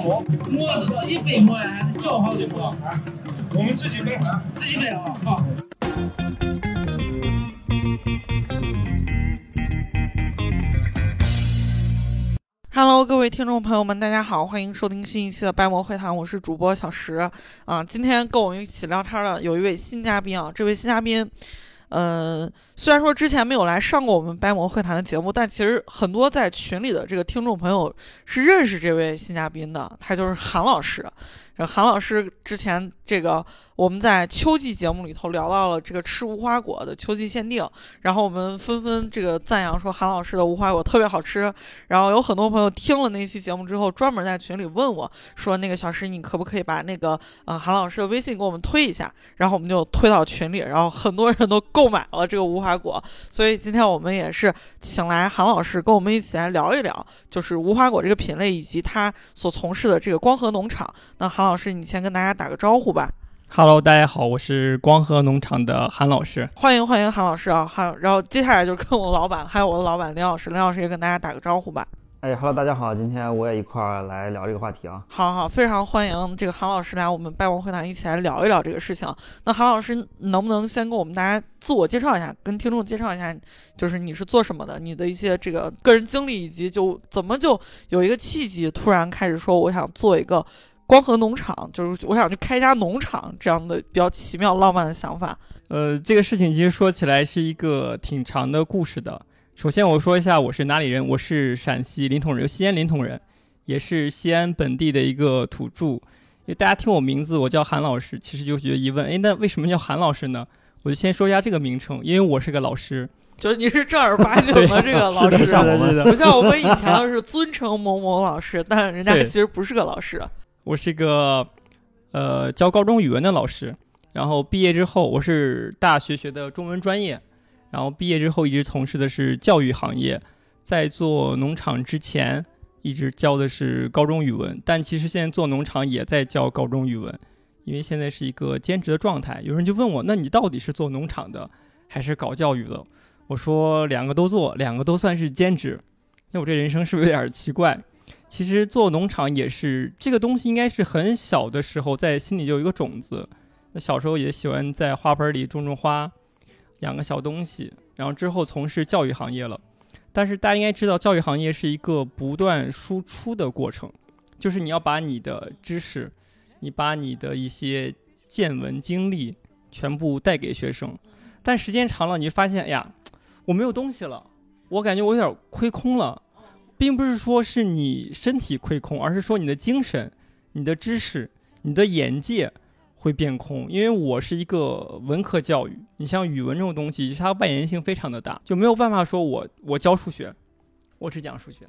馍，馍是自己背馍呀，还是叫好的馍？我们自己背，自己背啊，好。Hello，各位听众朋友们，大家好，欢迎收听新一期的白馍会谈，我是主播小石啊。今天跟我们一起聊天的有一位新嘉宾啊，这位新嘉宾，嗯，虽然说之前没有来上过我们掰馍会谈的节目，但其实很多在群里的这个听众朋友是认识这位新嘉宾的，他就是韩老师。韩老师之前这个我们在秋季节目里头聊到了这个吃无花果的秋季限定，然后我们纷纷这个赞扬说韩老师的无花果特别好吃，然后有很多朋友听了那期节目之后，专门在群里问我说：“那个小石，你可不可以把那个呃韩老师的微信给我们推一下？”然后我们就推到群里，然后很多人都购买了这个无花果，所以今天我们也是请来韩老师跟我们一起来聊一聊，就是无花果这个品类以及他所从事的这个光合农场。那韩老师，你先跟大家打个招呼吧。Hello，大家好，我是光合农场的韩老师。欢迎欢迎韩老师啊！还有，然后接下来就是跟我老板，还有我的老板林老师，林老师也跟大家打个招呼吧。哎哈喽，大家好，今天我也一块儿来聊这个话题啊。好好，非常欢迎这个韩老师来我们拜文会谈一起来聊一聊这个事情。那韩老师能不能先跟我们大家自我介绍一下，跟听众介绍一下，就是你是做什么的，你的一些这个个人经历，以及就怎么就有一个契机，突然开始说我想做一个光合农场，就是我想去开一家农场这样的比较奇妙浪漫的想法。呃，这个事情其实说起来是一个挺长的故事的。首先我说一下我是哪里人，我是陕西临潼人，西安临潼人，也是西安本地的一个土著。因为大家听我名字，我叫韩老师，其实就觉得疑问，哎，那为什么叫韩老师呢？我就先说一下这个名称，因为我是个老师，就是你是正儿八经的这个老师。不像我们以前都是尊称某某老师，但人家其实不是个老师。我是一个呃教高中语文的老师，然后毕业之后我是大学学的中文专业，然后毕业之后一直从事的是教育行业，在做农场之前一直教的是高中语文，但其实现在做农场也在教高中语文，因为现在是一个兼职的状态。有人就问我，那你到底是做农场的还是搞教育的？我说两个都做，两个都算是兼职。那我这人生是不是有点奇怪？其实做农场也是这个东西，应该是很小的时候在心里就有一个种子。那小时候也喜欢在花盆里种种花，养个小东西，然后之后从事教育行业了。但是大家应该知道，教育行业是一个不断输出的过程，就是你要把你的知识，你把你的一些见闻经历全部带给学生。但时间长了，你发现，哎呀，我没有东西了，我感觉我有点亏空了。并不是说是你身体亏空，而是说你的精神、你的知识、你的眼界会变空。因为我是一个文科教育，你像语文这种东西，它外延性非常的大，就没有办法说我我教数学，我只讲数学，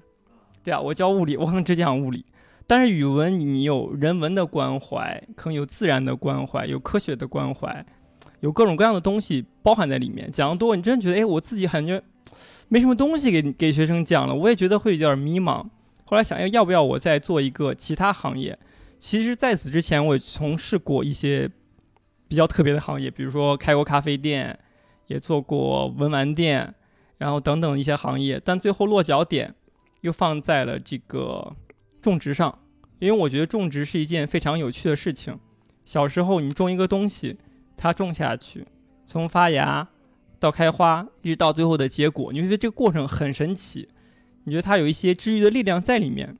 对啊，我教物理，我可能只讲物理。但是语文你有人文的关怀，可能有自然的关怀，有科学的关怀，有各种各样的东西包含在里面。讲的多，你真的觉得，哎，我自己感觉。没什么东西给给学生讲了，我也觉得会有点迷茫。后来想要要不要我再做一个其他行业？其实在此之前，我也从事过一些比较特别的行业，比如说开过咖啡店，也做过文玩店，然后等等一些行业。但最后落脚点又放在了这个种植上，因为我觉得种植是一件非常有趣的事情。小时候你种一个东西，它种下去，从发芽。到开花，一直到最后的结果，你会觉得这个过程很神奇，你觉得它有一些治愈的力量在里面。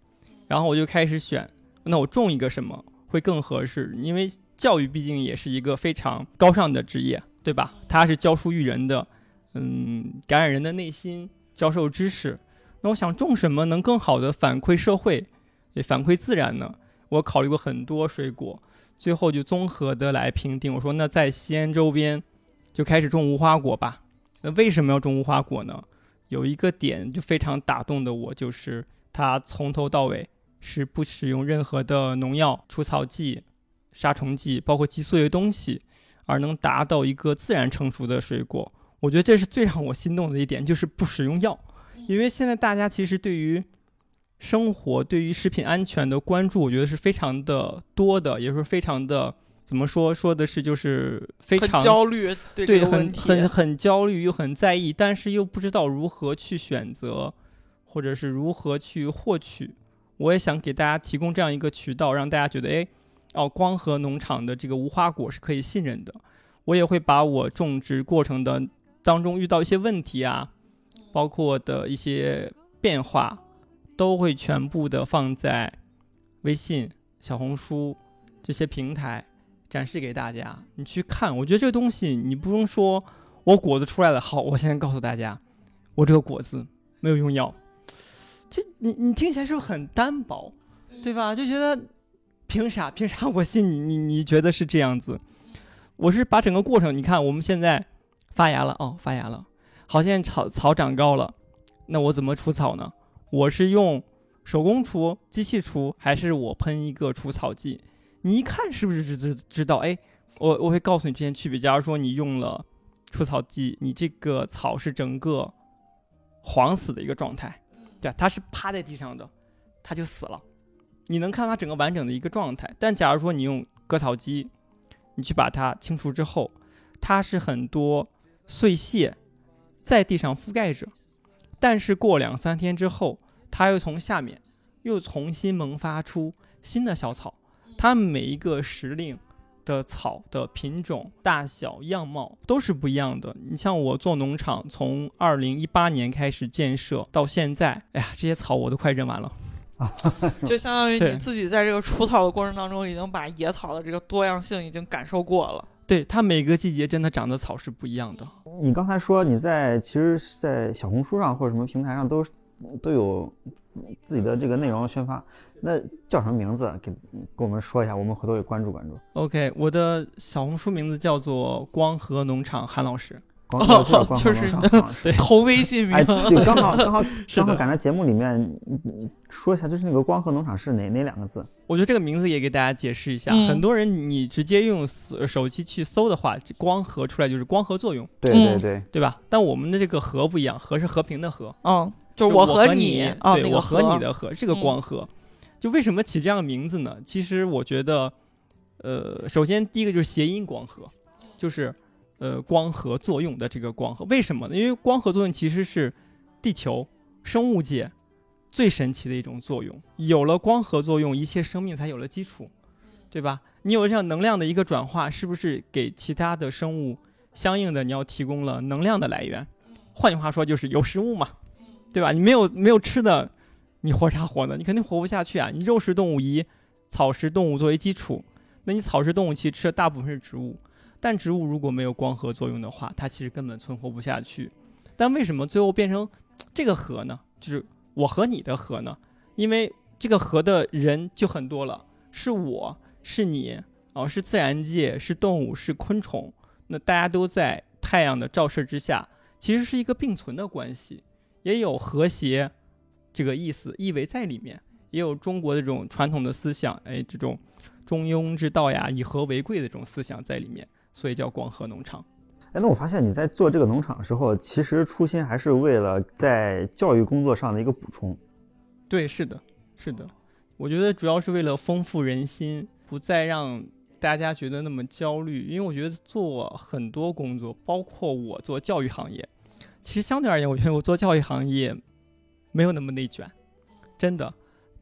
然后我就开始选，那我种一个什么会更合适？因为教育毕竟也是一个非常高尚的职业，对吧？它是教书育人的，嗯，感染人的内心，教授知识。那我想种什么能更好的反馈社会，也反馈自然呢？我考虑过很多水果，最后就综合的来评定。我说，那在西安周边。就开始种无花果吧。那为什么要种无花果呢？有一个点就非常打动的我，就是它从头到尾是不使用任何的农药、除草剂、杀虫剂，包括激素类东西，而能达到一个自然成熟的水果。我觉得这是最让我心动的一点，就是不使用药。因为现在大家其实对于生活、对于食品安全的关注，我觉得是非常的多的，也是非常的。怎么说？说的是就是非常焦虑，对对，很很很焦虑，又很在意，但是又不知道如何去选择，或者是如何去获取我也想给大家提供这样一个渠道，让大家觉得，哎，哦，光合农场的这个无花果是可以信任的。我也会把我种植过程的当中遇到一些问题啊，包括的一些变化，都会全部的放在微信、小红书这些平台展示给大家。你去看，我觉得这个东西你不用说，我果子出来了，好，我现在告诉大家，我这个果子没有用药。这你你听起来是不是很单薄，对吧？就觉得凭啥凭啥我信你你你觉得是这样子？我是把整个过程，你看我们现在发芽了哦，发芽了，好，现在草草长高了，那我怎么除草呢？我是用手工除、机器除，还是我喷一个除草剂？你一看是不是知知知道？哎，我我会告诉你之间区别。假如说你用了除草剂，你这个草是整个黄死的一个状态。对，它是趴在地上的，它就死了。你能看它整个完整的一个状态。但假如说你用割草机，你去把它清除之后，它是很多碎屑在地上覆盖着。但是过两三天之后，它又从下面又重新萌发出新的小草。它每一个时令的草的品种、大小、样貌都是不一样的。你像我做农场，从二零一八年开始建设到现在，哎呀，这些草我都快认完了。就相当于你自己在这个除草的过程当中，已经把野草的这个多样性已经感受过了。对，它每个季节真的长的草是不一样的。你刚才说你在其实是在小红书上或者什么平台上都都有自己的这个内容宣发，那叫什么名字？给给我们说一下，我们回头也关注关注。OK，我的小红书名字叫做光和农场韩老师。光合农场就是投微信名哎，，对，刚好刚好 刚好赶上节目里面说一下，就是那个光和农场是哪哪两个字？我觉得这个名字也给大家解释一下。嗯很多人你直接用手手机去搜的话，光合出来就是光合作用，对嗯对对，对吧？但我们的这个和不一样，和是和平的和，嗯，就就是我和你，啊，对我那个和和你的和，这个嗯光合。就为什么起这样的名字呢？其实我觉得，呃，首先第一个就是谐音光合，就是呃光合作用的这个光合。为什么呢？因为光合作用其实是地球生物界最神奇的一种作用。有了光合作用，一切生命才有了基础，对吧？你有了这样能量的一个转化，是不是给其他的生物相应的你要提供了能量的来源？换句话说，就是有食物嘛，对吧？你没有没有吃的，你活啥活呢？你肯定活不下去啊！你肉食动物以草食动物作为基础，那你草食动物其实吃的大部分是植物，但植物如果没有光合作用的话，它其实根本存活不下去。但为什么最后变成这个和呢？就是我和你的和呢？因为这个和的人就很多了，是我是你啊、是自然界，是动物，是昆虫，那大家都在太阳的照射之下，其实是一个并存的关系，也有和谐这个意思意味在里面，也有中国的这种传统的思想，哎，这种中庸之道呀，以和为贵的这种思想在里面，所以叫广和农场。哎，那我发现你在做这个农场的时候，其实初心还是为了在教育工作上的一个补充。对，是的，是的，我觉得主要是为了丰富人心，不再让大家觉得那么焦虑。因为我觉得做很多工作，包括我做教育行业，其实相对而言，我觉得我做教育行业没有那么内卷，真的。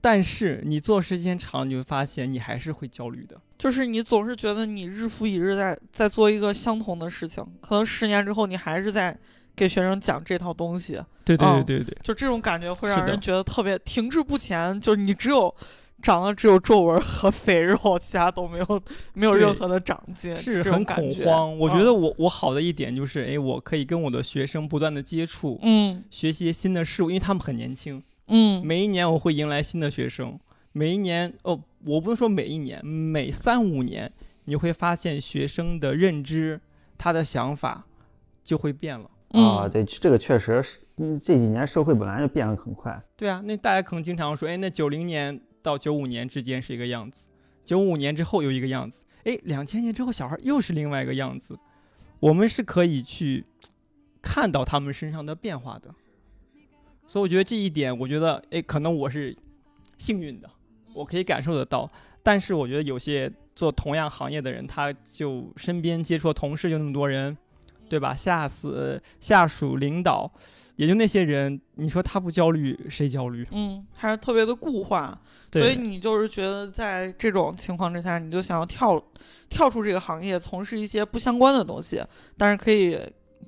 但是你做时间长，你会发现你还是会焦虑的。就是你总是觉得你日复一日在在做一个相同的事情，可能十年之后你还是在给学生讲这套东西，对对嗯对对对，就这种感觉会让人觉得特别停滞不前。就是你只有长得只有皱纹和肥肉，其他都没有没有任何的长进，是很恐慌。我觉嗯得我我好的一点就是，哎，我可以跟我的学生不断的接触，嗯学习新的事物，因为他们很年轻。嗯每一年我会迎来新的学生，每一年哦，我不能说每一年，每三五年你会发现学生的认知，他的想法就会变了。啊，嗯对，这个确实是，嗯，这几年社会本来就变得很快。对啊，那大家可能经常说，哎，那九零年到九五年之间是一个样子，九五年之后又一个样子，哎，两千年之后小孩又是另外一个样子。我们是可以去看到他们身上的变化的，所以我觉得这一点，我觉得，哎，可能我是幸运的，我可以感受得到。但是我觉得有些做同样行业的人，他就身边接触的同事就那么多人，对吧？下司、下属、领导，也就那些人，你说他不焦虑，谁焦虑？嗯，还是特别的固化，所以你就是觉得在这种情况之下，你就想要跳跳出这个行业，从事一些不相关的东西，但是可以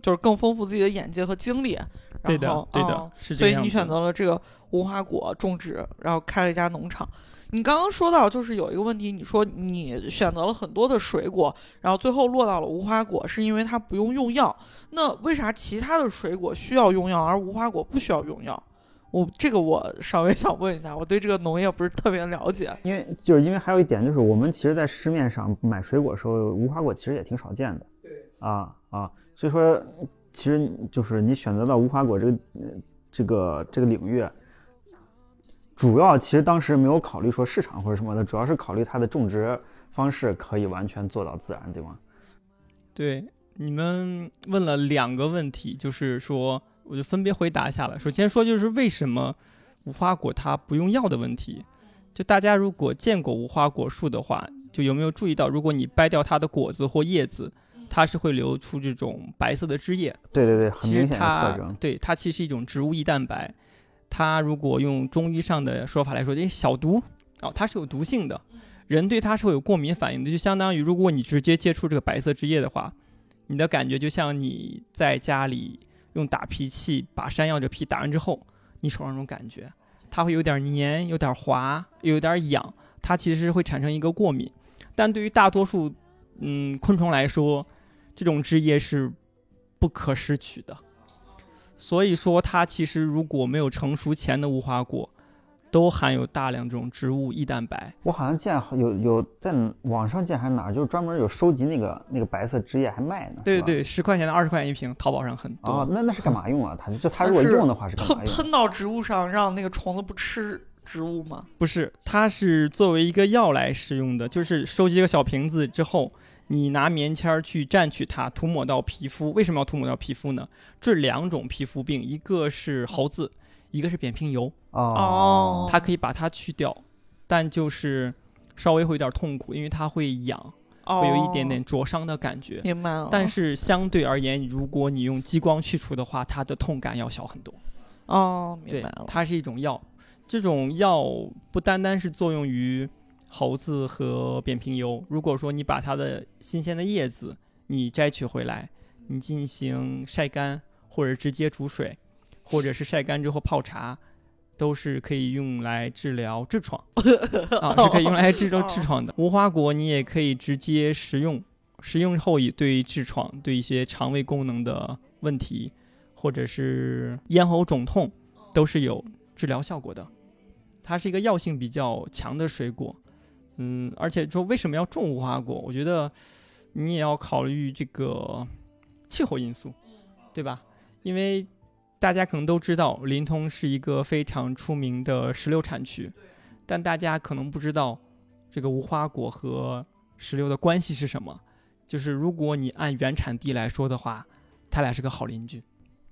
就是更丰富自己的眼界和经历。对的对的，所以你选择了这个无花果种植，然后开了一家农场。你刚刚说到，就是有一个问题，你说你选择了很多的水果，然后最后落到了无花果，是因为它不用用药。那为啥其他的水果需要用药，而无花果不需要用药？我这个我 稍微想问一下，我对这个农业不是特别了解。因为就是因为还有一点就是，我们其实，在市面上买水果的时候，无花果其实也挺少见的。对。啊啊，所以说，其实就是你选择到无花果这个呃这个这个领域，主要其实当时没有考虑说市场或者什么的，主要是考虑它的种植方式可以完全做到自然，对吗？对，你们问了两个问题，就是说，我就分别回答一下吧。首先说，就是为什么无花果它不用药的问题。就大家如果见过无花果树的话，就有没有注意到，如果你掰掉它的果子或叶子，它是会流出这种白色的汁液。对对对，很明显的特它征。对它其实是一种植物异蛋白，它如果用中医上的说法来说，这，小毒哦，它是有毒性的，人对它是会有过敏反应的，就相当于如果你直接接触这个白色汁液的话，你的感觉就像你在家里用打皮器把山药这皮打完之后，你手上那种感觉，它会有点黏，有点滑，又有点痒，它其实会产生一个过敏。但对于大多数嗯昆虫来说，这种汁液是不可拾取的。所以说，它其实如果没有成熟前的无花果，都含有大量这种植物异蛋白。我好像见有有在网上见还是哪儿，就是专门有收集那个那个白色汁液还卖呢。对对对，十块钱的、二十块钱一瓶，淘宝上很多。哦，那那是干嘛用啊？它就它如果用的话是干喷嘛用？喷到植物上，让那个虫子不吃植物吗？不是，它是作为一个药来使用的，就是收集一个小瓶子之后，你拿棉签儿去蘸取它，涂抹到皮肤。为什么要涂抹到皮肤呢？治两种皮肤病，一个是猴子，一个是扁平疣。哦，它可以把它去掉，但就是稍微会有点痛苦，因为它会痒，哦，会有一点点灼伤的感觉。明白了。但是相对而言，如果你用激光去除的话，它的痛感要小很多。哦，明对白了，。它是一种药。这种药不单单是作用于猴子和扁平疣，如果说你把它的新鲜的叶子你摘取回来，你进行晒干，或者直接煮水，或者是晒干之后泡茶，都是可以用来治疗痔疮 啊，是可以用来治疗痔疮的。无花果你也可以直接食用，食用后也对痔疮、对一些肠胃功能的问题，或者是咽喉肿痛，都是有治疗效果的。它是一个药性比较强的水果，嗯，而且说为什么要种无花果？我觉得你也要考虑这个气候因素，对吧？因为大家可能都知道，临潼是一个非常出名的石榴产区，但大家可能不知道这个无花果和石榴的关系是什么。就是如果你按原产地来说的话，它俩是个好邻居。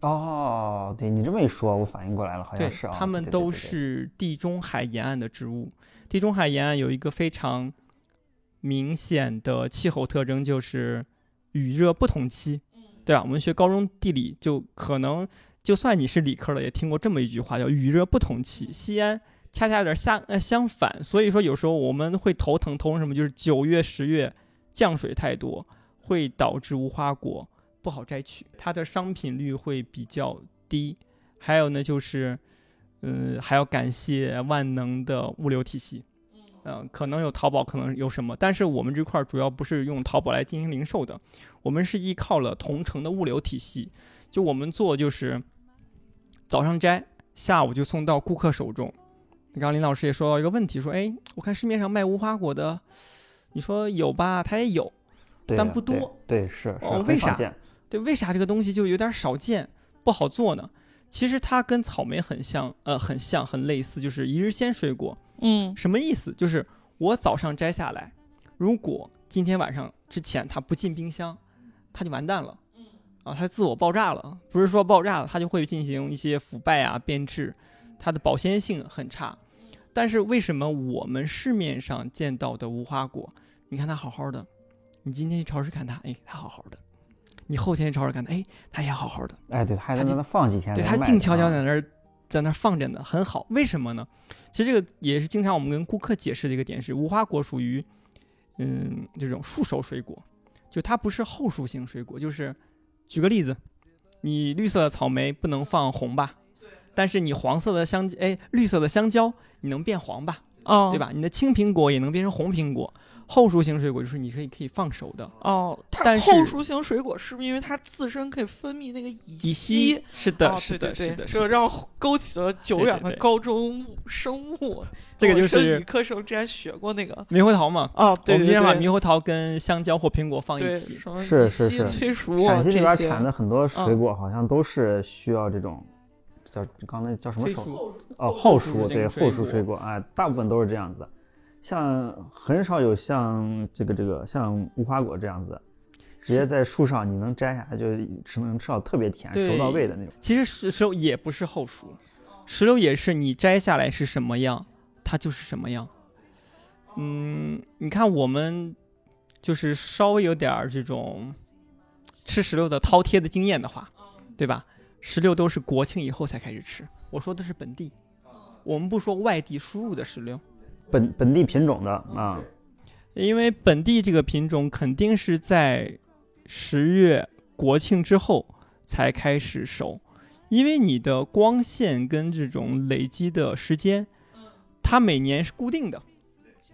哦，对你这么一说，我反应过来了，好像对，是啊。它们都是地中海沿岸的植物。地中海沿岸有一个非常明显的气候特征，就是雨热不同期，对吧？我们学高中地理就可能，就算你是理科的，也听过这么一句话，叫“雨热不同期”。西安恰恰有点相呃相反，所以说有时候我们会头疼，头疼什么？就是九月、十月降水太多，会导致无花果不好摘取，它的商品率会比较低。还有呢，就是，嗯，还要感谢万能的物流体系，嗯、可能有淘宝，可能有什么，但是我们这块儿主要不是用淘宝来进行零售的，我们是依靠了同城的物流体系，就我们做就是早上摘，下午就送到顾客手中。刚刚林老师也说到一个问题，说，哎，我看市面上卖无花果的，你说有吧？它也有，但不多对，是是哦为啥对，为啥这个东西就有点少见，不好做呢？其实它跟草莓很像，呃，很像，很类似，就是一日鲜水果。嗯什么意思？就是我早上摘下来，如果今天晚上之前它不进冰箱，它就完蛋了。啊，它自我爆炸了，不是说爆炸了，它就会进行一些腐败啊、变质，它的保鲜性很差。但是为什么我们市面上见到的无花果，你看它好好的，你今天去超市看它，哎，它好好的。你后天找找看，哎，它也好好的，哎，对，还在它那放几天对，它静悄悄啊在那儿在那儿放着呢，很好。为什么呢？其实这个也是经常我们跟顾客解释的一个点是，无花果属于嗯这种树熟水果，就它不是后熟型水果。就是举个例子，你绿色的草莓不能放红吧？但是你黄色的香哎绿色的香蕉你能变黄吧？哦，对？吧？你的青苹果也能变成红苹果。后熟型水果就是你可以可以放熟的，哦，它但是后熟型水果是不是因为它自身可以分泌那个乙乙烯烯？是的，哦是的，是的，是的。这让勾起了久远的高中生物。这个就我是是理科生之前学过那个。猕猴桃嘛。哦，对对我们经常把猕猴桃跟香蕉或苹果放一起。什么是是是催熟陕西这边产的很多水嗯果，好像都是需要这种叫刚才叫什么熟催熟哦，后后熟对后熟水果，哎，大部分都是这样子，像很少有像这个这个像无花果这样子，直接在树上你能摘下来就吃能吃到特别甜熟到对位的那种。其实石石榴也不是后熟，石榴也是你摘下来是什么样，它就是什么样。嗯，你看我们就是稍微有点儿这种吃石榴的饕餮的经验的话，对吧？石榴都是国庆以后才开始吃。我说的是本地，我们不说外地输入的石榴。本本地品种的啊，因为本地这个品种肯定是在十月国庆之后才开始熟，因为你的光线跟这种累积的时间，它每年是固定的，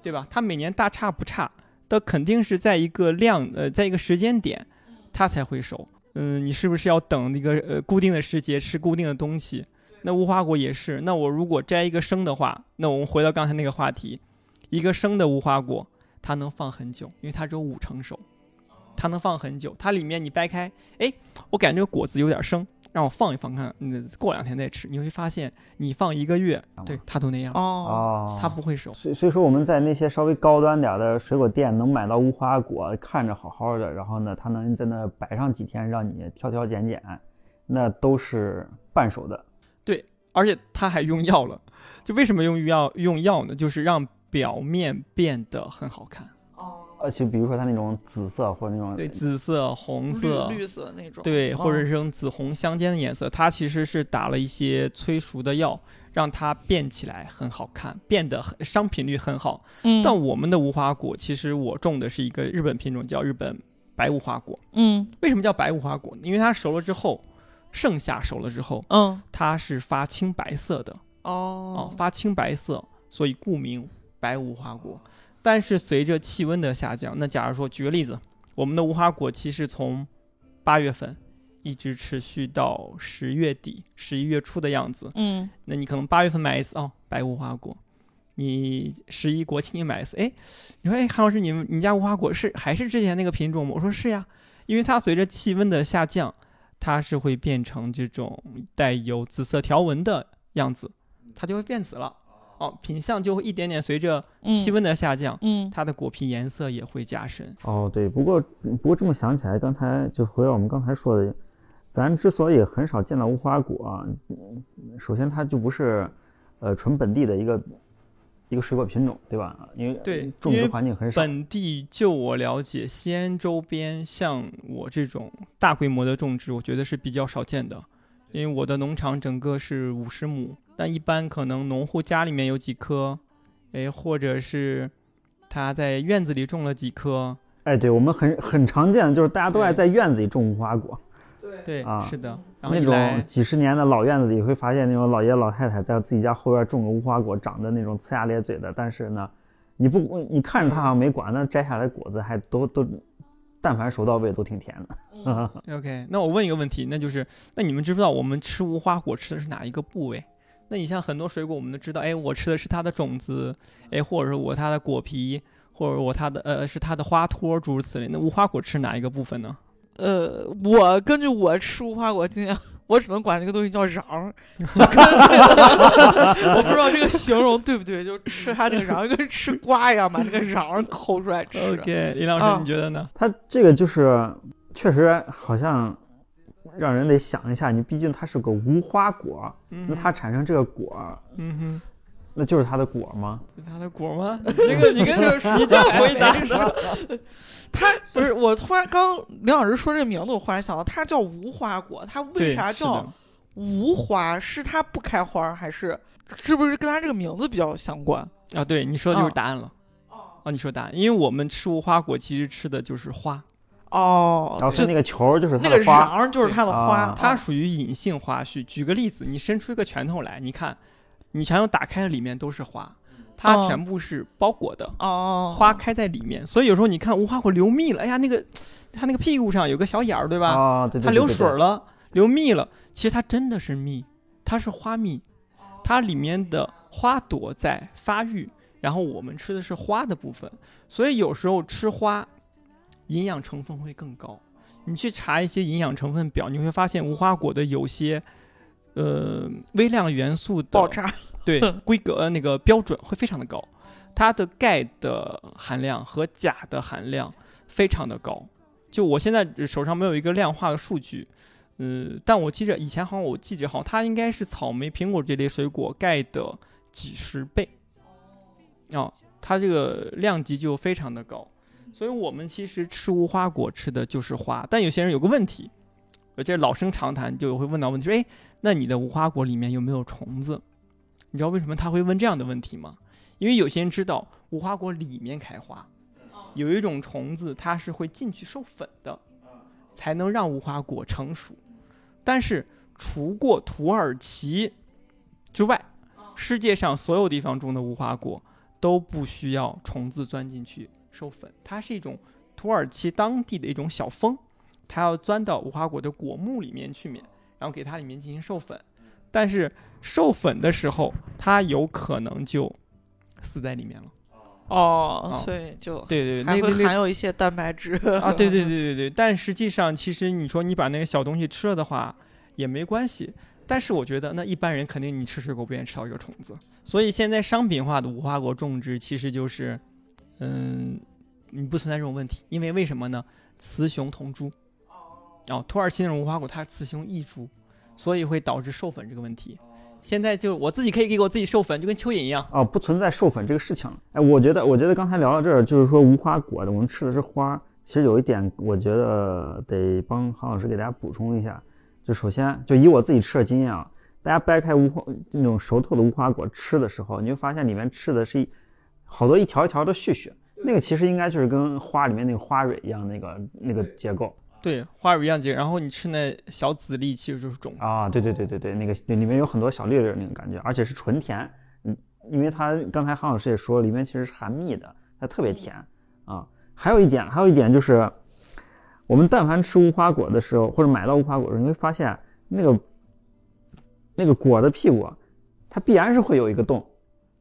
对吧？它每年大差不差，它肯定是在一个量呃，在一个时间点，它才会熟。嗯，你是不是要等一个呃固定的时节吃固定的东西？那无花果也是。那我如果摘一个生的话，那我们回到刚才那个话题，一个生的无花果，它能放很久，因为它只有五成熟，它能放很久。它里面你掰开，哎，我感觉这个果子有点生，让我放一放看，嗯，过两天再吃，你会发现你放一个月，对它都那样，哦，哦，它不会熟。所以所以说我们在那些稍微高端点儿的水果店能买到无花果，看着好好的，然后呢，它能在那摆上几天，让你挑挑拣拣，那都是半熟的。而且他还用药了，就为什么用药用药呢？就是让表面变得很好看，哦呃，就比如说它那种紫色或者那种对，紫色、红色，绿绿色那种，对，或者哦是这种紫红相间的颜色，它其实是打了一些催熟的药，让它变起来很好看，变得很商品率很好。嗯，但我们的无花果，其实我种的是一个日本品种，叫日本白无花果。嗯为什么叫白无花果呢？因为它熟了之后，盛夏熟了之后，嗯它是发青白色的哦，哦发青白色，所以故名白无花果。但是随着气温的下降，那假如说举个例子，我们的无花果期是从八月份一直持续到十月底、十一月初的样子。嗯那你可能八月份买一次哦，白无花果，你十一国庆你买一次，哎，你说哎，韩老师，你们你家无花果是还是之前那个品种吗？我说是呀，因为它随着气温的下降，它是会变成这种带有紫色条纹的样子，它就会变紫了。哦，品相就会一点点随着气温的下降，嗯它的果皮颜色也会加深。哦，对，不过不过这么想起来，刚才就回到我们刚才说的，咱之所以很少见到无花果首先它就不是呃纯本地的一个一个水果品种，对吧？因为对种植环境很少。本地就我了解，西安周边像我这种大规模的种植，我觉得是比较少见的。因为我的农场整个是五十亩，但一般可能农户家里面有几棵，哎，或者是他在院子里种了几棵，哎，对我们很很常见的就是大家都爱在院子里种无花果，对，啊是的。然后那种几十年的老院子里，会发现那种老爷老太太在自己家后院种个无花果，长得那种呲牙咧嘴的，但是呢，你不你看着它好像没管，那摘下来果子还都都，但凡熟到位都挺甜的。OK，那我问一个问题，那就是，那你们知不知道我们吃无花果吃的是哪一个部位？那你像很多水果，我们都知道，哎，我吃的是它的种子，哎，或者是我它的果皮，或者我它的呃是它的花托，诸如此类。那无花果吃哪一个部分呢？呃，我根据我吃无花果经验，我只能管那个东西叫瓤儿，就跟 我不知道这个形容对不对，就吃它那个瓤儿，跟吃瓜一样，把那个瓤抠出来吃。OK，林老师，啊你觉得呢？它这个就是确实好像让人得想一下，你毕竟它是个无花果，嗯，那它产生这个果，嗯哼，那就是它的果吗？它的果吗？你这个你跟这你这样回答它不是我突然刚梁老师说这个名字，我忽然想到，它叫无花果，它为啥叫无花？是它不开花儿，还是是不是跟它这个名字比较相关？啊？对，你说的就是哦答案了。哦，你说答案，因为我们吃无花果其实吃的就是花，哦，然后是那个球儿就是它那个，瓤儿就是它的花啊，它哦属于隐性花序。举个例子，你伸出一个拳头来，你看，你想想打开了，里面都是花，它哦全部是包裹的，哦，花开在里面。所以有时候你看无花果流蜜了，哎呀，那个它那个屁股上有个小眼儿，对吧？啊，对对，它流水了，流蜜了。其实它真的是蜜，它是花蜜，它里面的花朵在发育，然后我们吃的是花的部分。所以有时候吃花，营养成分会更高。你去查一些营养成分表，你会发现无花果的有些呃微量元素的爆炸，对规格呃那个标准会非常的高，它的钙的含量和钾的含量非常的高。就我现在手上没有一个量化的数据，嗯，但我记着以前好像我记着好像它应该是草莓、苹果这类水果钙的几十倍，哦，它这个量级就非常的高。所以我们其实吃无花果吃的就是花，但有些人有个问题，呃，这老生常谈，就会问到问题说，哎，那你的无花果里面有没有虫子？你知道为什么他会问这样的问题吗？因为有些人知道无花果里面开花，有一种虫子它是会进去授粉的，才能让无花果成熟。但是除过土耳其之外，世界上所有地方种的无花果都不需要虫子钻进去授粉，它是一种土耳其当地的一种小蜂，它要钻到无花果的果木里面去面，然后给它里面进行授粉。但是授粉的时候，它有可能就死在里面了。哦，哦所以就对对，还会那那含有一些蛋白质啊，对对对对对。但实际上，其实你说你把那个小东西吃了的话也没关系。但是我觉得，那一般人肯定你吃水果不愿意吃到一个虫子。所以现在商品化的无花果种植其实就是，嗯，你不存在这种问题，因为为什么呢？雌雄同株。哦，土耳其那种无花果它是雌雄异株，所以会导致授粉这个问题。现在就我自己可以给我自己授粉，就跟蚯蚓一样。哦，不存在授粉这个事情了。哎，我觉得，我觉得刚才聊到这儿，就是说无花果的，我们吃的是花。其实有一点，我觉得得帮韩老师给大家补充一下。就首先，就以我自己吃的经验啊，大家掰开无花那种熟透的无花果吃的时候，你会发现里面吃的是一好多一条一条的絮絮，那个其实应该就是跟花里面那个花蕊一样那个那个结构对，花蕊一样结，然后你吃那小籽粒其实就是种子。啊。对对对对对，那个里面有很多小粒粒那个感觉，而且是纯甜。嗯，因为它刚才韩老师也说，里面其实是含蜜的，它特别甜啊。还有一点，还有一点就是，我们但凡吃无花果的时候，或者买到无花果的时候，你会发现那个那个果的屁股啊，它必然是会有一个洞，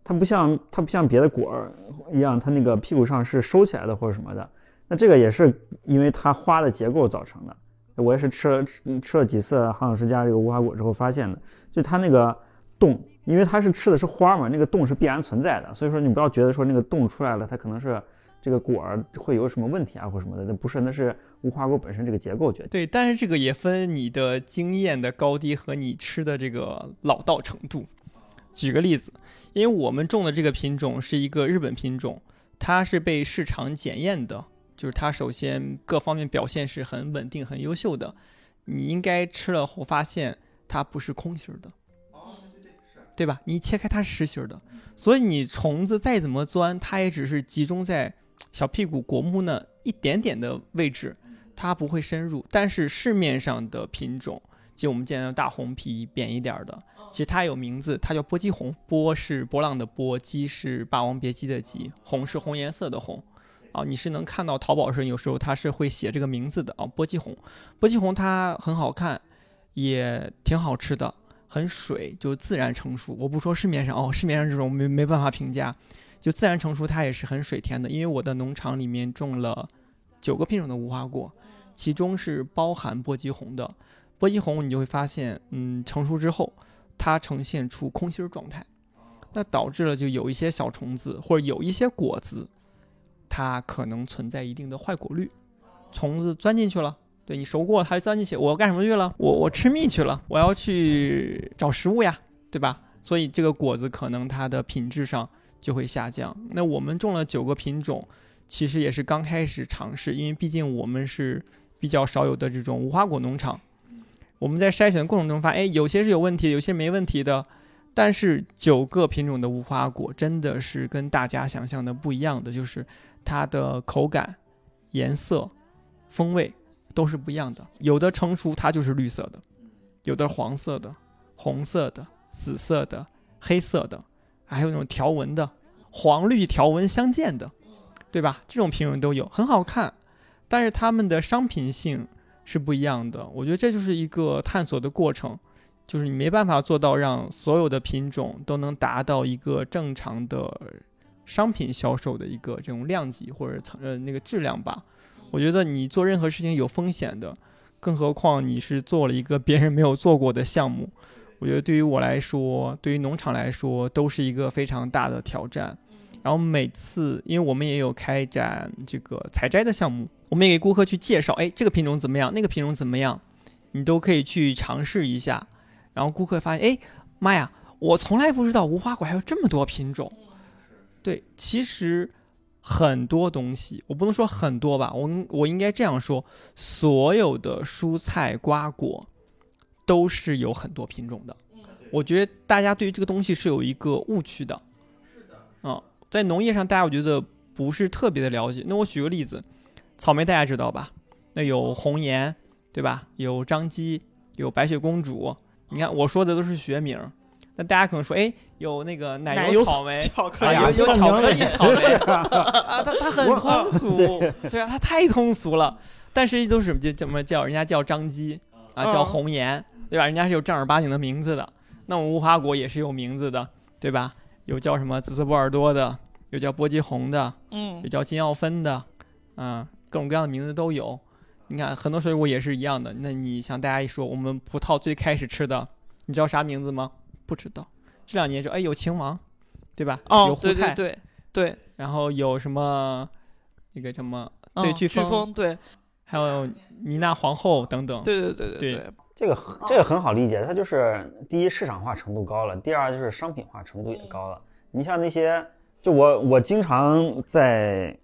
它不像它不像别的果儿一样，它那个屁股上是收起来的或者什么的。那这个也是因为它花的结构造成的。我也是吃了吃了几次郝老师家这个无花果之后发现的，就它那个洞，因为它是吃的是花嘛，那个洞是必然存在的。所以说你不要觉得说那个洞出来了，它可能是这个果儿会有什么问题啊或什么的，那不是，那是无花果本身这个结构决定。对，但是这个也分你的经验的高低和你吃的这个老道程度。举个例子，因为我们种的这个品种是一个日本品种，它是被市场检验的，就是它首先各方面表现是很稳定、很优秀的。你应该吃了后发现它不是空心儿的，对吧？你一切开它是实心儿的，所以你虫子再怎么钻，它也只是集中在小屁股果木那一点点的位置。它不会深入，但是市面上的品种，就我们见到大红皮扁一点儿的，其实它有名字，它叫波姬红。波是波浪的波，姬是霸王别姬的姬，红是红颜色的红。啊，你是能看到淘宝上有时候它是会写这个名字的啊，波姬红。波姬红它很好看，也挺好吃的，很水，就自然成熟。我不说市面上哦，市面上这种没没办法评价，就自然成熟它也是很水甜的。因为我的农场里面种了九个品种的无花果。其中是包含波姬红的，波姬红你就会发现，嗯，成熟之后它呈现出空心儿状态，那导致了就有一些小虫子或者有一些果子，它可能存在一定的坏果率，虫子钻进去了，对你熟过它钻进去，我要干什么去了？我我吃蜜去了，我要去找食物呀，对吧？所以这个果子可能它的品质上就会下降。那我们种了九个品种，其实也是刚开始尝试，因为毕竟我们是比较少有的这种无花果农场。我们在筛选过程中发现，哎，有些是有问题，有些没问题的。但是九个品种的无花果真的是跟大家想象的不一样的，就是它的口感、颜色、风味都是不一样的。有的成熟它就是绿色的，有的黄色的、红色的、紫色的、黑色的，还有那种条纹的，黄绿条纹相间的，对吧？这种品种都有，很好看。但是它们的商品性是不一样的。我觉得这就是一个探索的过程。就是你没办法做到让所有的品种都能达到一个正常的商品销售的一个这种量级或者层呃那个质量吧。我觉得你做任何事情有风险的，更何况你是做了一个别人没有做过的项目。我觉得对于我来说，对于农场来说，都是一个非常大的挑战。然后每次，因为我们也有开展这个采摘的项目，我们也给顾客去介绍，哎，这个品种怎么样，那个品种怎么样，你都可以去尝试一下。然后顾客发现，哎，妈呀，我从来不知道无花果还有这么多品种。对，其实很多东西，我不能说很多吧，我我应该这样说，所有的蔬菜瓜果都是有很多品种的。我觉得大家对于这个东西是有一个误区的。是的。啊，在农业上，大家我觉得不是特别的了解。那我举个例子，草莓大家知道吧？那有红颜，对吧？有张姬，有白雪公主。你看我说的都是学名，那大家可能说，哎，有那个奶油草莓，巧克力，有有 巧克力草莓啊，它它很通俗，对啊，它太通俗了。但是都是什么叫怎么叫？人家叫张姬啊，叫红颜，对吧？人家是有正儿八经的名字的。那我们无花果也是有名字的，对吧？有叫什么紫色波尔多的，有叫波姬红的，嗯，有叫金奥芬的，嗯，各种各样的名字都有。你看，很多水果也是一样的。那你像大家一说，我们葡萄最开始吃的，你知道啥名字吗？不知道。这两年说，哎，有秦王，对吧？哦，有胡太，对对。然后有什么那个什么？对，飓风，对。还有妮娜皇后等等。对对对对对。这个这个很好理解，它就是第一市场化程度高了，第二就是商品化程度也高了。你像那些，就我我经常在。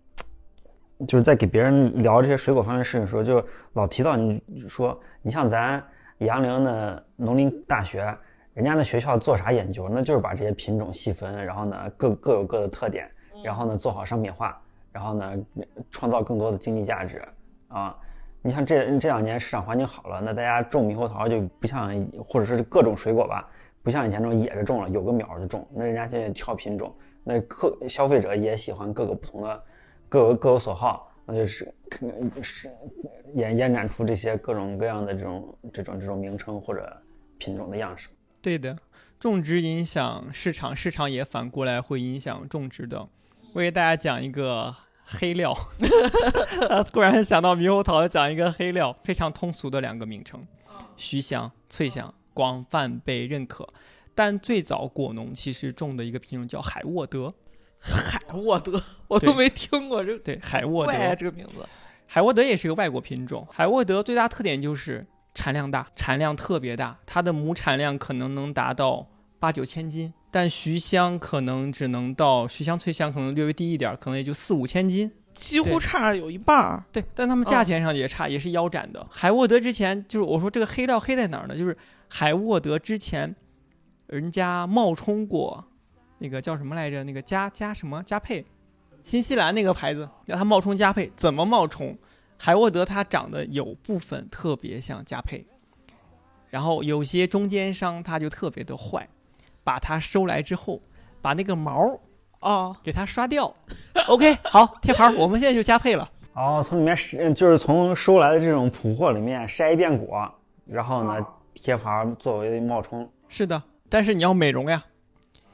就是在给别人聊这些水果方面事情的时候，就老提到你说，你像咱杨凌的农林大学，人家那学校做啥研究？那就是把这些品种细分，然后呢各各有各的特点，然后呢做好商品化，然后呢创造更多的经济价值啊。你像这这两年市场环境好了，那大家种猕猴桃就不像，或者是各种水果吧，不像以前那种野着种了，有个苗就种。那人家现在挑品种，那客消费者也喜欢各个不同的。各各有所好，那就是是延延展出这些各种各样的这种这种这种名称或者品种的样式。对的，种植影响市场，市场也反过来会影响种植的。我给大家讲一个黑料，突然想到猕猴桃，讲一个黑料，非常通俗的两个名称：徐香、翠香，广泛被认可。但最早果农其实种的一个品种叫海沃德。海沃德，我都没听过这。对，海沃德这个名字，海沃德也是个外国品种。海沃德最大特点就是产量大，产量特别大，它的亩产量可能能达到八九千斤。但徐香可能只能到徐香、翠香可能略微低一点，可能也就四五千斤，几乎差有一半儿。对，但他们价钱上也差，也是腰斩的。海沃德之前就是我说这个黑料黑在哪儿呢？就是海沃德之前人家冒充过。那个叫什么来着？那个加加什么加配，新西兰那个牌子让它冒充加配，怎么冒充？海沃德它长得有部分特别像加配，然后有些中间商他就特别的坏，把它收来之后，把那个毛啊给它刷掉。OK，好贴牌，我们现在就加配了。哦，从里面是就是从收来的这种普货里面筛一遍果，然后呢贴牌作为冒充。是的，但是你要美容呀。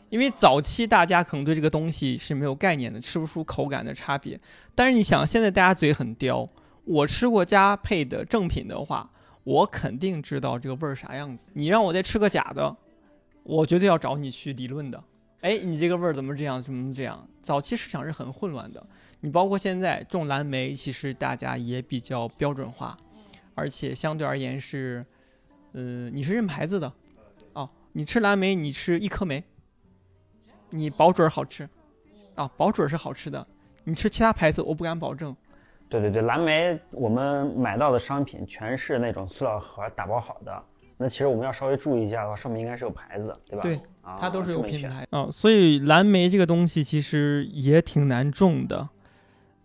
因为早期大家可能对这个东西是没有概念的，吃不出口感的差别。但是你想，现在大家嘴很刁，我吃过加配的正品的话，我肯定知道这个味儿啥样子。你让我再吃个假的，我绝对要找你去理论的。哎，你这个味儿怎么这样？怎么这样？早期市场是很混乱的。你包括现在种蓝莓，其实大家也比较标准化，而且相对而言是，呃，你是认牌子的。哦你吃蓝莓，你吃一颗莓，你保准儿好吃，啊，保准儿是好吃的。你吃其他牌子，我不敢保证。对对对，蓝莓我们买到的商品全是那种塑料盒打包好的，那其实我们要稍微注意一下的话，上面应该是有牌子，对吧？对，啊，它都是有。品牌啊、所以蓝莓这个东西其实也挺难种的。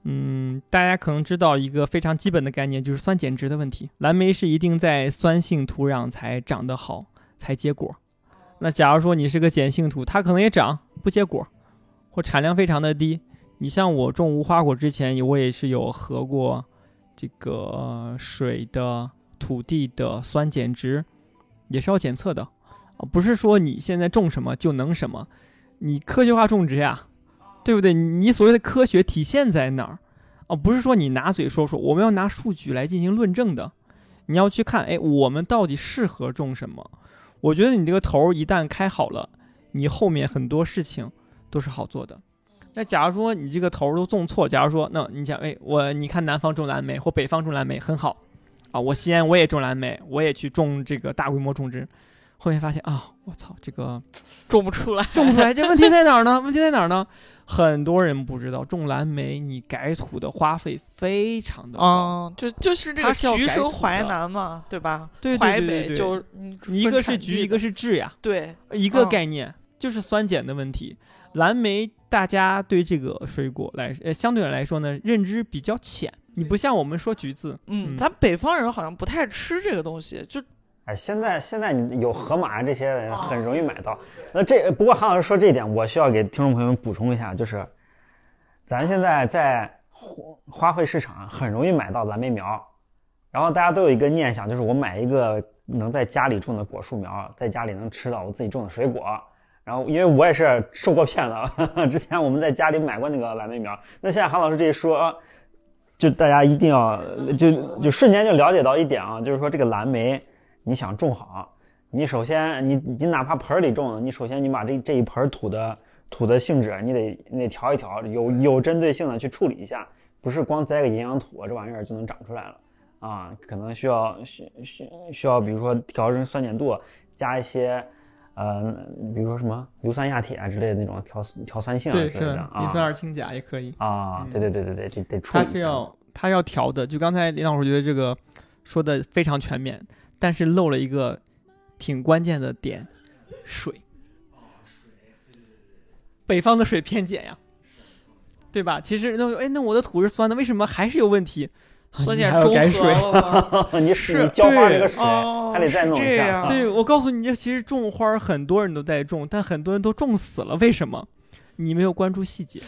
嗯，大家可能知道一个非常基本的概念，就是酸碱值的问题。蓝莓是一定在酸性土壤才长得好，才结果。那假如说你是个碱性土，它可能也长不结果，或产量非常的低。你像我种无花果之前，我也是有合过这个水的、土地的酸碱值，也是要检测的。啊，不是说你现在种什么就能什么，你科学化种植呀，对不对？你所谓的科学体现在哪儿？啊，不是说你拿嘴说说，我们要拿数据来进行论证的。你要去看，哎，我们到底适合种什么？我觉得你这个头儿一旦开好了，你后面很多事情都是好做的。那假如说你这个头儿都种错，假如说，那你想，哎，我你看南方种蓝莓或北方种蓝莓很好，啊，我西安我也种蓝莓，我也去种这个大规模种植，后面发现啊，我操，这个 种不出来，种不出来，这问题在哪儿呢？问题在哪儿呢？很多人不知道，种蓝莓你改土的花费非常的高。嗯，就就是这个橘生淮南嘛，对吧？对对淮对对就嗯一个是橘，一个是枳呀，对，一个嗯概念、就是酸碱的问题。蓝莓大家对这个水果来，呃，相对来说呢，认知比较浅。你不像我们说橘子，嗯，嗯咱北方人好像不太吃这个东西，就哎，现在现在你有盒马这些人很容易买到。那这不过韩老师说这一点，我需要给听众朋友们补充一下，就是咱现在在花花卉市场很容易买到蓝莓苗，然后大家都有一个念想，就是我买一个能在家里种的果树苗，在家里能吃到我自己种的水果。然后因为我也是受过骗的，之前我们在家里买过那个蓝莓苗，那现在韩老师这一说。就大家一定要就就瞬间就了解到一点啊，就是说这个蓝莓你想种好，你首先你你哪怕盆儿里种，你首先你把这这一盆土的土的性质你得你得调一调，有有针对性的去处理一下，不是光栽个营养土这玩意儿就能长出来了啊，可能需要需需需要比如说调整酸碱度，加一些呃比如说什么硫酸亚铁啊之类的那种调调酸性啊对，是类的啊磷酸二氢钾也可以。啊，对对对对对，这得处它理一下。是要它要调的。就刚才林老师觉得这个说的非常全面，但是漏了一个挺关键的点，水。北方的水偏碱呀，对吧？其实那哎，那我的土是酸的，为什么还是有问题？酸碱中和了吗？你是你浇花这对个水哦还得再弄一下。是这样啊对，我告诉你，其实种花很多人都在种，但很多人都种死了，为什么？你没有关注细节。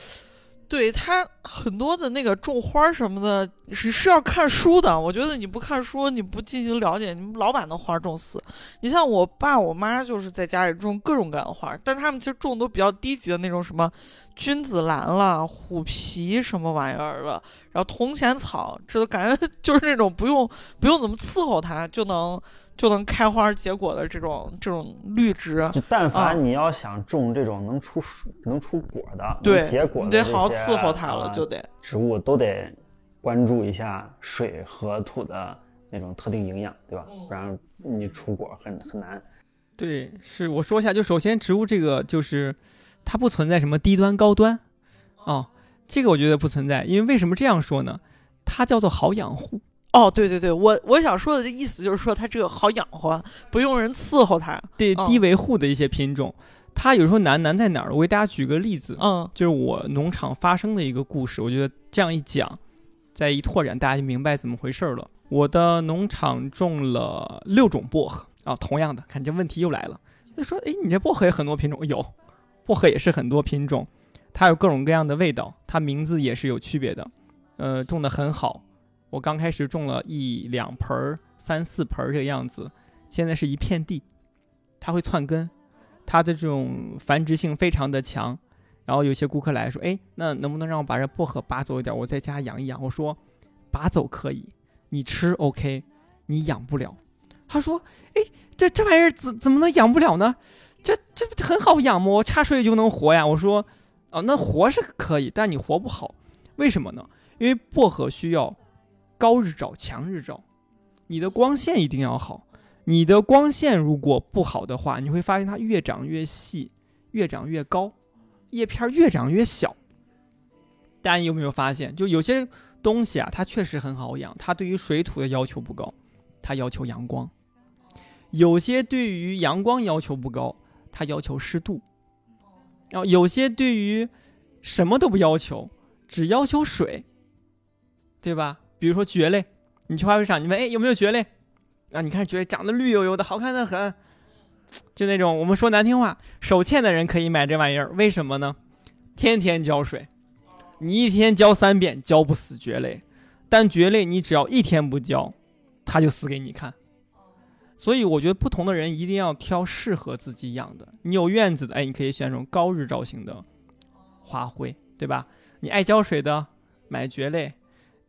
对它很多的那个种花儿什么的，是是要看书的。我觉得你不看书，你不进行了解，你老把那花儿种死。你像我爸我妈就是在家里种各种各样的花儿，但他们其实种都比较低级的那种，什么君子兰啦、虎皮什么玩意儿的，然后铜钱草，这都感觉 就是那种不用不用怎么伺候它就能就能开花结果的这种这种绿植。就但啊凡你要想种这种能出树、能出果的、对结，果你的你，得好好伺候它了，啊就得。植物都得关注一下水和土的那种特定营养，对吧？嗯不然你出果很很难。对，是我说一下，就首先植物这个就是它不存在什么低端高端，哦，这个我觉得不存在，因为为什么这样说呢？它叫做好养护，哦，对对对，我我想说的这意思就是说，它这个好养活，不用人伺候它。对嗯低维护的一些品种，它有时候难难在哪儿？我给大家举个例子，嗯就是我农场发生的一个故事，我觉得这样一讲，再一拓展，大家就明白怎么回事儿了。我的农场种了六种薄荷啊，同样的，看这问题又来了。就说，哎，你这薄荷也很多品种，有，薄荷也是很多品种，它有各种各样的味道，它名字也是有区别的。呃，种的很好，我刚开始种了一两盆儿、三四盆儿这个样子，现在是一片地，它会窜根，它的这种繁殖性非常的强。然后有些顾客来说，哎，那能不能让我把这薄荷拔走一点，我在家养一养？我说，拔走可以，你吃 OK，你养不了。他说，哎，这这玩意儿怎怎么能养不了呢？这这不很好养吗？我插水就能活呀。我说，哦，那活是可以，但你活不好，为什么呢？因为薄荷需要高日照、强日照，你的光线一定要好。你的光线如果不好的话，你会发现它越长越细，越长越高，叶片越长越小。大家有没有发现，就有些东西啊，它确实很好养，它对于水土的要求不高，它要求阳光；有些对于阳光要求不高，它要求湿度；然后有些对于什么都不要求，只要求水，对吧？比如说蕨类，你去花卉市场，你问哎有没有蕨类啊？你看蕨类长得绿油油的，好看的很，就那种我们说难听话，手欠的人可以买这玩意儿，为什么呢？天天浇水。你一天浇三遍，浇不死蕨类，但蕨类你只要一天不浇，它就死给你看。所以我觉得不同的人一定要挑适合自己养的。你有院子的，哎，你可以选种高日照型的花卉，对吧？你爱浇水的，买蕨类；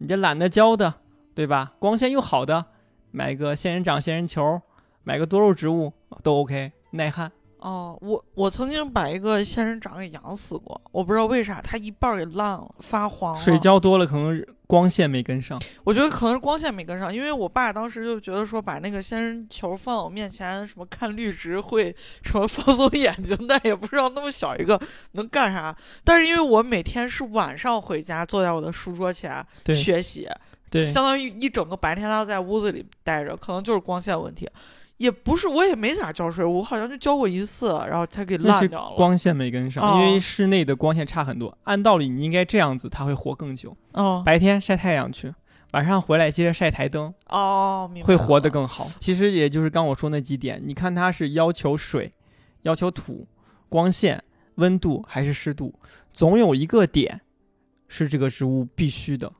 你这懒得浇的，对吧？光线又好的，买个仙人掌、仙人球，买个多肉植物都 OK，耐旱。哦，我我曾经把一个仙人掌给养死过，我不知道为啥，它一半儿给烂了，发黄了。水浇多了，可能光线没跟上。我觉得可能是光线没跟上，因为我爸当时就觉得说把那个仙人球放我面前，什么看绿植会什么 放松眼睛，但也不知道那么小一个能干啥。但是因为我每天是晚上回家，坐在我的书桌前学习，对，相当于一整个白天都在屋子里待着，可能就是光线问题。也不是，我也没咋浇水，我好像就浇过一次，然后才给烂掉了。光线没跟上，哦因为室内的光线差很多。按道理你应该这样子，它会活更久。哦白天晒太阳去，晚上回来接着晒台灯，哦，会活得更好。其实也就是刚我说那几点，你看它是要求水、要求土、光线、温度还是湿度，总有一个点是这个植物必须的。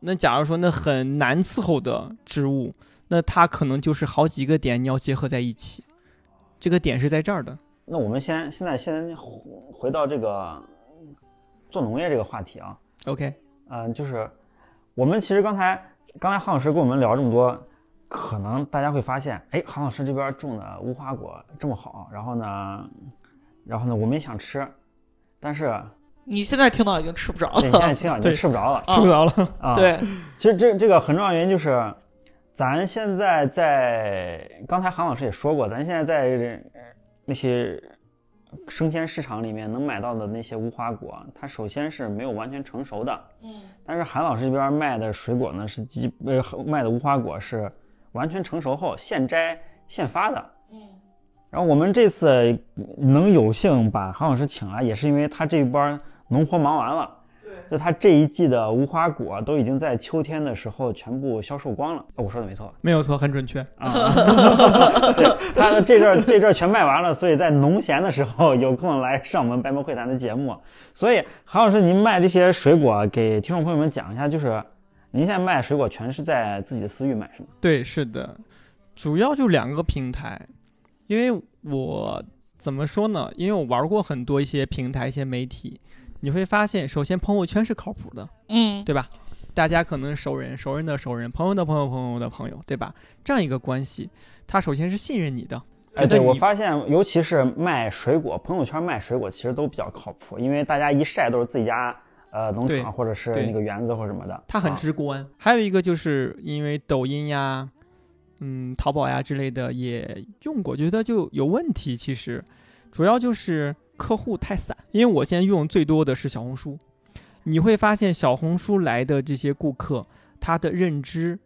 那假如说那很难伺候的植物，那它可能就是好几个点你要结合在一起，这个点是在这儿的。那我们先现在先回回到这个做农业这个话题啊，OK，嗯、就是我们其实刚才刚才韩老师跟我们聊这么多，可能大家会发现，哎，韩老师这边种的无花果这么好，然后呢，然后呢，我们也想吃，但是你现在听到已经吃不着了对现在。听到已经吃不着了啊吃不着了。啊。，对，其实这这个很重要的原因就是，咱现在在刚才韩老师也说过，咱现在在这那些生鲜市场里面能买到的那些无花果，它首先是没有完全成熟的，嗯，但是韩老师这边卖的水果呢是基呃卖的无花果是完全成熟后现摘现发的，嗯，然后我们这次能有幸把韩老师请来，也是因为他这一波农活忙完了。对，就他这一季的无花果都已经在秋天的时候全部销售光了。哦我说的没错没有错，很准确。啊，对，他的这阵儿这阵儿全卖完了，所以在农闲的时候有空来上我们白毛会谈的节目。所以韩老师，您卖这些水果给听众朋友们讲一下，就是您现在卖水果全是在自己的私域买是吗？对，是的，主要就两个平台，因为我怎么说呢？因为我玩过很多一些平台、一些媒体，你会发现，首先朋友圈是靠谱的，嗯，对吧？大家可能是熟人，熟人的熟人，朋友的朋友，朋友的朋友，对吧？这样一个关系，他首先是信任你的，哎，对我发现，尤其是卖水果，朋友圈卖水果其实都比较靠谱，因为大家一晒都是自己家呃农场或者是对那个园子或者什么的，它很啊直观。还有一个就是因为抖音呀、嗯，淘宝呀之类的也用过，觉得就有问题。其实主要就是客户太散，因为我现在用最多的是小红书，你会发现小红书来的这些顾客，他的认知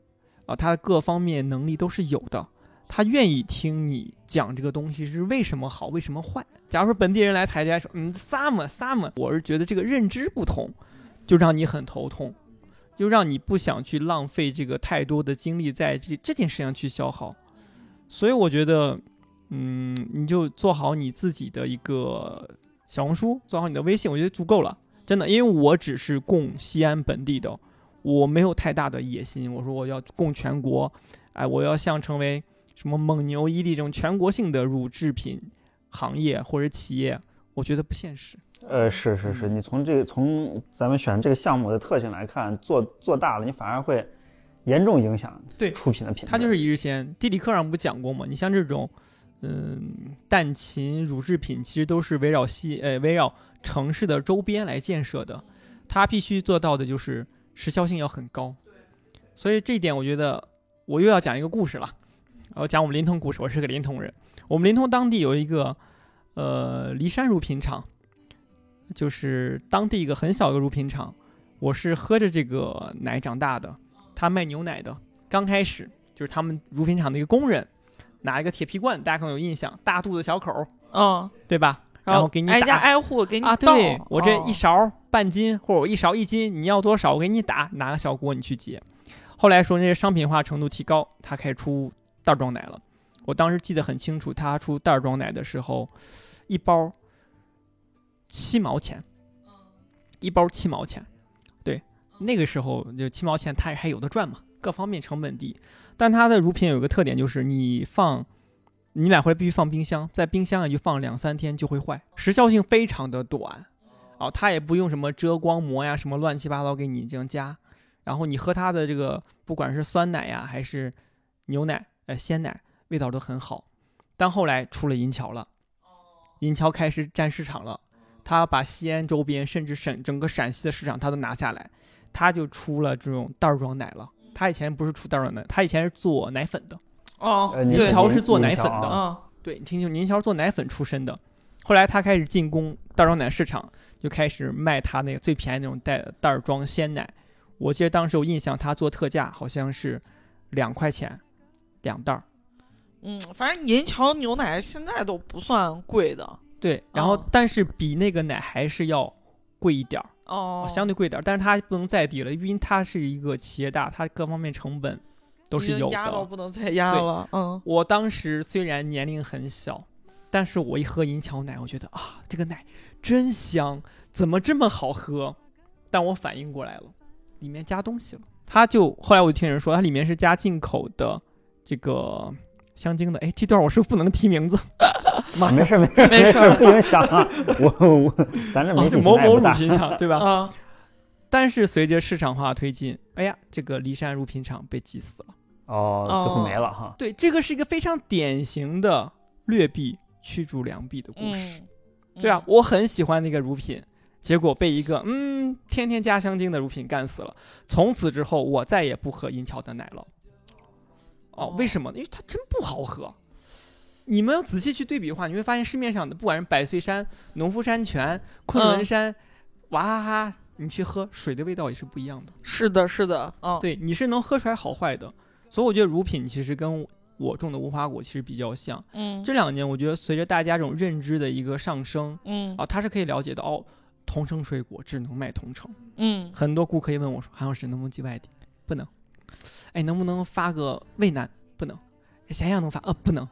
啊，他的各方面能力都是有的。他愿意听你讲这个东西是为什么好，为什么坏。假如说本地人来采摘说，嗯，撒么撒么，我是觉得这个认知不同，就让你很头痛。就让你不想去浪费这个太多的精力在这这件事上去消耗，所以我觉得，嗯，你就做好你自己的一个小红书，做好你的微信，我觉得足够了，真的，因为我只是供西安本地的，我没有太大的野心，我说我要供全国，哎，我要像成为什么蒙牛、伊利这种全国性的乳制品行业或者企业，我觉得不现实。呃，是是是，你从这个从咱们选这个项目的特性来看，做做大了，你反而会严重影响对出品的品质。它就是一日鲜。地理课上不讲过吗？你像这种，嗯，蛋禽乳制品，其实都是围绕西呃围绕城市的周边来建设的，它必须做到的就是时效性要很高。所以这一点，我觉得我又要讲一个故事了。我讲我们临潼故事，我是个临潼人。我们临潼当地有一个呃骊山乳品厂，就是当地一个很小的乳品厂。我是喝着这个奶长大的，他卖牛奶的。刚开始就是他们乳品厂的一个工人，拿一个铁皮罐，大家可能有印象，大肚子小口儿，嗯，对吧？然后给你挨家挨户给你啊，倒对我这一哦勺半斤，或者我一勺一斤，你要多少我给你打，拿个小锅你去接。后来说那些商品化程度提高，他开始出袋装奶了。我当时记得很清楚，他出袋装奶的时候，一包七毛钱，一包七毛钱。对，那个时候就七毛钱，他还有的赚嘛，各方面成本低。但它的乳品有个特点，就是你放，你买回来必须放冰箱，在冰箱里就放两三天就会坏，时效性非常的短。哦，它也不用什么遮光膜呀，什么乱七八糟给你这样加。然后你喝它的这个，不管是酸奶呀，还是牛奶、呃鲜奶，味道都很好。但后来出了银桥了，银桥开始占市场了，他把西安周边甚至省整个陕西的市场他都拿下来，他就出了这种袋儿装奶了。他以前不是出袋儿装奶，他以前是做奶粉的。哦，银桥是做奶粉的啊嗯对，你听清楚，银桥做奶粉出身的，后来他开始进攻袋装奶市场，就开始卖他那个最便宜那种袋袋儿装鲜奶。我记得当时有印象，他做特价好像是两块钱两袋儿。嗯，反正银桥牛奶现在都不算贵的对，然后哦但是比那个奶还是要贵一点儿，哦，相对贵点儿，但是它不能再低了，因为它是一个企业大，它各方面成本都是有的。压到不能再压了，嗯我当时虽然年龄很小，但是我一喝银桥奶，我觉得啊，这个奶真香，怎么这么好喝？但我反应过来了，里面加东西了。它就后来我就听人说，它里面是加进口的这个香精的。哎，这段我是不是不能提名字？妈 没事儿没事儿没事不影响啊。我我咱这哦，媒体是某某乳品厂，对吧？啊但是随着市场化推进，哎呀，这个骊山乳品厂被挤死了。哦，最后哦没了哈。对，这个是一个非常典型的劣币驱逐良币的故事。嗯，对啊嗯，我很喜欢那个乳品，结果被一个嗯天天加香精的乳品干死了。从此之后，我再也不喝银桥的奶了。哦，为什么？因为它真不好喝。你们要仔细去对比的话，你会发现市面上的不管是百岁山、农夫山泉、昆仑嗯山、娃哈哈，你去喝水的味道也是不一样的。是的，是的，嗯，对，你是能喝出来好坏的。所以我觉得乳品其实跟我种的无花果其实比较像。嗯，这两年，我觉得随着大家这种认知的一个上升嗯啊，他是可以了解到哦，同城水果只能卖同城。嗯很多顾客也问我说，韩老师能不能寄外地？不能。哎，能不能发个渭南？不能。咸阳能发？呃，不能。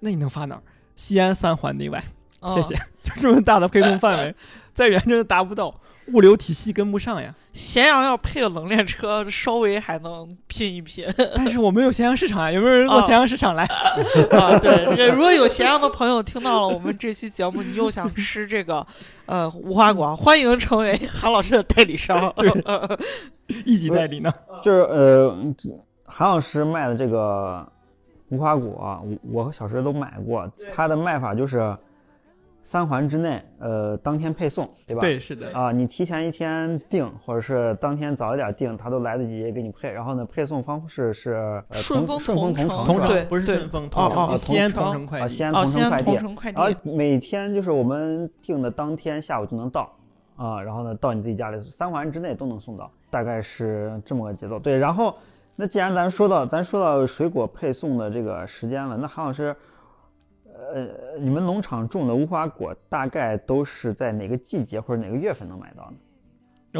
那你能发哪儿？西安三环内外，谢谢。嗯 就这么大的配送范围，再远真的达不到，物流体系跟不上呀。咸阳要配个冷链车，稍微还能拼一拼但是我们有咸阳市场啊，有没有人做哦咸阳市场来？啊。对，这个如果有咸阳的朋友听到了我们这期节目，你又想吃这个呃无花果，欢迎成为韩老师的代理商。对一级代理呢？就是呃，韩老师卖的这个无花果我和小石都买过，他的卖法就是三环之内，呃，当天配送，对吧？对，是的。啊，你提前一天订，或者是当天早一点订，他都来得及给你配。然后呢，配送方式是、呃、顺丰同顺丰同城对对不是顺丰，哦同城，哦就西安同城快递。西安哦，西安同城快递同。城快递然后每天就是我们订的当天下午就能到啊，然后呢到你自己家里，三环之内都能送到，大概是这么个节奏。对，然后那既然咱说到咱说到水果配送的这个时间了，那韩老师，呃，你们农场种的无花果大概都是在哪个季节或者哪个月份能买到呢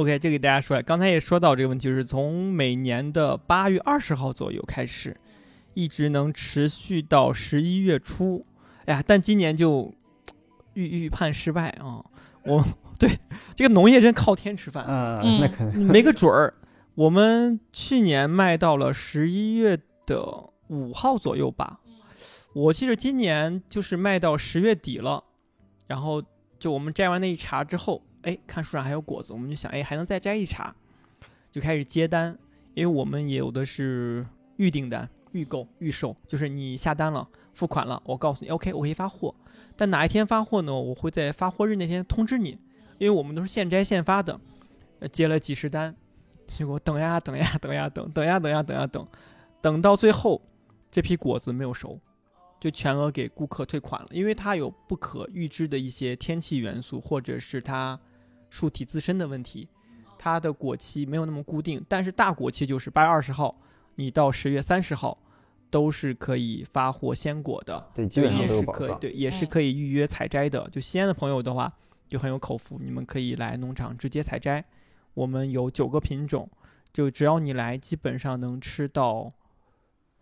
？OK，这给大家说，刚才也说到这个问题，就是从每年的八月二十号左右开始，一直能持续到十一月初。哎呀，但今年就预预判失败啊！我对这个农业真靠天吃饭，嗯，嗯那肯定。没个准儿。我们去年卖到了十一月的五号左右吧，我记得今年就是卖到十月底了，然后就我们摘完那一茬之后，哎，看树上还有果子，我们就想，哎，还能再摘一茬，就开始接单，因为我们也有的是预订单、预购、预售，就是你下单了、付款了，我告诉你，OK，我可以发货，但哪一天发货呢？我会在发货日那天通知你，因为我们都是现摘现发的，接了几十单。结果等呀等呀等呀等，等呀等呀等呀等，等到最后，这批果子没有熟，就全额给顾客退款了，因为它有不可预知的一些天气元素，或者是它树体自身的问题，它的果期没有那么固定。但是大果期就是八月二十号，你到十月三十号都是可以发货鲜果的。对，基本上也都。是可以对，也是嗯可以预约采摘的。就西安的朋友的话，就很有口福，你们可以来农场直接采摘。我们有九个品种，就只要你来，基本上能吃到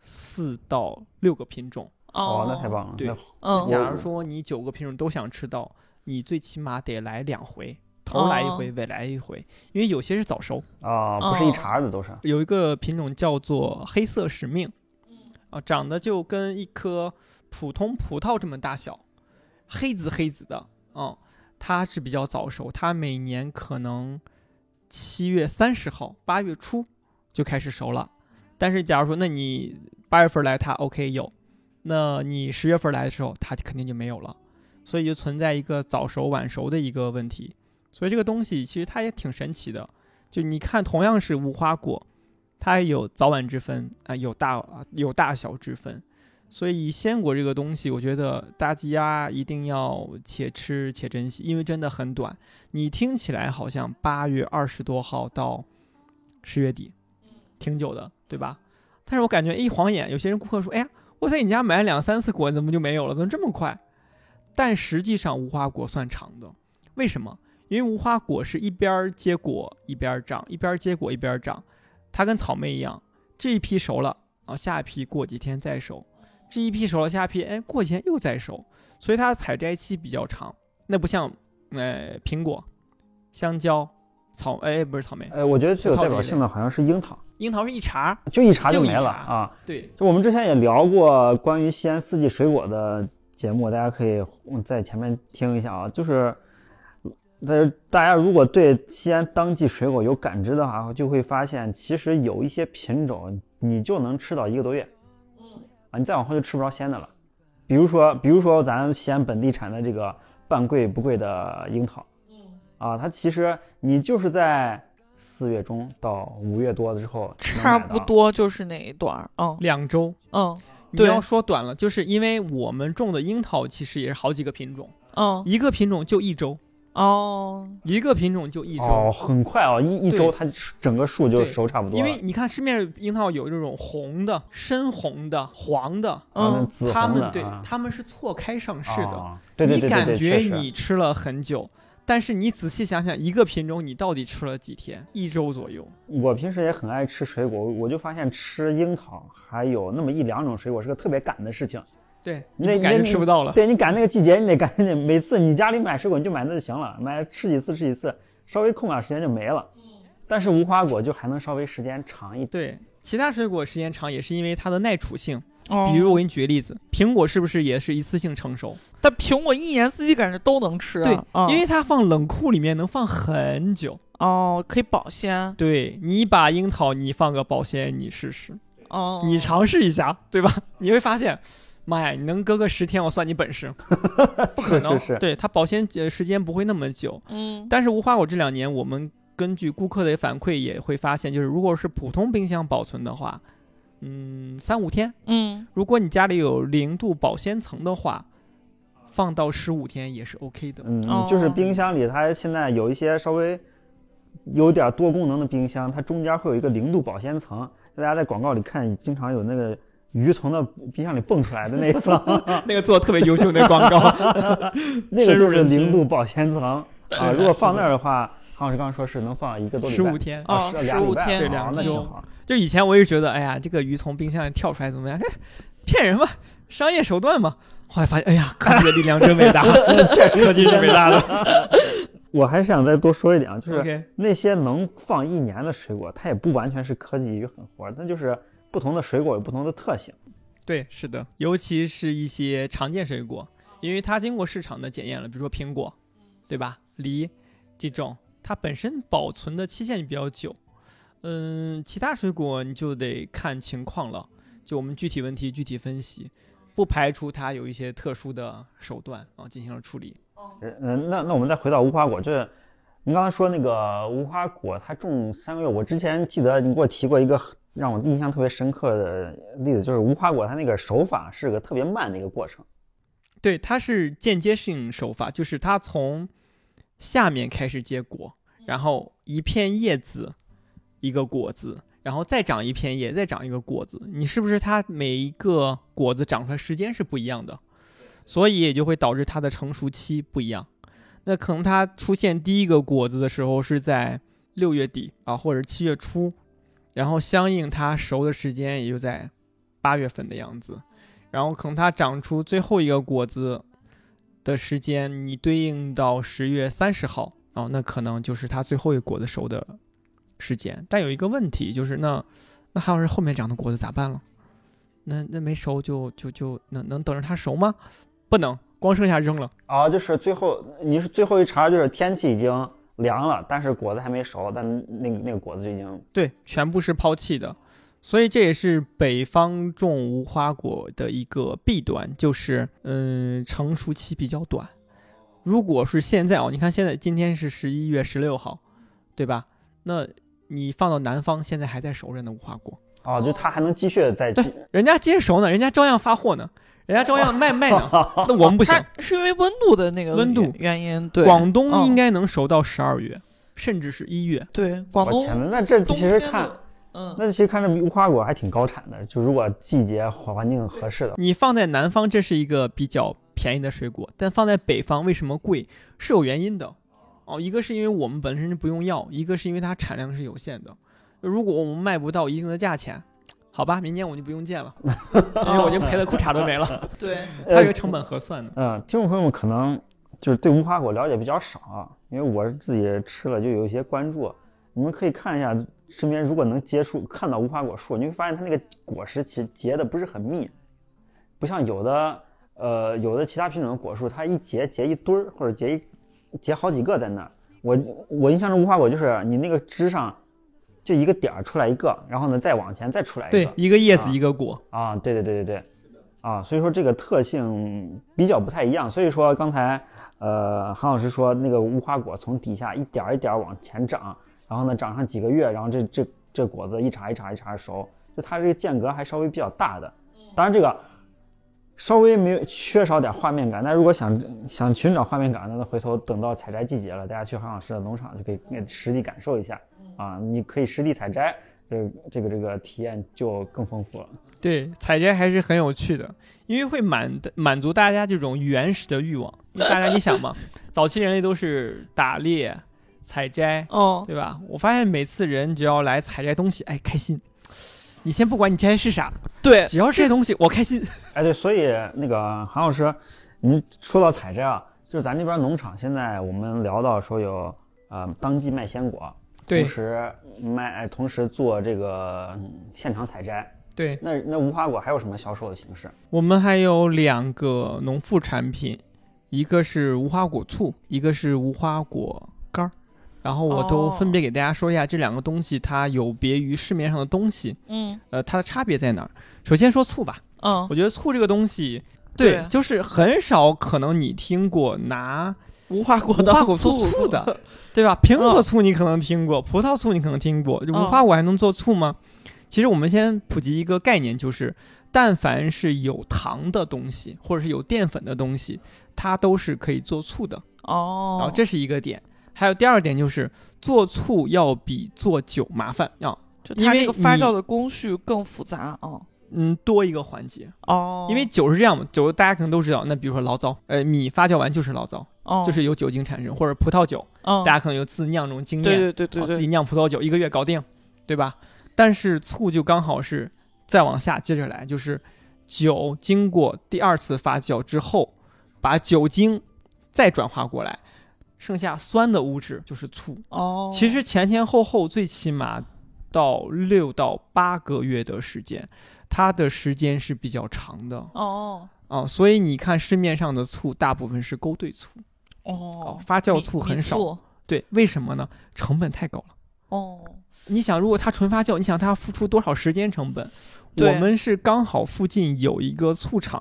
四到六个品种。哦，那太棒了。对嗯假如说你九个品种都想吃到，你最起码得来两回，头来一回，尾来一回，因为有些是早熟。啊，不是一茬子都是。有一个品种叫做黑色使命，啊，长得就跟一颗普通葡萄这么大小，黑紫黑紫的，嗯，它是比较早熟，它每年可能七月三十号、八月初就开始熟了。但是假如说，那你八月份来它 OK 有，那你十月份来的时候它肯定就没有了，所以就存在一个早熟晚熟的一个问题。所以这个东西其实它也挺神奇的，就你看，同样是无花果，它有早晚之分啊、有大有大小之分。所以鲜果这个东西，我觉得大家一定要且吃且珍惜，因为真的很短。你听起来好像八月二十多号到十月底，挺久的，对吧？但是我感觉一晃眼，有些人顾客说：“哎呀，我在你家买了两三次果，怎么就没有了？怎么这么快？”但实际上无花果算长的，为什么？因为无花果是一边儿结果一边儿长，一边儿结果一边儿长，它跟草莓一样，这一批熟了啊，下一批过几天再熟，这一批熟了，下一批哎过几天又再熟，所以它的采摘期比较长。那不像呃苹果、香蕉、草哎不是草莓，哎，我觉得最有代表性的好像是樱桃，樱桃是一茬，就一茬就没了就啊。对，就我们之前也聊过关于西安四季水果的节目，大家可以嗯在前面听一下啊。就是，但是大家如果对西安当季水果有感知的话，就会发现其实有一些品种你就能吃到一个多月，啊，你再往后就吃不着鲜的了。比如说，比如说咱西安本地产的这个半贵不贵的樱桃，啊，它其实你就是在四月中到五月多的之后差不多就是那一段儿，嗯。两周。嗯对你要说短了，就是因为我们种的樱桃其实也是好几个品种，嗯。一个品种就一周，哦，一个品种就一周。哦，很快哦，一一周它整个树就对。熟差不多了。因为你看市面樱桃有这种红的、深红的、黄的，嗯。紫它们对红的啊。它们是错开上市的。哦对对对对对，你感觉你吃了很久，但是你仔细想想，一个品种你到底吃了几天？一周左右。我平时也很爱吃水果，我就发现吃樱桃还有那么一两种水果是个特别赶的事情。对，那赶吃不到了。对你赶那个季节，你得赶紧，每次你家里买水果你就买那就行了，买吃几次吃几次，稍微空点时间就没了。但是无花果就还能稍微时间长一点。对，其他水果时间长也是因为它的耐储性。哦比如我给你举个例子，苹果是不是也是一次性成熟？但苹果一年四季感觉都能吃啊，对，啊因为它放冷库里面能放很久。哦可以保鲜，对你把樱桃你放个保鲜，你试试，哦，你尝试一下，对吧？你会发现，妈呀，你能搁个十天，我算你本事。不可能，是是对它保鲜呃时间不会那么久。嗯但是无花果这两年，我们根据顾客的反馈也会发现，就是如果是普通冰箱保存的话，嗯，三五天；嗯如果你家里有零度保鲜层的话，放到十五天也是 OK 的。嗯，哦就是冰箱里它现在有一些稍微有点多功能的冰箱，它中间会有一个零度保鲜层。大家在广告里看，经常有那个鱼从那冰箱里蹦出来的那一层，那个做的特别优秀，那广告。那个就是零度保鲜层啊。如果放那儿的话，韩老师刚刚说是能放一个多礼拜，十五天。哦是俩礼15天啊对两周那挺好。就以前我也觉得，哎呀，这个鱼从冰箱里跳出来怎么样？哎，骗人吧，商业手段嘛。后来发现，哎呀，科技的力量真伟大，确实科技是伟大的。我还是想再多说一点啊，就是那些能放一年的水果，它也不完全是科技与狠活，那就是不同的水果有不同的特性。对，是的，尤其是一些常见水果，因为它经过市场的检验了，比如说苹果，对吧？梨这种，它本身保存的期限就比较久。嗯，其他水果你就得看情况了，就我们具体问题具体分析，不排除它有一些特殊的手段啊进行了处理。嗯，那那我们再回到无花果，就是您刚才说那个无花果，它种三个月，我之前记得你给我提过一个让我印象特别深刻的例子就是无花果，它那个手法是个特别慢的一个过程。对，它是间接性手法，就是它从下面开始结果，然后一片叶子，一个果子，然后再长一片叶，再长一个果子。你是不是它每一个果子长出来时间是不一样的？所以也就会导致它的成熟期不一样。那可能它出现第一个果子的时候是在六月底啊，或者七月初，然后相应它熟的时间也就在八月份的样子。然后可能它长出最后一个果子的时间，你对应到十月三十号，哦，那可能就是它最后一个果子熟的时间。但有一个问题就是，那那还有人后面长的果子咋办了？那那没熟就就就能能等着它熟吗？不能，光剩下扔了。啊，就是最后你是最后一茬，就是天气已经凉了，但是果子还没熟，但那个那个果子就已经对，全部是抛弃的。所以这也是北方种无花果的一个弊端，就是嗯，成熟期比较短。如果是现在哦，你看现在今天是十一月十六号，对吧？那你放到南方，现在还在熟着呢，无花果。哦，就它还能继续再继，人家接着熟呢，人家照样发货呢，人家照样卖卖呢。那我们不行，是因为温度的那个温度原因，对，广东嗯应该能熟到十二月，甚至是一月。对广东我天呐，那这其实看，嗯，那其实看这无花果还挺高产的，就如果季节环境合适的，你放在南方，这是一个比较便宜的水果，但放在北方为什么贵？是有原因的。哦，一个是因为我们本身不用药，一个是因为它产量是有限的。如果我们卖不到一定的价钱，好吧，明年我就不用见了，因为我已经赔的裤衩都没了。对，它这个成本核算的。嗯，听众朋友们可能就是对无花果了解比较少啊，因为我是自己吃了就有一些关注。你们可以看一下身边如果能接触看到无花果树，你会发现它那个果实其实结的不是很密，不像有的呃有的其他品种的果树，它一结结一堆儿或者结一结好几个在那儿。我我印象中无花果就是你那个枝上就一个点儿出来一个，然后呢再往前再出来一个对个，，一个叶子啊一个果。啊，对对对对对，啊，所以说这个特性比较不太一样。所以说刚才呃韩老师说那个无花果从底下一点儿一点儿往前长，然后呢长上几个月，然后这这这果子一茬一茬一茬熟，就它这个间隔还稍微比较大的。当然这个稍微没有缺少点画面感，那如果想想寻找画面感，那回头等到采摘季节了，大家去韩老师的农场就可以呃实地感受一下啊，你可以实地采摘，这个这个这个体验就更丰富了。对，采摘还是很有趣的，因为会满满足大家这种原始的欲望。大家你想嘛，早期人类都是打猎、采摘，哦，对吧？我发现每次人只要来采摘东西，哎，开心。你先不管你摘的是啥，对，只要是这东西，我开心。哎，对，所以那个韩老师，您说到采摘啊，就是咱这边农场现在我们聊到说有呃当季卖鲜果，同时卖同时做这个嗯现场采摘。对，那那无花果还有什么销售的形式？我们还有两个农副产品，一个是无花果醋，一个是无花果。然后我都哦分别给大家说一下这两个东西它有别于市面上的东西，嗯呃，它的差别在哪儿？首先说醋吧，嗯，我觉得醋这个东西，对，对就是很少可能你听过拿无花果无当花果做醋的，对吧？苹果醋你可能听过，葡萄醋你可能听过，这无嗯花果还能做醋吗？其实我们先普及一个概念，就是但凡是有糖的东西，或者是有淀粉的东西，它都是可以做醋的。哦，然后这是一个点。还有第二点就是做醋要比做酒麻烦啊，就它那个发酵的工序更复杂啊。嗯，多一个环节。哦，因为酒是这样嘛，酒大家可能都知道，那比如说醪糟，呃，米发酵完就是醪糟，哦就是由酒精产生，或者葡萄酒，哦，大家可能有自酿这种经验，对对对对哦自己，酿葡萄酒一个月搞定，对吧？但是醋就刚好是再往下接着来，就是酒经过第二次发酵之后，把酒精再转化过来，剩下酸的物质就是醋。哦，其实前前后后最起码到六到八个月的时间，它的时间是比较长的哦啊，所以你看市面上的醋大部分是勾兑醋哦哦，，发酵醋很少。醋对，为什么呢？成本太高了。哦，你想，如果它纯发酵，你想它要付出多少时间成本？我们是刚好附近有一个醋厂，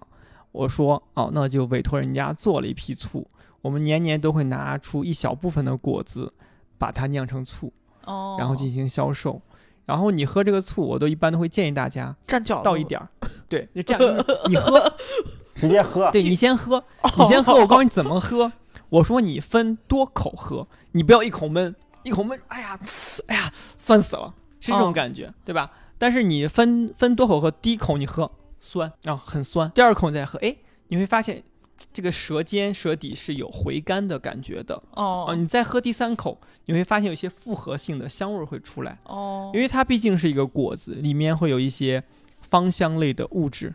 我说哦，那就委托人家做了一批醋，我们年年都会拿出一小部分的果子，把它酿成醋，哦，然后进行销售。然后你喝这个醋，我都一般都会建议大家蘸饺子倒一点儿，对，就这样，你喝，直接喝。对你先喝，你先喝，我告诉你怎么喝。我说你分多口喝，你不要一口闷，一口闷，哎呀，哎呀，酸死了，是这种哦感觉，对吧？但是你分分多口喝，第一口你喝酸啊、很酸，第二口你再喝，哎，你会发现这个舌尖舌底是有回甘的感觉的哦啊。你再喝第三口，你会发现有一些复合性的香味儿会出来，哦，因为它毕竟是一个果子，里面会有一些芳香类的物质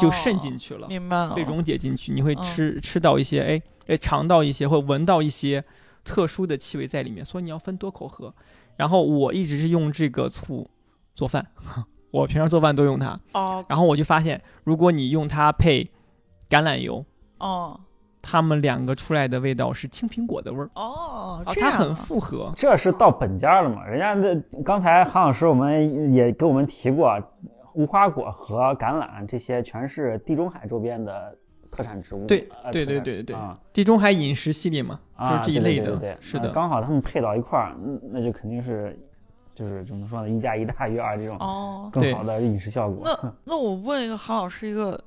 就渗进去了。哦明白了，被溶解进去，你会嗯吃、吃到一些，哎哎，尝到一些或闻到一些特殊的气味在里面，所以你要分多口喝。然后我一直是用这个醋做饭，我平常做饭都用它。哦然后我就发现，如果你用它配橄榄油，哦他们两个出来的味道是青苹果的味儿，哦，啊，它很这样啊复合。这是到本家了嘛？人家这刚才韩老师我们也给我们提过，无花果和橄榄这些全是地中海周边的特产植物。对呃对对对对啊地中海饮食系列嘛，就是啊，这一类的，对对对对对是的。呃刚好他们配到一块儿，嗯那就肯定是就是怎么说呢，一加一大于二这种哦。更好的饮食效果。那那我问一个韩老师一个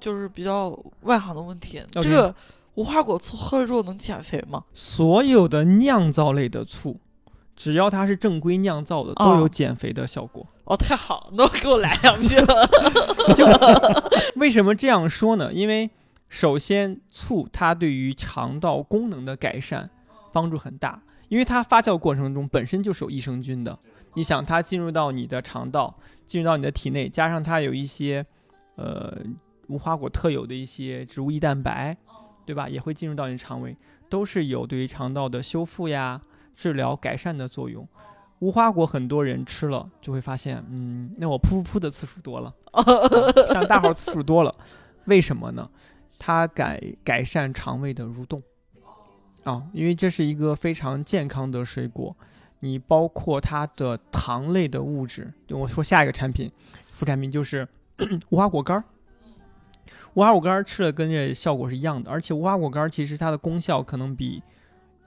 就是比较外行的问题，这个无花果醋喝了之后能减肥吗？所有的酿造类的醋，只要它是正规酿造的，都有哦减肥的效果。哦，太好，那给我来两瓶。就为什么这样说呢？因为首先醋它对于肠道功能的改善帮助很大，因为它发酵过程中本身就是有益生菌的。你想它进入到你的肠道，进入到你的体内，加上它有一些呃无花果特有的一些植物异蛋白，对吧？也会进入到你肠胃，都是有对于肠道的修复呀、治疗、改善的作用。无花果很多人吃了就会发现，嗯，那我噗噗噗的次数多了，上大号次数多了，为什么呢？它改改善肠胃的蠕动啊，因为这是一个非常健康的水果，你包括它的糖类的物质，就我说下一个产品，副产品就是 无花果干儿。无花果干儿吃了跟这效果是一样的，而且无花果干儿其实它的功效可能比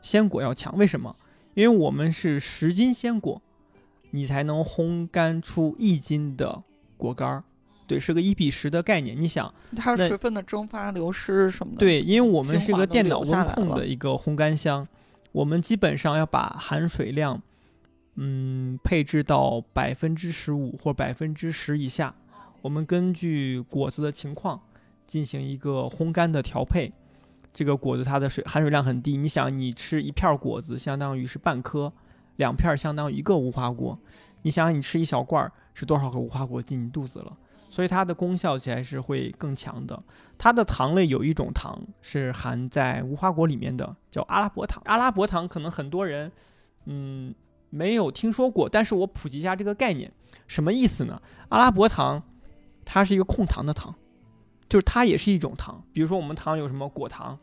鲜果要强。为什么？因为我们是十斤鲜果，你才能烘干出一斤的果干儿。对，是个一比十的概念。你想，它那水分的蒸发、流失什么的。，对，因为我们是个电脑温控的一个烘干箱，我们基本上要把含水量，嗯，配置到百分之十五或百分之十以下。我们根据果子的情况进行一个烘干的调配。这个果子它的水含水量很低，你想，你吃一片果子相当于是半颗，两片相当于一个无花果。你想想，你吃一小罐儿是多少个无花果进你肚子了？所以它的功效起来是会更强的。它的糖类有一种糖是含在无花果里面的，叫阿拉伯糖。阿拉伯糖可能很多人，嗯，没有听说过，但是我普及一下这个概念，什么意思呢？阿拉伯糖，它是一个控糖的糖，就是它也是一种糖。比如说我们糖有什么果糖，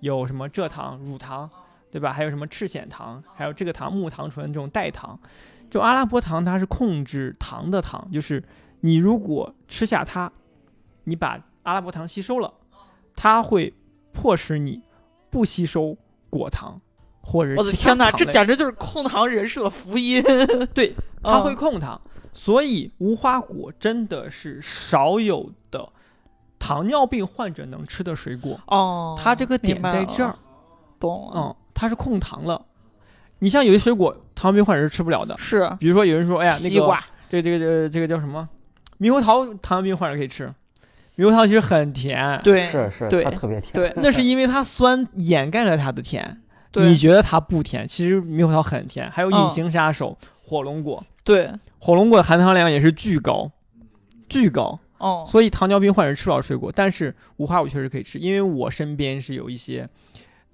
有什么蔗糖、乳糖，对吧？还有什么赤藓糖，还有这个糖木糖醇这种代糖。就阿拉伯糖，它是控制糖的糖，就是你如果吃下它，你把阿拉伯糖吸收了，它会迫使你不吸收果糖或者我的天哪，这简直就是控糖人士的福音。对，它嗯会控糖，所以无花果真的是少有的糖尿病患者能吃的水果。哦，它这个点在这儿，，懂了。嗯，它是控糖了。你像有些水果，糖尿病患者是吃不了的，是比如说有人说，哎呀，那个西瓜，这个这个这个这个叫什么？猕猴桃，糖尿病患者可以吃。猕猴桃其实很甜，对，是是，对它特别甜。对那是因为它酸掩盖了它的甜。对你觉得它不甜，其实猕猴桃很甜。还有隐嗯形杀手、火龙果，对，火龙果的含糖量也是巨高，巨高。哦，所以糖尿病患者吃不了水果，但是无花果确实可以吃，因为我身边是有一些，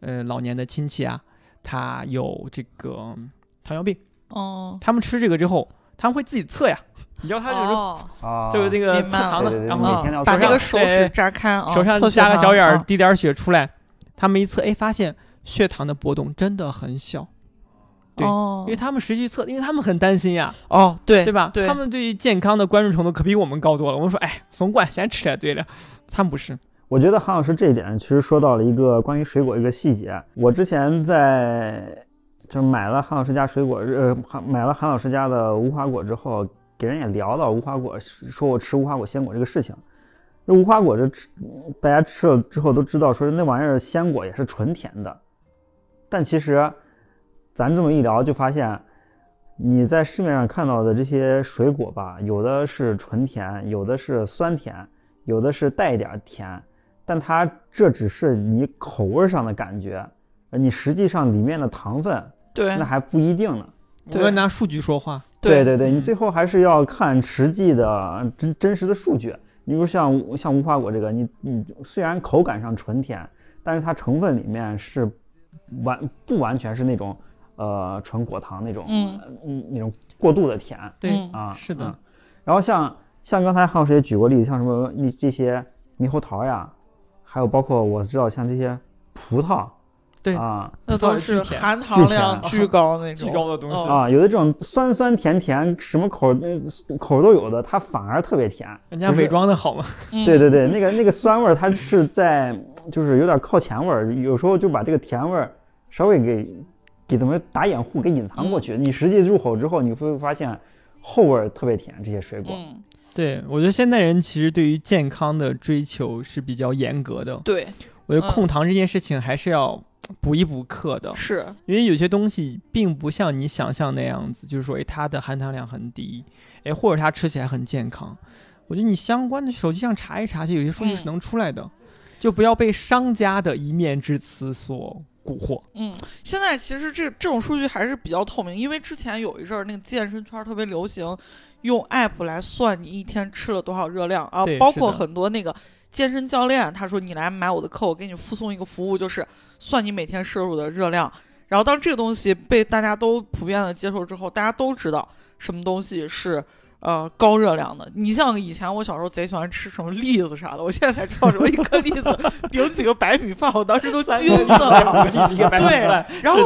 呃，老年的亲戚啊，他有这个糖尿病，哦，他们吃这个之后，他们会自己测呀，你知道他就是、哦，啊，就是那个测糖的，然后把这个手指扎开啊，手上测血加个小眼儿，啊滴点儿血出来，他们一测，哎，发现血糖的波动真的很小，对哦因为他们实际测，因为他们很担心呀，哦，对对吧？对，他们对于健康的关注程度可比我们高多了。我们说，哎，怂惯，先吃点对了，他们不是，我觉得韩老师这一点其实说到了一个关于水果一个细节。我之前在就是买了韩老师家水果，呃，韩买了韩老师家的无花果之后，给人也聊到无花果，说我吃无花果鲜果这个事情。这无花果这吃，大家吃了之后都知道，说那玩意儿鲜果也是纯甜的。但其实，咱这么一聊，就发现你在市面上看到的这些水果吧，有的是纯甜，有的是酸甜，有的是带一点甜，但它这只是你口味上的感觉，呃你实际上里面的糖分对那还不一定呢。我们拿数据说话。对对对，嗯你最后还是要看实际的真真实的数据。你比如像像无花果这个，你你虽然口感上纯甜，但是它成分里面是完不完全是那种呃纯果糖那种嗯嗯那种过度的甜对，嗯啊。是的嗯然后像像刚才韩老师也举过例子，像什么你这些猕猴桃呀，还有包括我知道像这些葡萄，对啊那都是甜含糖量巨巨高那 种，巨高的东西哦啊，有的这种酸酸甜甜什么口那口都有的，它反而特别甜。人家伪装的好嘛。嗯对对对，那个那个酸味儿，它是在就是有点靠前味儿，有时候就把这个甜味儿稍微给给怎么打掩护，给隐藏过去。你实际入口之后，你会发现后味儿特别甜，这些水果。嗯，对，我觉得现代人其实对于健康的追求是比较严格的。对，我觉得嗯控糖这件事情还是要 补一补课的，是，因为有些东西并不像你想象那样子，就是说，哎，它的含糖量很低，哎，或者它吃起来很健康。我觉得你相关的手机上查一查，其实有些数据是嗯能出来的，就不要被商家的一面之词所蛊惑。嗯，现在其实这这种数据还是比较透明，因为之前有一阵儿那个健身圈儿特别流行用 app 来算你一天吃了多少热量啊，包括很多那个健身教练，他说你来买我的课，我给你附送一个服务，就是算你每天摄入的热量。然后当这个东西被大家都普遍的接受之后，大家都知道什么东西是。呃，高热量的，你像以前我小时候贼喜欢吃什么栗子啥的，我现在才知道什么一颗栗子 顶几个白米饭，我当时都惊了。对，然后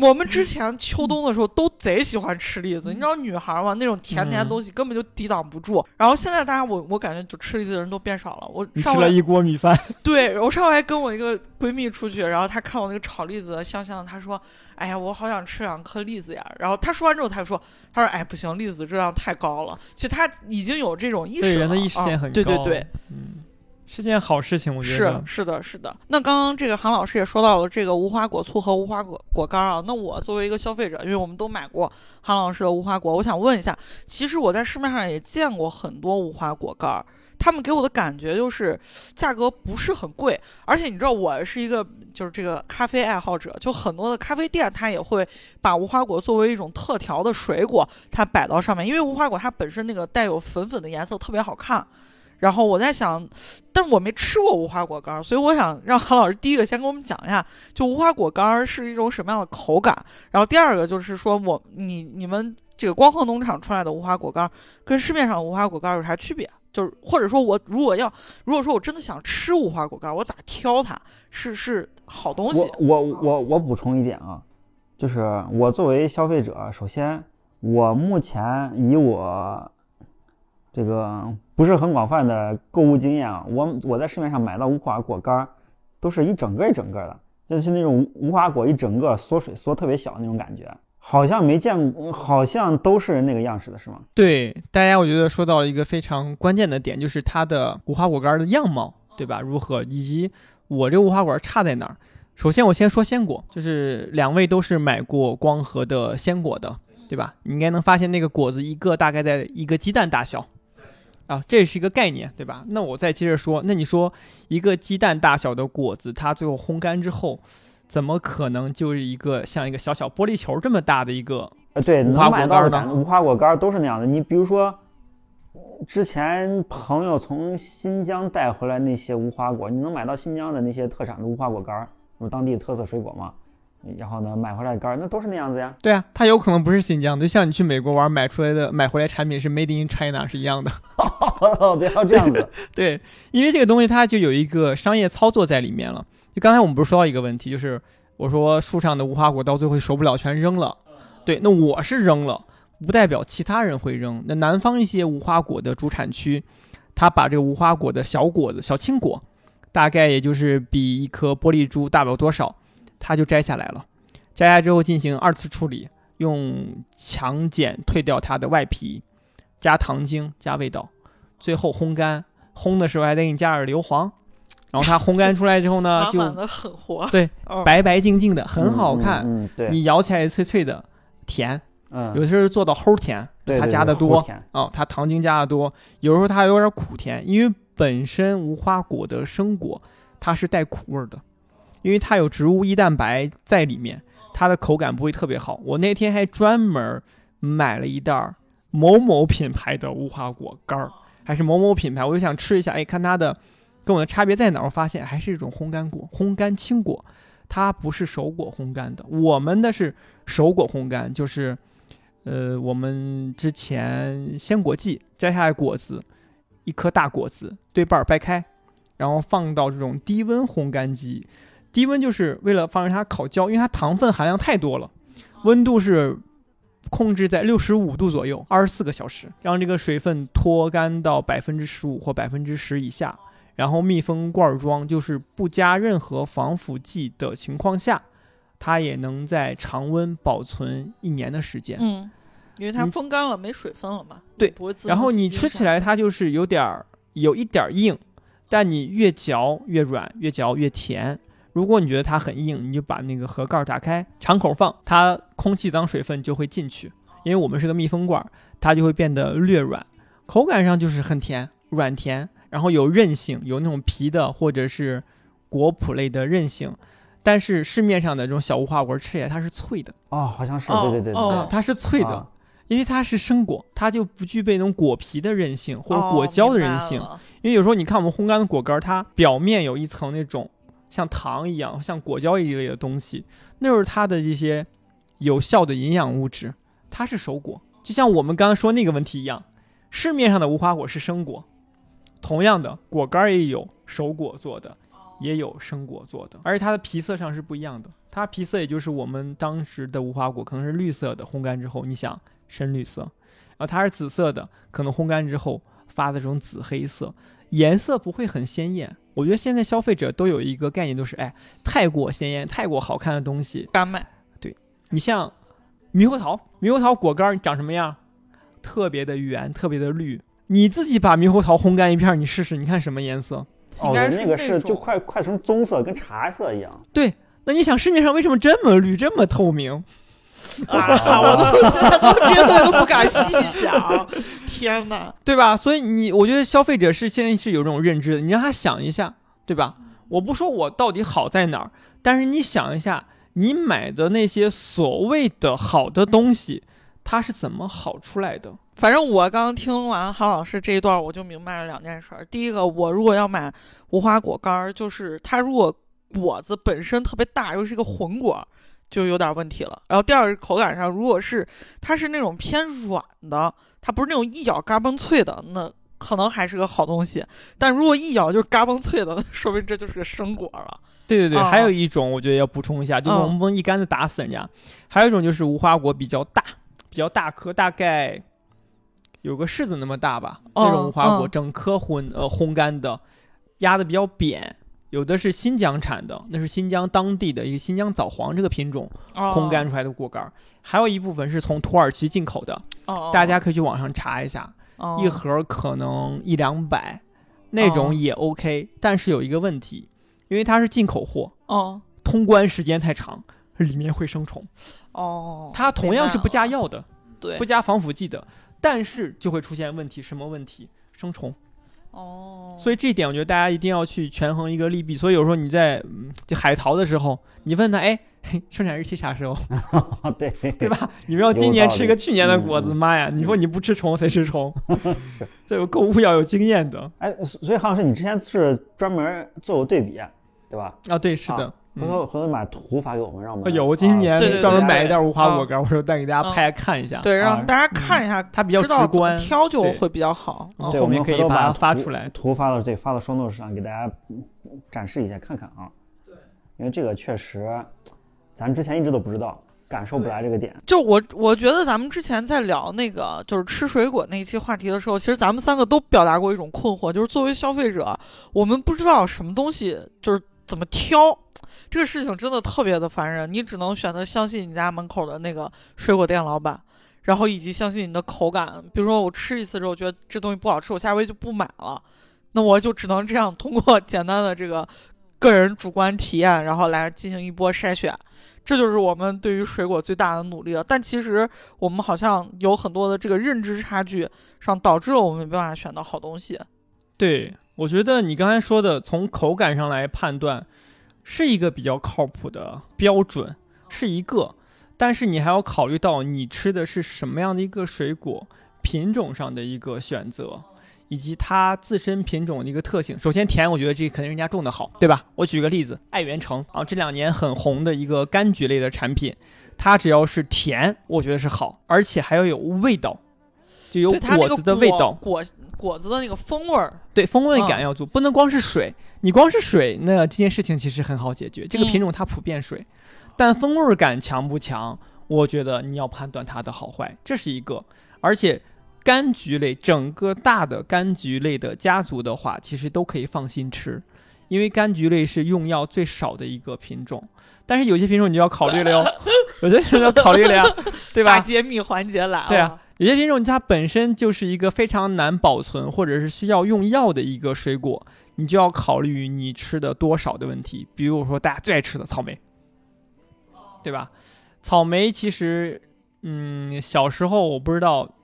我们之前秋冬的时候都贼喜欢吃栗子，你知道女孩嘛，那种甜甜的嗯东西根本就抵挡不住。然后现在大家我我感觉就吃栗子的人都变少了。我上了一锅米饭，对我上回还跟我一个闺蜜出去，然后她看我那个炒栗子香香的，她说：“哎呀，我好想吃两颗栗子呀。”然后他说完之后，他就说：“他说哎不行，栗子质量太高了。”其实他已经有这种意识了，对人的意识啊线很高。对对对，嗯，是件好事情，我觉是得。是是的，是的。那刚刚这个韩老师也说到了这个无花果醋和无花果果干儿啊。那我作为一个消费者，因为我们都买过韩老师的无花果，我想问一下，其实我在市面上也见过很多无花果干儿。他们给我的感觉就是价格不是很贵，而且你知道我是一个就是这个咖啡爱好者，就很多的咖啡店它也会把无花果作为一种特调的水果，它摆到上面，因为无花果它本身那个带有粉粉的颜色特别好看。然后我在想，但是我没吃过无花果干，所以我想让韩老师第一个先给我们讲一下，就无花果干是一种什么样的口感。然后第二个就是说我你你们这个光合农场出来的无花果干跟市面上无花果干有啥区别？就是或者说我如果要如果说我真的想吃无花果干儿，我咋挑它？是是好东西我？我我我补充一点啊，就是我作为消费者，首先我目前以我这个不是很广泛的购物经验啊，我我在市面上买到无花果干儿，都是一整个一整个的，就是那种无花果一整个缩水缩特别小那种感觉，好像没见过，好像都是那个样式的，是吗？对大家，我觉得说到了一个非常关键的点，就是它的无花果干的样貌，对吧？如何，以及我这无花果差在哪儿？首先，我先说鲜果，就是两位都是买过光合的鲜果的，对吧？你应该能发现那个果子一个大概在一个鸡蛋大小，啊，这是一个概念，对吧？那我再接着说，那你说一个鸡蛋大小的果子，它最后烘干之后，怎么可能就是一个像一个小小玻璃球这么大的一个？呃，对，无花果能买到的无花果干儿都是那样的。你比如说，之前朋友从新疆带回来那些无花果，你能买到新疆的那些特产的无花果干儿，就是当地特色水果嘛。然后呢，买回来的干儿那都是那样子呀。对啊，它有可能不是新疆的，就像你去美国玩买出来的买回来产品是 Made in China 是一样的。哦，对，要这样子。对，因为这个东西它就有一个商业操作在里面了。就刚才我们不是说到一个问题，就是我说树上的无花果到最后熟不了全扔了，对，那我是扔了，不代表其他人会扔。那南方一些无花果的主产区，他把这个无花果的小果子、小青果，大概也就是比一颗玻璃珠大不了多少，他就摘下来了。摘下之后进行二次处理，用强碱退掉它的外皮，加糖精加味道，最后烘干。烘的时候还得给你加点硫磺，然后它烘干出来之后呢，就满满的狠活。对哦，白白净净的，很好嗯看。嗯，嗯对，你咬起来脆脆的，甜。嗯，有的时候做到齁甜，它加的多哦，它糖精加的多。有时候它有点苦甜，因为本身无花果的生果它是带苦味儿的，因为它有植物液蛋白在里面，它的口感不会特别好。我那天还专门买了一袋某某品牌的无花果干儿，还是某某品牌，我就想吃一下，哎，看它的跟我的差别在哪儿。我发现还是一种烘干果，烘干青果，它不是熟果烘干的。我们的是熟果烘干，就是。呃，我们之前鲜果季摘下来果子，一颗大果子对半掰开，然后放到这种低温烘干机。低温就是为了防止它烤焦，因为它糖分含量太多了，温度是控制在六十五度左右，二十四个小时，让这个水分脱干到百分之十五或百分之十以下，然后密封罐装，就是不加任何防腐剂的情况下，它也能在常温保存一年的时间。嗯，因为它风干了，没水分了嘛。对然后你吃起来它就是有点儿有一点儿硬，但你越嚼越软，越嚼越甜。如果你觉得它很硬，你就把那个盒盖儿打开，敞口放，它空气当水分就会进去。因为我们是个密封罐儿，它就会变得略软，口感上就是很甜，软甜，然后有韧性，有那种皮的或者是果脯类的韧性。但是市面上的这种小无花果吃起来它是脆的，哦，好像是，哦对对对对，哦啊，它是脆的，啊因为它是生果，它就不具备那种果皮的韧性或者哦果胶的韧性。了因为有时候你看我们烘干的果干儿，它表面有一层那种像糖一样、像果胶一类的东西，那就是它的这些有效的营养物质。它是熟果，就像我们刚刚说那个问题一样，市面上的无花果是生果，同样的果干也有熟果做的，也有生果做的，而且它的皮色上是不一样的。它皮色也就是我们当时的无花果可能是绿色的，烘干之后你想深绿色，然后它是紫色的，可能烘干之后发的这种紫黑色，颜色不会很鲜艳。我觉得现在消费者都有一个概念，都是哎，太过鲜艳、太过好看的东西。干卖。对。你像猕猴桃，猕猴桃果干长什么样？特别的圆，特别的绿。你自己把猕猴桃烘干一片，你试试，你看什么颜色？哦，应该是那个是就快快成棕色，跟茶色一样。对那你想市面上为什么这么绿、这么透明？啊！我都现在都真的都不敢细想。天哪！对吧？所以你，我觉得消费者是现在是有这种认知的。你让他想一下，对吧？我不说我到底好在哪儿，但是你想一下，你买的那些所谓的好的东西，它是怎么好出来的？反正我刚听完韩老师这一段，我就明白了两件事儿。第一个，我如果要买无花果干儿，就是它如果果子本身特别大，又是一个混果儿，就有点问题了。然后第二个口感上，如果是它是那种偏软的，它不是那种一咬嘎嘣脆的，那可能还是个好东西。但如果一咬就是嘎嘣脆的，那 说明这就是个生果了。对对对，哦还有一种我觉得要补充一下，就是嗯我们不能一竿子打死人家。还有一种就是无花果比较大，比较大颗，大概有个柿子那么大吧，那种无花果，嗯整颗烘呃烘干的，压的比较扁。有的是新疆产的，那是新疆当地的一个新疆枣黄这个品种哦。烘干出来的果干儿，还有一部分是从土耳其进口的，哦，大家可以去网上查一下，哦。一盒可能一两百，那哦。种也 OK，但是有一个问题，因为它是进口货，哦。通关时间太长，里面会生虫。哦，它同样是不加药的，对。不加防腐剂的，但是就会出现问题，什么问题？生虫。哦，所以这一点我觉得大家一定要去权衡一个利弊。所以有时候你在嗯就海淘的时候，你问他，哎，嘿生产日期啥时候，啊，对对？吧？你不要今年吃一个去年的果子，妈呀！你说你不吃虫，谁吃虫？是。这个购物要有经验的哎，所以好像是，你之前是专门做过对比，对吧？啊。对，是的。回嗯头回头把图发给我们，让我们啊有，我今年专门买一袋无花嗯果干，我说带给大家嗯拍看一下。对，让啊大家看一下，它比较直观，挑就会比较好。对，我们后面可以把它回头把图发出来。图发到对发到 show notes 上给大家嗯展示一下看看啊。对，因为这个确实，咱之前一直都不知道，感受不来这个点。就我我觉得咱们之前在聊那个就是吃水果那一期话题的时候，其实咱们三个都表达过一种困惑，就是作为消费者，我们不知道什么东西就是怎么挑，这个事情真的特别的烦人。你只能选择相信你家门口的那个水果店老板，然后以及相信你的口感。比如说我吃一次之后觉得这东西不好吃，我下回就不买了。那我就只能这样通过 简单的这个个人主观体验，然后来进行一波筛选。这就是我们对于水果最大的努力了。但其实我们好像有很多的这个认知差距上，导致了我们没办法选到好东西。对，我觉得你刚才说的从口感上来判断，是一个比较靠谱的标准，是一个。但是你还要考虑到你吃的是什么样的一个水果，品种上的一个选择。以及它自身品种的一个特性。首先，甜，我觉得这肯定人家种的好，对吧？我举个例子，爱媛城啊，这两年很红的一个柑橘类的产品，它只要是甜，我觉得是好，而且还要有味道，就有果子的味道，果果子的那个风味儿，对，风味感要足，不能光是水。你光是水，那这件事情其实很好解决。这个品种它普遍水，但风味感强不强，我觉得你要判断它的好坏，这是一个，而且。柑橘类，整个大的柑橘类的家族的话，其实都可以放心吃，因为柑橘类是用药最少的一个品种。但是有些品种你就要考虑了哟，有些品种要考虑了呀，对吧？揭秘环节来了。对啊，有些品种它本身就是一个非常难保存，或者是需要用药的一个水果，你就要考虑你吃的多少的问题。比如说大家最爱吃的草莓，对吧？草莓其实，嗯，小时候我不知道。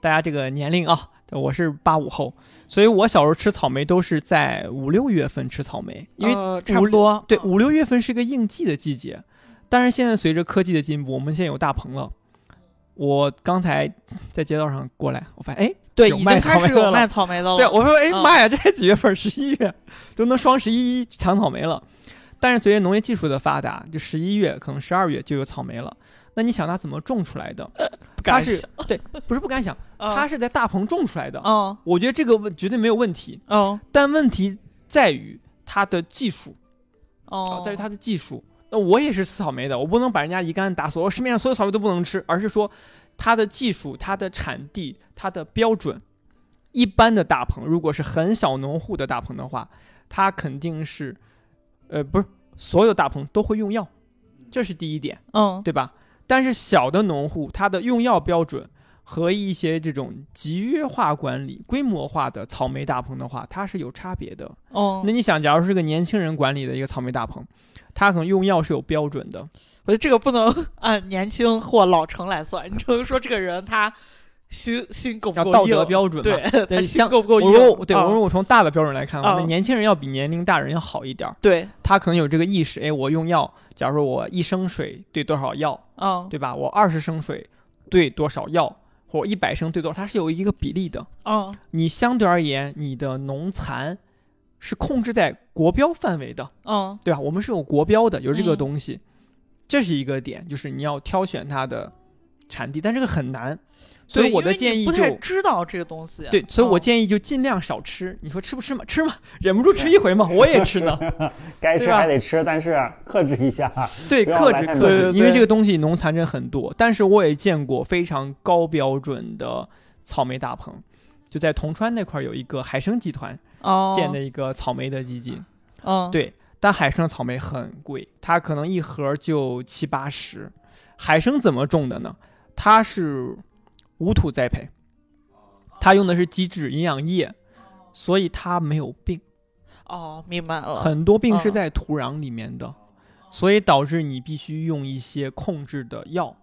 大家这个年龄啊，我是八五后，所以我小时候吃草莓都是在五六月份吃草莓，因为差不多对五六月份是个应季的季节。但是现在随着科技的进步，我们现在有大棚了。我刚才在街道上过来，我发现哎，对，已经开始有卖草莓的了。对，我说哎妈呀，这才几月份？十一月都能双十一抢草莓了。但是随着农业技术的发达，就十一月可能十二月就有草莓了。那你想它怎么种出来的？它是对，不是不敢想，它是在大棚种出来的。嗯，我觉得这个问绝对没有问题。嗯，但问题在于它的技术。哦，在于它的技术。那我也是吃草莓的，我不能把人家一竿子打死。我市面上所有草莓都不能吃，而是说它的技术、它的产地、它的标准。一般的大棚，如果是很小农户的大棚的话，它肯定是，呃，不是所有大棚都会用药，这是第一点。嗯，对吧？但是小的农户，他的用药标准和一些这种集约化管理、规模化的草莓大棚的话，它是有差别的。哦，那你想，假如是个年轻人管理的一个草莓大棚，他可能用药是有标准的。我觉得这个不能 按年轻或老成来算，你只能说这个人他心心够不够道德标准？对，他心够不够硬？我说，对，我说我从大的标准来看的话，那年轻人要比年龄大人要好一点。对，他可能有这个意识。哎，我用药。假如说我一升水兑多少药，嗯，对吧？我二十升水兑多少药，或一百升兑多少，它是有一个比例的，嗯，你相对而言，你的农残是控制在国标范围的，嗯，对吧？我们是有国标的，有这个东西，这是一个点，就是你要挑选它的产地，但这个很难。所以我的建议就不太知道这个东西。对，所以我建议就尽量少吃。你说吃不吃嘛？吃嘛，忍不住吃一回嘛。我也吃呢，该吃还得吃，但是克制一下。对，克制克制，因为这个东西农残真很多。但是我也见过非常高标准的草莓大棚，就在铜川那块有一个海生集团建的一个草莓的基金。嗯，对，但海生的草莓很贵，它可能一盒就七八十。海生怎么种的呢？它是。无土栽培，它用的是基质营养液，所以它没有病。哦，明白了。很多病是在土壤里面的，所以导致你必须用一些控制的药，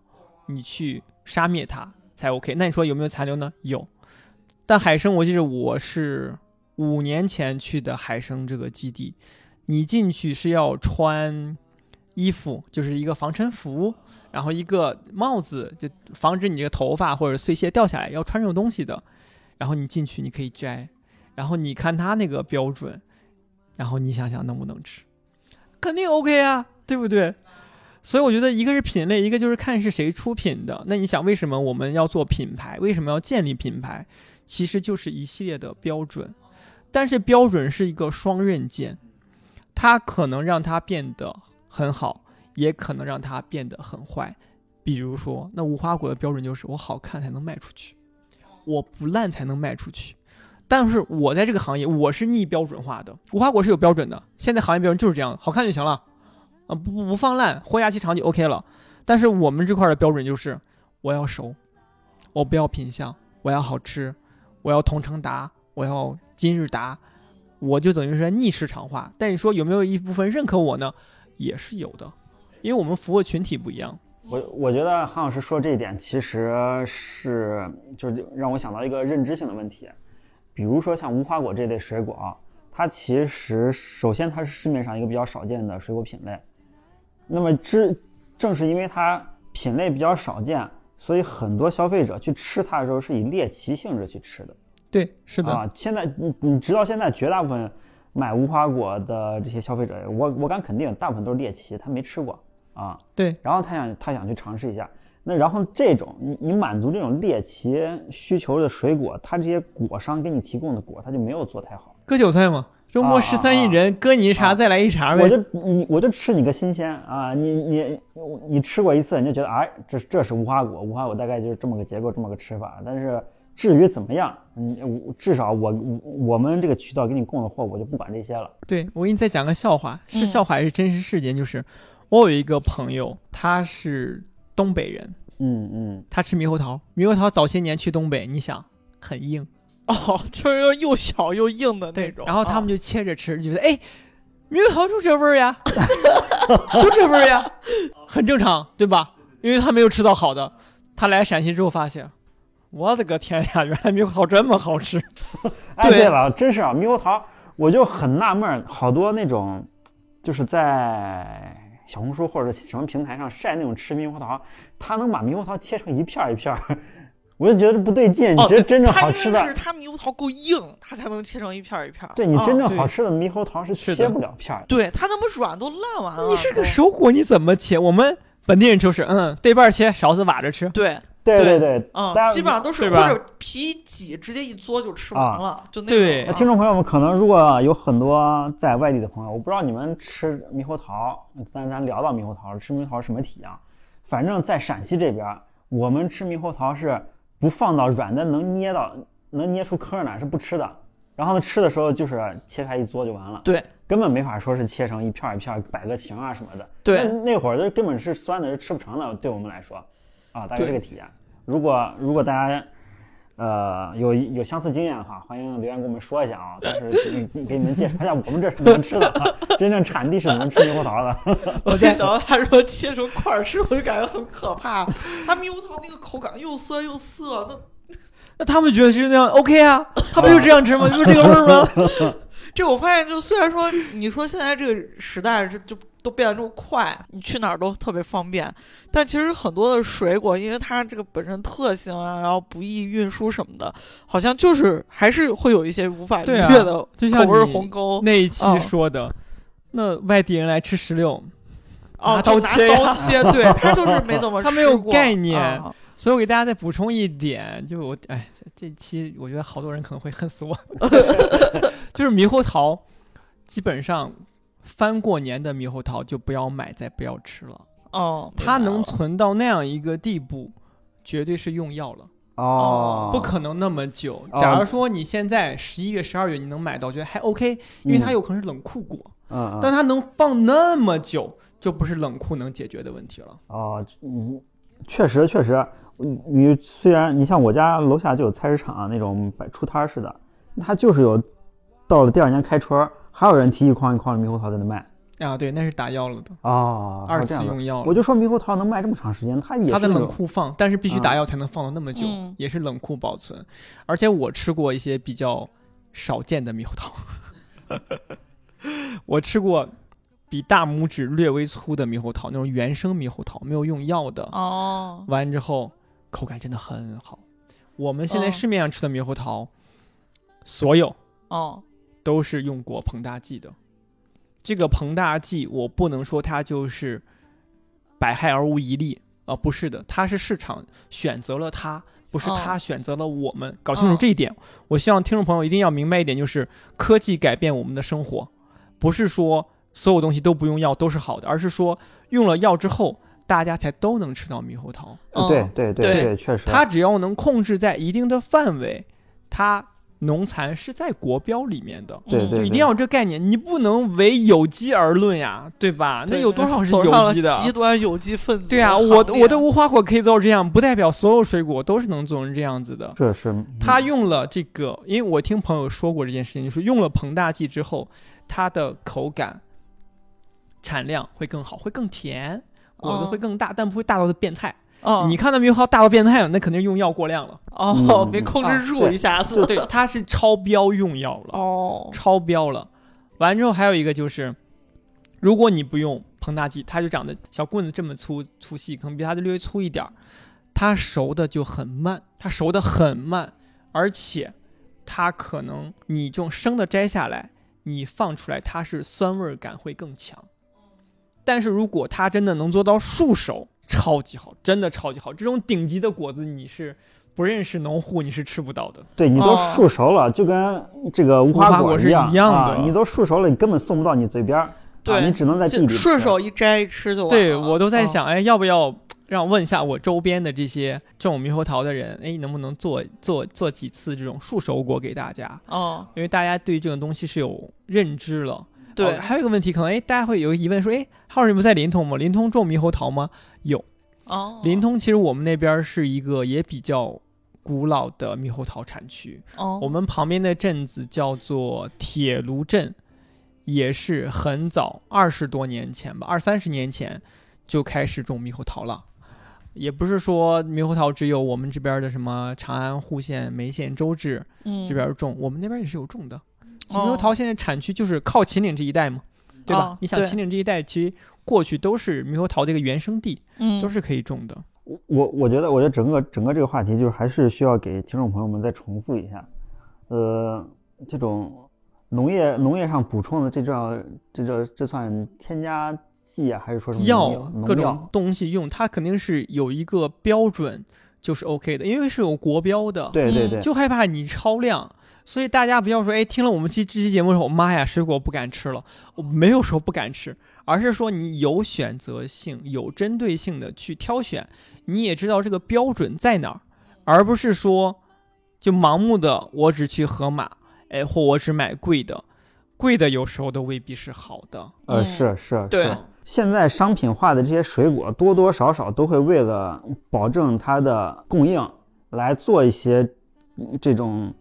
你去杀灭它才 OK。那你说有没有残留呢？有。但海生，我记得我是五年前去的海生这个基地，你进去是要穿衣服，就是一个防尘服。然后一个帽子就防止你这个头发或者碎屑掉下来，要穿这种东西的。然后你进去你可以摘，然后你看他那个标准，然后你想想能不能吃，肯定 OK 啊，对不对？所以我觉得一个是品类，一个就是看是谁出品的。那你想为什么我们要做品牌？为什么要建立品牌？其实就是一系列的标准，但是标准是一个双刃剑，它可能让它变得很好。也可能让它变得很坏，比如说，那无花果的标准就是我好看才能卖出去，我不烂才能卖出去。但是我在这个行业，我是逆标准化的，无花果是有标准的，现在行业标准就是这样，好看就行了，啊，不不不放烂，活牙期长就 OK 了。但是我们这块的标准就是，我要熟，我不要品相，我要好吃，我要同城达，我要今日达，我就等于是逆市场化。但你说有没有一部分认可我呢？也是有的，因为我们服务群体不一样。我我觉得韩老师说这一点其实是就是让我想到一个认知性的问题，比如说像无花果这类水果啊，它其实首先它是市面上一个比较少见的水果品类，那么之正是因为它品类比较少见，所以很多消费者去吃它的时候是以猎奇性质去吃的。对，是的，啊，现在你你直到现在，绝大部分买无花果的这些消费者，我我敢肯定，大部分都是猎奇，他没吃过啊。对，然后他想他想去尝试一下，那然后这种你你满足这种猎奇需求的水果，它这些果商给你提供的果，它就没有做太好。割韭菜嘛，周末啊十三亿啊人，割你一茬，啊再来一茬呗。我就你我就吃你个新鲜啊！你你你吃过一次，你就觉得哎，这这是无花果，无花果大概就是这么个结构，这么个吃法。但是至于怎么样，嗯，我至少我我我们这个渠道给你供的货，我就不管这些了。对我给你再讲个笑话，是嗯笑话还是真实事件？就是我有一个朋友，他是东北人，嗯嗯，他吃猕猴桃，猕猴桃早些年去东北，你想很硬，哦，就是个又小又硬的那种。，然后他们啊就切着吃，就觉得哎，猕猴桃就这味儿呀，就这味儿呀，很正常，对吧？因为他没有吃到好的，他来陕西之后发现，我的个天呀，原来猕猴桃这么好吃。哎，对对了，真是啊，猕猴桃，我就很纳闷，好多那种就是在小红书或者什么平台上晒那种吃猕猴桃，他能把猕猴桃切成一片儿一片儿，我就觉得不对劲。哦其实真正好吃的，是它猕猴桃够硬，它才能切成一片儿一片儿。对你啊真正好吃的猕猴桃是切不了片儿的。对它那么软都烂完了。你是个都熟果，你怎么切？我们本地人就是，嗯，对半切，勺子挖着吃。对，对对对，嗯基本上都是或者皮一挤，直接一嘬就吃完啊了，就那对种。听众朋友们，可能如果有很多在外地的朋友，我不知道你们吃猕猴桃，咱咱聊到猕猴桃了，吃猕猴桃什么体验？反正，在陕西这边，我们吃猕猴桃是不放到软的能捏到能捏出壳来是不吃的，然后呢吃的时候就是切开一嘬就完了，对。根本没法说是切成一片儿一片儿摆个形啊什么的。对。那那会儿的根本是酸的，是吃不成的，对我们来说，啊，大概这个体验。如果如果大家呃有有相似经验的话，欢迎留言跟我们说一下啊。但是给给你们介绍一下我们这是怎么吃的啊，真正产地是怎么吃猕猴桃的。我在想到他说切成块儿吃，我就感觉很可怕。他猕猴桃那个口感又酸又涩，那那他们觉得是那样 OK 啊？他不就这样吃吗？就是这个味儿吗？这我发现，就虽然说你说现在这个时代这就都变得这么快，你去哪儿都特别方便，但其实很多的水果，因为它这个本身特性啊，然后不易运输什么的，好像就是还是会有一些无法逾越的就像口味鸿沟。那一期哦说的，那外地人来吃石榴，哦，拿刀切呀刀切，对他就是没怎么 他没有概念啊所以我给大家再补充一点，就我哎，这期我觉得好多人可能会恨死我，就是猕猴桃，基本上翻过年的猕猴桃就不要买，再不要吃了。哦，它能存到那样一个地步，绝对是用药了，哦不可能那么久。哦假如说你现在十一月、十二月你能买到，我觉得还 OK，因为它有可能是冷库果，嗯嗯但它能放那么久，就不是冷库能解决的问题了。哦，嗯，确实确实，你你虽然你像我家楼下就有菜市场那种摆出摊儿似的，它就是有到了第二年开春儿，还有人提一筐一筐的猕猴桃在那卖啊，对，那是打药了的，啊，二次用药了。我就说猕猴桃能卖这么长时间，它也它在冷库放，但是必须打啊药才能放到那么久，嗯也是冷库保存。而且我吃过一些比较少见的猕猴桃，我吃过比大拇指略微粗的猕猴桃，那种原生猕猴桃，没有用药的。哦，完之后口感真的很好。我们现在哦市面上吃的猕猴桃，所有哦，都是用过膨大剂的。这个膨大剂，我不能说它就是百害而无一利啊、不是的，它是市场选择了它，不是哦它选择了我们。搞清楚哦这一点，我希望听众朋友一定要明白一点，就是科技改变我们的生活，不是说所有东西都不用药都是好的，而是说用了药之后，大家才都能吃到猕猴桃。嗯对对对对对，确实，它只要能控制在一定的范围，它农残是在国标里面的。嗯对对就一定要有这个概念，你不能为有机而论呀，对吧？那有多少是有机的？极端有机分子对啊，我列我的无花果可以做成这样，不代表所有水果都是能做成这样子的。这是他用了这个，因为我听朋友说过这件事情，就是用了膨大剂之后，它的口感、产量会更好，会更甜，果子哦会更大，但不会大到的变态。哦你看那猕猴桃大到变态了，那肯定是用药过量了。哦，嗯 没控制啊住，对一下子 对，它是超标用药了。哦，超标了。完之后还有一个就是，如果你不用膨大剂，它就长得小棍子这么粗粗细，可能比它的略微粗一点儿，它熟的就很慢，它熟的很慢，而且它可能你这种生的摘下来，你放出来它是酸味儿感会更强。但是如果它真的能做到速熟，超级好，真的超级好。这种顶级的果子你是不认识农户你是吃不到的。对你都树熟熟了，就跟这个无无花果是一样的你都树熟了，你根本送不到你嘴边儿，对啊，你只能在地就里吃顺手一摘吃就完了。对我都在嗯想，哎，要不要让问一下我周边的这些种猕猴桃的人，哎，能不能做做做几次这种树熟果给大家？哦，因为大家对这种东西是有认知了。对哦还有一个问题，可能哎，大家会有个疑问说，哎，浩儿你不在临潼吗？临潼种猕猴桃吗？有，哦，临潼其实我们那边是一个也比较古老的猕猴桃产区。哦，我们旁边的镇子叫做铁炉镇，也是很早，二十多年前吧，二三十年前就开始种猕猴桃了。也不是说猕猴桃只有我们这边的什么长安、户县、眉县、周至嗯这边种，我们那边也是有种的。猕哦猴桃现在产区就是靠秦岭这一带嘛，对吧？哦你想秦岭这一带其实过去都是猕猴桃这个原生地，嗯都是可以种的。我我我觉得，我觉得整个整个这个话题就是还是需要给听众朋友们再重复一下，呃，这种农业农业上补充的这叫这叫这算添加剂啊，还是说什么药各种？东西用，它肯定是有一个标准，就是 OK 的，因为是有国标的。嗯对对对，就害怕你超量，所以大家不要说，哎，听了我们这这期节目说，妈呀，水果不敢吃了。我没有说不敢吃，而是说你有选择性、有针对性的去挑选，你也知道这个标准在哪儿，而不是说就盲目的我只去盒马，哎，或我只买贵的，贵的有时候都未必是好的。呃嗯是是对是。现在商品化的这些水果，多多少少都会为了保证它的供应，来做一些嗯这种，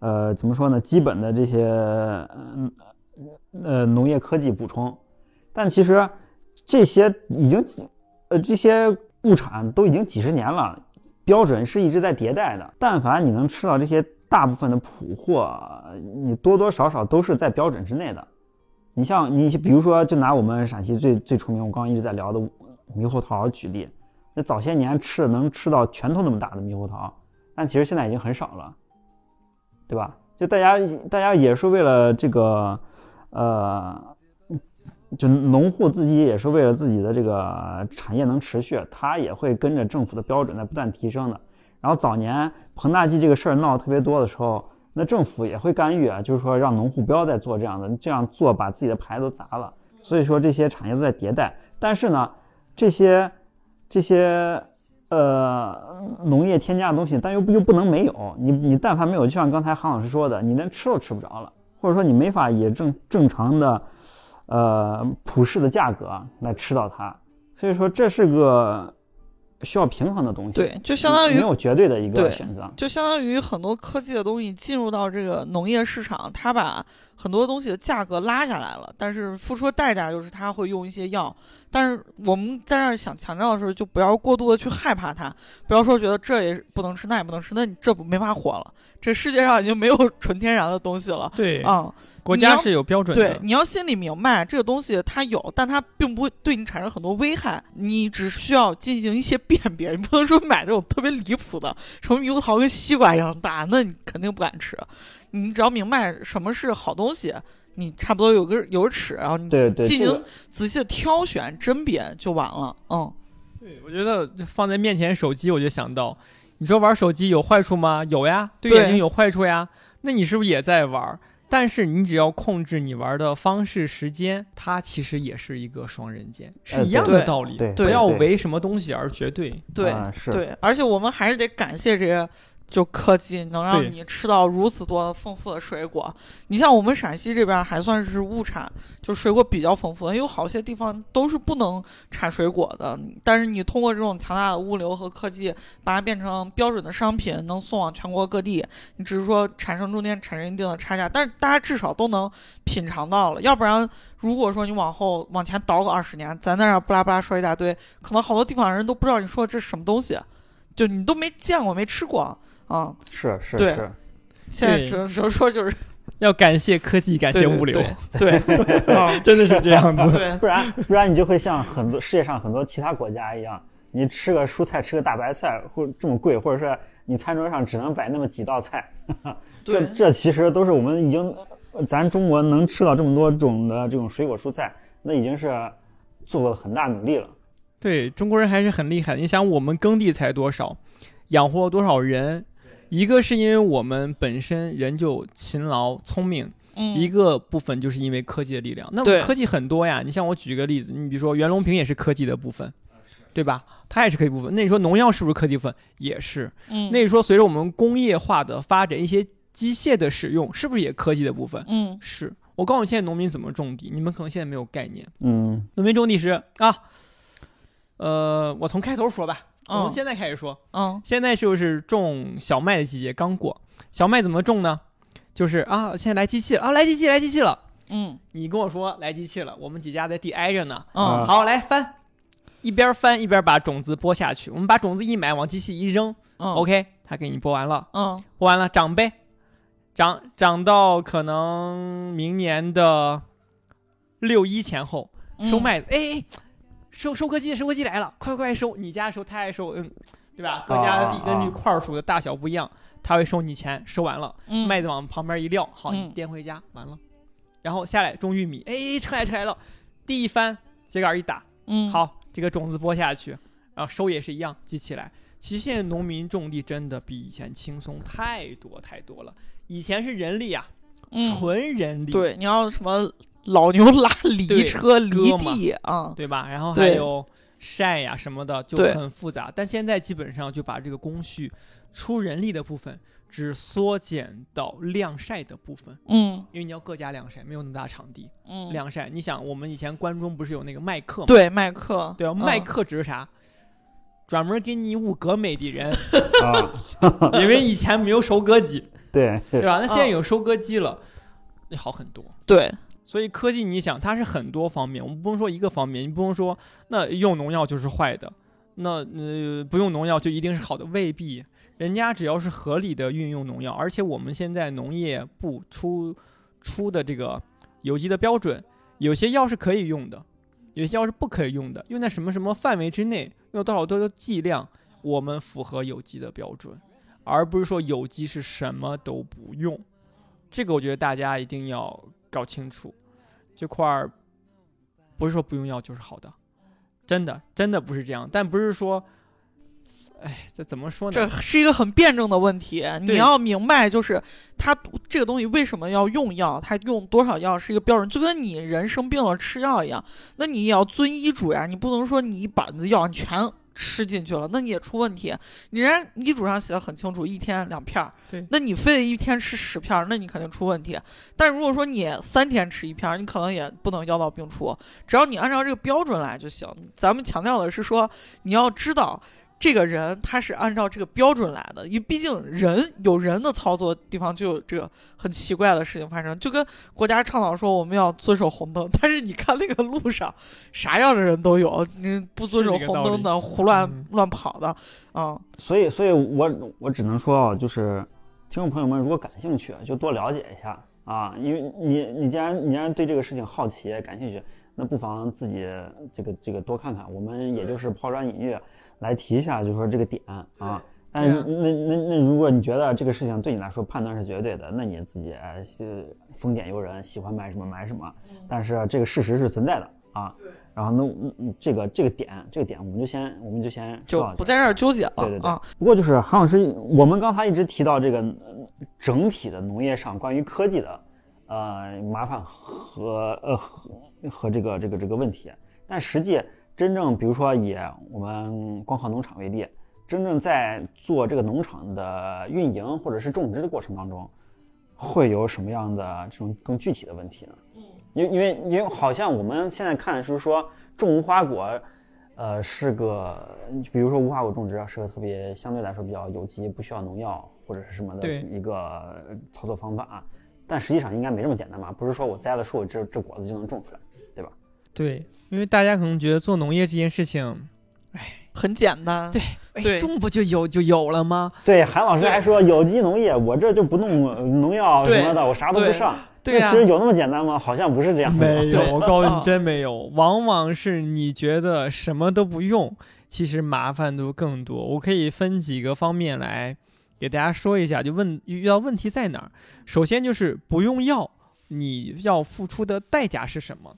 呃，怎么说呢？基本的这些，呃呃，农业科技补充。但其实这些已经，呃，这些物产都已经几十年了，标准是一直在迭代的。但凡你能吃到这些大部分的普货，你多多少少都是在标准之内的。你像你比如说，就拿我们陕西最最出名，我刚刚一直在聊的猕猴桃举例，那早些年吃的能吃到拳头那么大的猕猴桃，但其实现在已经很少了，对吧？就大家大家也是为了这个，呃，就农户自己也是为了自己的这个产业能持续，他也会跟着政府的标准在不断提升的。然后早年膨大剂这个事儿闹得特别多的时候，那政府也会干预啊，就是说让农户不要再做这样的，这样做把自己的牌都砸了。所以说这些产业都在迭代，但是呢，这些这些呃农业添加的东西，但又不又不能没有。你你但凡没有，就像刚才韩老师说的，你连吃都吃不着了，或者说你没法以正正常的呃普世的价格来吃到它。所以说这是个需要平衡的东西，对，就相当于没有绝对的一个选择。就相当于很多科技的东西进入到这个农业市场，它把很多东西的价格拉下来了，但是付出的代价就是他会用一些药。但是我们在这儿想强调的是，就不要过度的去害怕它，不要说觉得这也不能吃，那也不能吃，那你这不没法活了。这世界上已经没有纯天然的东西了对，啊、国家是有标准对的，。你要心里明白，这个东西它有，但它并不会对你产生很多危害。你只需要进行一些辨别，你不能说买这种特别离谱的，什么猕猴桃跟西瓜一样大，那你肯定不敢吃。你只要明白什么是好东西，你差不多有个有个尺，然后你对对，进行仔细的挑选甄别就完了。嗯，对，我觉得放在面前手机，我就想到，你说玩手机有坏处吗？有呀，对对眼睛有坏处呀。那你是不是也在玩？但是你只要控制你玩的方式、时间，它其实也是一个双刃剑，是呃一样的道理。对不要为什么东西而绝对。对、啊是对，而且我们还是得感谢这些就科技能让你吃到如此多丰富的水果。你像我们陕西这边还算是物产，就水果比较丰富，有好些地方都是不能产水果的。但是你通过这种强大的物流和科技，把它变成标准的商品，能送往全国各地。你只是说产生中间产生一定的差价，但是大家至少都能品尝到了。要不然，如果说你往后往前倒个二十年，咱在那儿布拉巴拉说一大堆，可能好多地方人都不知道你说的这是什么东西，就你都没见过、没吃过啊。是是对是，现在只能只能说就是 要感谢科技，感谢物流，对对啊，真的是这样子。对不然不然你就会像很多世界上很多其他国家一样，你吃个蔬菜吃个大白菜或这么贵，或者说你餐桌上只能摆那么几道菜，这对这其实都是我们已经，呃咱中国能吃到这么多种的这种水果蔬菜，那已经是做了很大努力了。对中国人还是很厉害的。你想，我们耕地才多少，养活多少人？一个是因为我们本身人就勤劳聪明，嗯一个部分就是因为科技的力量。那么科技很多呀，你像我举个例子，你比如说袁隆平也是科技的部分，对吧？它也是科技部分。那你说农药是不是科技部分？也是。嗯那你说随着我们工业化的发展，一些机械的使用，是不是也科技的部分？嗯是。我告诉你，现在农民怎么种地，你们可能现在没有概念。嗯农民种地时啊，呃，我从开头说吧，我从嗯现在开始说。嗯现在就是种小麦的季节刚过，小麦怎么种呢？就是啊，现在来机器了啊，来机器来机器了。嗯你跟我说来机器了，我们几家在地挨着呢。嗯好，来翻，一边翻一边把种子播下去。我们把种子一买，往机器一扔、嗯 o k 它给你播完了，嗯播完了长呗，长长到可能明年的六一前后嗯收麦子，哎哎，收收割机收割机来了，快快收！你家收，他爱收，嗯，对吧？各家的地根据块数的大小不一样，他会收你钱，收完了。嗯麦子往旁边一撂，好，你嗯颠回家，完了，然后下来种玉米，哎，车来车来了，地一翻，秸秆一打，嗯好，这个种子播下去，然后收也是一样，记起来。其实现在农民种地真的比以前轻松太多太多了，以前是人力啊，嗯纯人力，对，你要什么老牛拉犁对车犁地啊，对吧？然后还有晒呀什么的，就很复杂。但现在基本上就把这个工序出人力的部分只缩减到晾晒的部分，嗯因为你要各家晾晒，没有那么大场地。嗯，晾晒，你想我们以前关中不是有那个麦克吗？对麦克，对啊，嗯麦克指的啥？专门给你务革美的人，啊，因为以前没有收割机，对对，吧？那现在嗯有收割机了，那好很多。对，所以科技，你想它是很多方面，我们不能说一个方面，你不能说那用农药就是坏的，那呃不用农药就一定是好的，未必。人家只要是合理的运用农药，而且我们现在农业部出出的这个有机的标准，有些药是可以用的，有些药是不可以用的，用在什么什么范围之内，用多少多少剂量，我们符合有机的标准，而不是说有机是什么都不用。这个我觉得大家一定要搞清楚，这块儿不是说不用药就是好的，真的真的不是这样。但不是说，哎，这怎么说呢？这是一个很辩证的问题，你要明白，就是它这个东西为什么要用药，它用多少药是一个标准，就跟你人生病了吃药一样，那你也要遵医嘱呀，你不能说你一板子药你全吃进去了，那你也出问题。你人家医嘱上写的很清楚，一天两片儿，对那你非得一天吃十片儿，那你肯定出问题。但如果说你三天吃一片儿，你可能也不能药到病除，只要你按照这个标准来就行。咱们强调的是说，你要知道。这个人他是按照这个标准来的，因为毕竟人有人的操作地方就有这个很奇怪的事情发生，就跟国家倡导说我们要遵守红灯，但是你看那个路上啥样的人都有，你不遵守红灯的胡乱、嗯乱跑的，啊、所以所以我我只能说啊，就是听众朋友们如果感兴趣，就多了解一下啊，因为你你既然你既然对这个事情好奇感兴趣，那不妨自己这个这个多看看，我们也就是抛砖引玉来提一下，就说这个点啊。但是那那那如果你觉得这个事情对你来说判断是绝对的，那你自己呃是丰俭由人，喜欢买什么买什么。但是这个事实是存在的啊。然后那嗯嗯这个这个点这个点我们就先我们就先就不在这儿纠结了对对对啊。不过就是韩老师，我们刚才一直提到这个呃整体的农业上关于科技的呃麻烦和呃和和这个这个这个问题，但实际真正比如说以我们光靠农场为例，真正在做这个农场的运营或者是种植的过程当中，会有什么样的这种更具体的问题呢？嗯，因因为因为好像我们现在看是说种无花果，呃，是个比如说无花果种植啊，是个特别相对来说比较有机，不需要农药或者是什么的一个操作方法，但实际上应该没这么简单吧？不是说我栽了树，这这果子就能种出来，对因为大家可能觉得做农业这件事情，哎很简单。对哎对种不就有就有了吗？对，韩老师还说有机农业，我这就不弄呃农药什么的，我啥都不上。对呀、那其实有那么简单吗？好像不是这样的。没对有，我告诉你，啊真没有。往往是你觉得什么都不用，其实麻烦都更多。我可以分几个方面来给大家说一下，就问遇到问题在哪儿。首先就是不用药，你要付出的代价是什么？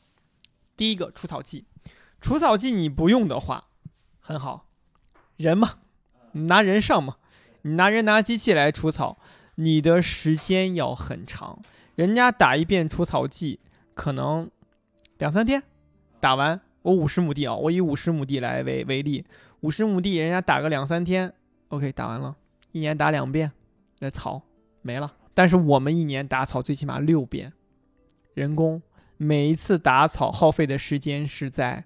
第一个除草剂，除草剂你不用的话，很好，人嘛，拿人上嘛，你拿人拿机器来除草，你的时间要很长。人家打一遍除草剂可能两三天打完。我五十亩地啊，我以五十亩地来为为例，五十亩地人家打个两三天，OK 打完了，一年打两遍，那草没了。但是我们一年打草最起码六遍，人工每一次打草耗费的时间是在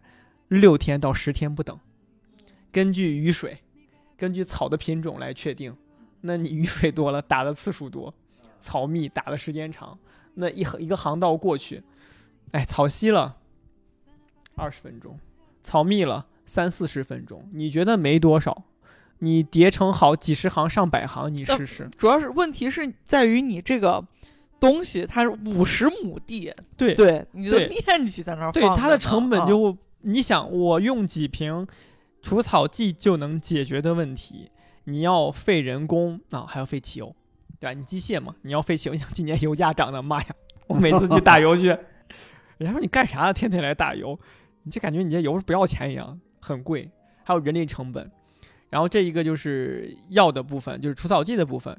六天到十天不等，根据雨水，根据草的品种来确定。那你雨水多了，打的次数多，草密打的时间长，那一一个航道过去，哎，草稀了二十分钟，草密了三四十分钟，你觉得没多少？你叠成好几十行上百行，你试试。主要是问题是在于你这个东西，它是五十亩地，对对，你的面积在那儿对，它的成本啊就，你想，我用几瓶除草剂就能解决的问题，你要费人工啊，还要费汽油，对吧？你机械嘛，你要费汽油。你想今年油价涨的，妈呀！我每次去打油去，人家说你干啥呢？天天来打油，你就感觉你这油是不要钱一样，很贵，还有人力成本。然后这一个就是药的部分，就是除草剂的部分。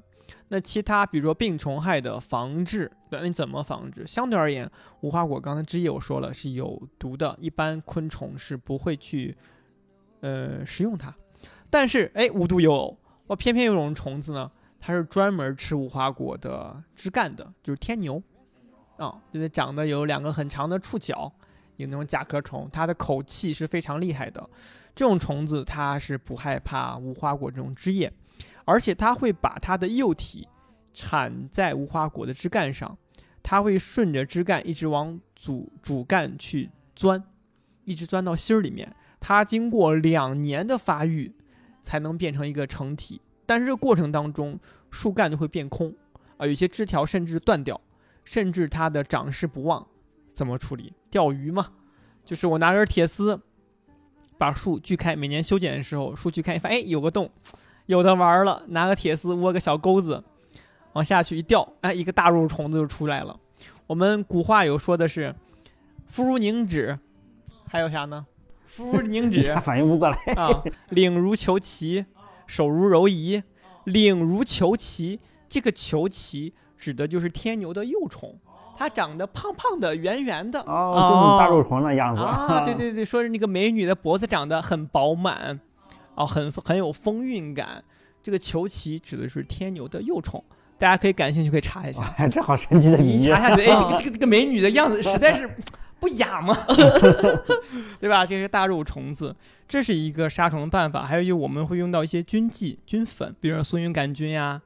那其他比如说病虫害的防治，对，那你怎么防治？相对而言，无花果刚才之一我说了是有毒的，一般昆虫是不会去呃食用它。但是哎，无独有偶，我偏偏有种虫子呢，它是专门吃无花果的枝干的，就是天牛啊，就是长得有两个很长的触角，有那种甲壳虫，它的口气是非常厉害的。这种虫子它是不害怕无花果这种枝叶，而且它会把它的幼体产在无花果的枝干上，它会顺着枝干一直往主主干去钻，一直钻到芯儿里面。它经过两年的发育，才能变成一个成体。但是这过程当中，树干就会变空啊，有些枝条甚至断掉，甚至它的长势不旺。怎么处理？钓鱼嘛，就是我拿根铁丝把树锯开，每年修剪的时候，树锯开，发现哎有个洞，有的玩了，拿个铁丝窝个小钩子，往下去一吊，哎，一个大肉虫子就出来了。我们古话有说的是“肤如凝脂”，还有啥呢？“肤如凝脂 反应不过来。啊，领如虬蛴，手如柔夷，领如虬蛴。这个虬蛴指的就是天牛的幼虫，它长得胖胖的、圆圆的。哦，就那种大肉虫那样子啊，对对对，说是那个美女的脖子长得很饱满，啊，很很有风韵感。这个球旗指的是天牛的幼虫，大家可以感兴趣可以查一下。哎，这好神奇的比喻你一查。下去，哎，这 个这个这个美女的样子实在是不雅嘛，对吧？这是大肉虫子，这是一个杀虫的办法。还有就我们会用到一些菌剂、菌粉，比如说松云杆菌呀，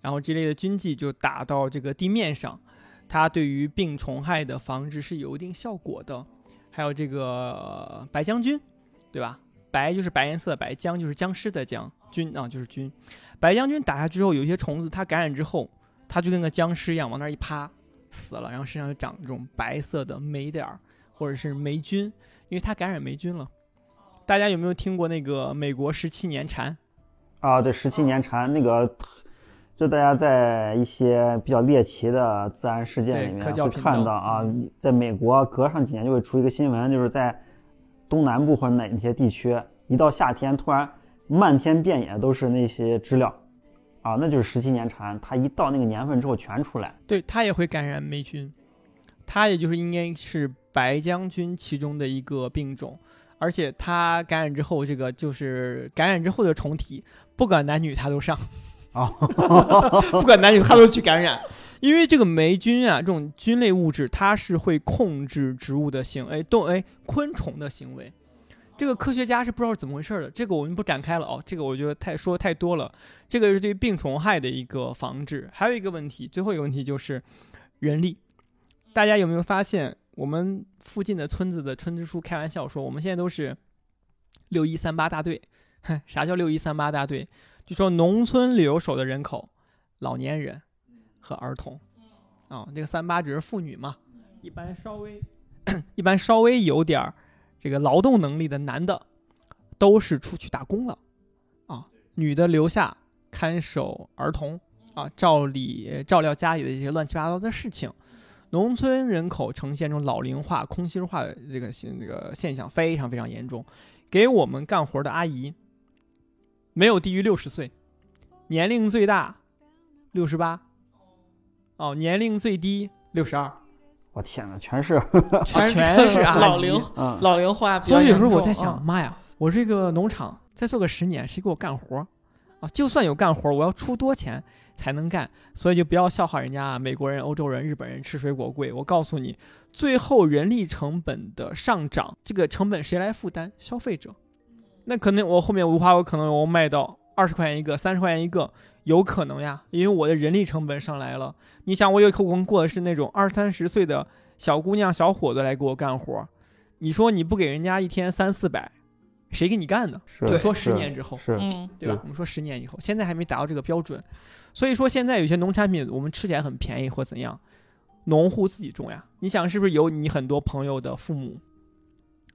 然后这类的菌剂就打到这个地面上，它对于病虫害的防治是有一定效果的。还有这个呃白将军，对吧？白就是白颜色的白，僵就是僵尸的僵，菌啊就是菌。白将军打下之后，有一些虫子它感染之后，它就跟个僵尸一样往那儿一趴，死了，然后身上就长这种白色的霉点儿，或者是霉菌，因为它感染霉菌了。大家有没有听过那个美国十七年蝉？啊，对，十七年蝉那个，就大家在一些比较猎奇的自然事件里面会看到啊，在美国隔上几年就会出一个新闻，就是在东南部或者哪一些地区，一到夏天突然漫天遍野都是那些知了，啊，那就是十七年蝉，它一到那个年份之后全出来。对，它也会感染霉菌，它也就是应该是白将军其中的一个病种而且它感染之后，这个就是感染之后的虫体，不管男女它都上，啊，不管男女它都去感染。因为这个霉菌啊，这种菌类物质，它是会控制植物的行，哎动哎昆虫的行为。这个科学家是不知道怎么回事的，这个我们不展开了哦。这个我觉得太说太多了。这个是对病虫害的一个防治。还有一个问题，最后一个问题就是人力。大家有没有发现，我们附近的村子的村支书开玩笑说，我们现在都是六一三八大队。哼，啥叫六一三八大队？就说农村留守的人口，老年人和儿童。啊、这个三八只是妇女嘛，一般稍微一般稍微有点儿这个劳动能力的男的，都是出去打工了，啊，女的留下看守儿童啊，照理照料家里的这些乱七八糟的事情。农村人口呈现这种老龄化、空心化的这个现这个现象非常非常严重，给我们干活的阿姨没有低于六十岁，年龄最大六十八，哦，年龄最低六十二，我天哪，全是，全 全是阿老龄嗯，老龄化比较。所以有时候我在想，嗯，妈呀，我这个农场再做个十年，谁给我干活儿啊？就算有干活儿，我要出多钱才能干。所以就不要笑话人家啊，美国人、欧洲人、日本人吃水果贵。我告诉你，最后人力成本的上涨，这个成本谁来负担？消费者。那可能我后面无花果可能我卖到二十块钱一个，三十块钱一个，有可能呀，因为我的人力成本上来了。你想，我有可能过的是那种二三十岁的小姑娘、小伙子来给我干活儿，你说你不给人家一天三四百，谁给你干呢？是我说十年之后，是，嗯，对吧？我们说十年以后，现在还没达到这个标准，所以说现在有些农产品我们吃起来很便宜或怎样，农户自己种呀。你想是不是有你很多朋友的父母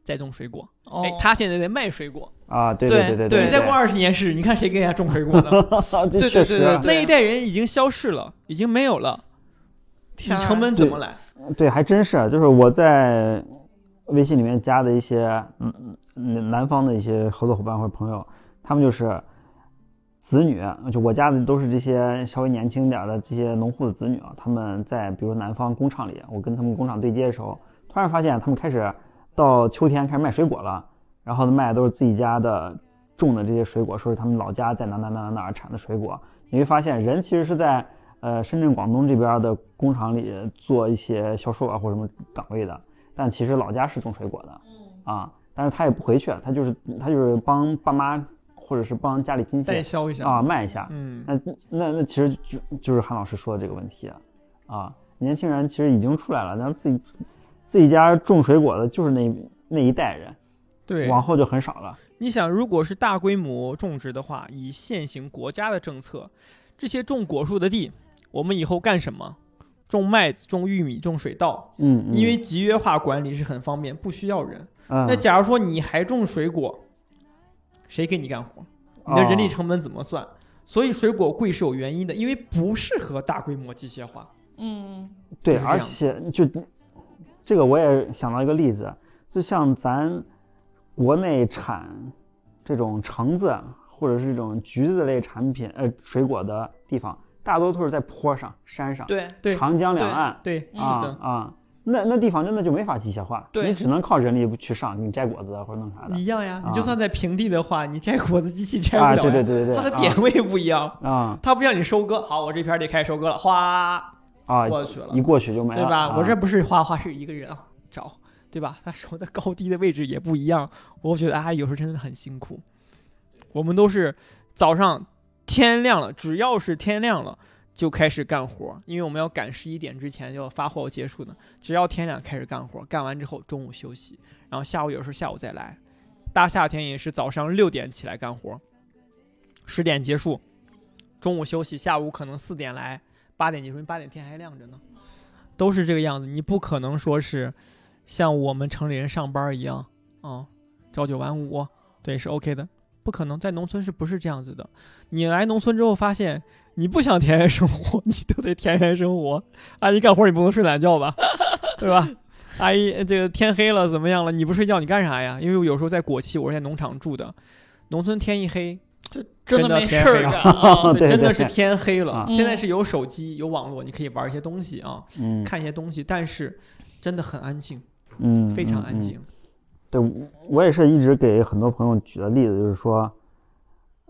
在种水果？哦。哎，他现在在卖水果，啊，对对对对你再过二十年是，你看谁给人家种水果呢？这对对对对那一代人已经消逝了，已经没有了，你天啊。成本怎么来？对，还真是，就是我在微信里面加的一些嗯嗯南方的一些合作伙伴或者朋友，他们就是子女，就我家的都是这些稍微年轻点的这些农户的子女啊，他们在比如南方工厂里，我跟他们工厂对接的时候，突然发现他们开始到秋天开始卖水果了，然后卖的都是自己家的种的这些水果，说是他们老家在哪哪哪哪哪儿产的水果，你会发现人其实是在呃深圳、广东这边的工厂里做一些销售啊或者什么岗位的，但其实老家是种水果的，啊，但是他也不回去，他就是他就是帮爸妈或者是帮家里亲戚代销一下。啊，卖一下，嗯，那那那其实就就是韩老师说的这个问题啊，啊，年轻人其实已经出来了，然后自己自己家种水果的就是那那一代人，对，往后就很少了。你想，如果是大规模种植的话，以现行国家的政策，这些种果树的地，我们以后干什么？种麦子、种玉米、种水稻，嗯，嗯因为集约化管理是很方便，不需要人。嗯那假如说你还种水果，谁给你干活？你的人力成本怎么算？所以水果贵是有原因的，因为不适合大规模机械化。嗯对，而且就这个我也想到一个例子，就像咱国内产这种橙子或者是这种橘子类产品呃水果的地方，大多都是在坡上、山上，对对长江两岸对，是啊的。啊，那那地方真的就没法机械化，对。你只能靠人力去上，你摘果子啊或者弄啥的。一样呀，啊。你就算在平地的话，你摘果子机器摘不了啊，对对对对对，它的点位不一样，啊。它不像你收割。好，我这片儿得开始收割了，哗啊过去了一，过去就没了，对吧？啊我这不是画画是一个人啊，找，对吧？他收的高低的位置也不一样，我觉得啊，有时候真的很辛苦。我们都是早上天亮了，只要是天亮了就开始干活，因为我们要赶十一点之前就要发货结束呢。只要天亮开始干活，干完之后中午休息，然后下午有时候下午再来。大夏天也是早上六点起来干活，十点结束，中午休息，下午可能四点来，八点结束，你八点天还亮着呢。都是这个样子，你不可能说是像我们城里人上班一样啊，朝九晚五，对，是 OK 的，不可能，在农村是不是这样子的？你来农村之后发现，你不想田园生活，你都得田园生活。阿姨干活你不能睡懒觉吧，对吧？阿姨，这个天黑了怎么样了？你不睡觉你干啥呀？因为我有时候在果期，我是在农场住的，农村天一黑，真真的 的天黑没事儿干了啊。真的是天黑了。啊现在是有手机有网络，你可以玩一些东西啊。嗯看一些东西，但是真的很安静，嗯非常安静。对我也是一直给很多朋友举的例子，就是说，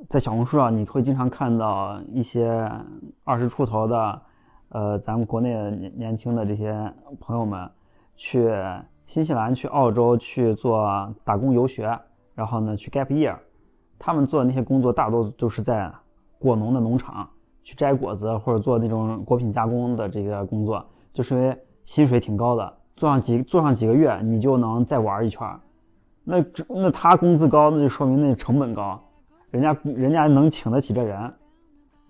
在小红书上你会经常看到一些二十出头的，呃，咱们国内的年年轻的这些朋友们，去新西兰、去澳洲去做打工游学，然后呢去 gap year，他们做的那些工作大多都是在果农的农场去摘果子或者做那种果品加工的这个工作，就是因为薪水挺高的，做上几做上几个月，你就能再玩一圈。那那他工资高，那就说明那成本高，人家人家能请得起这人，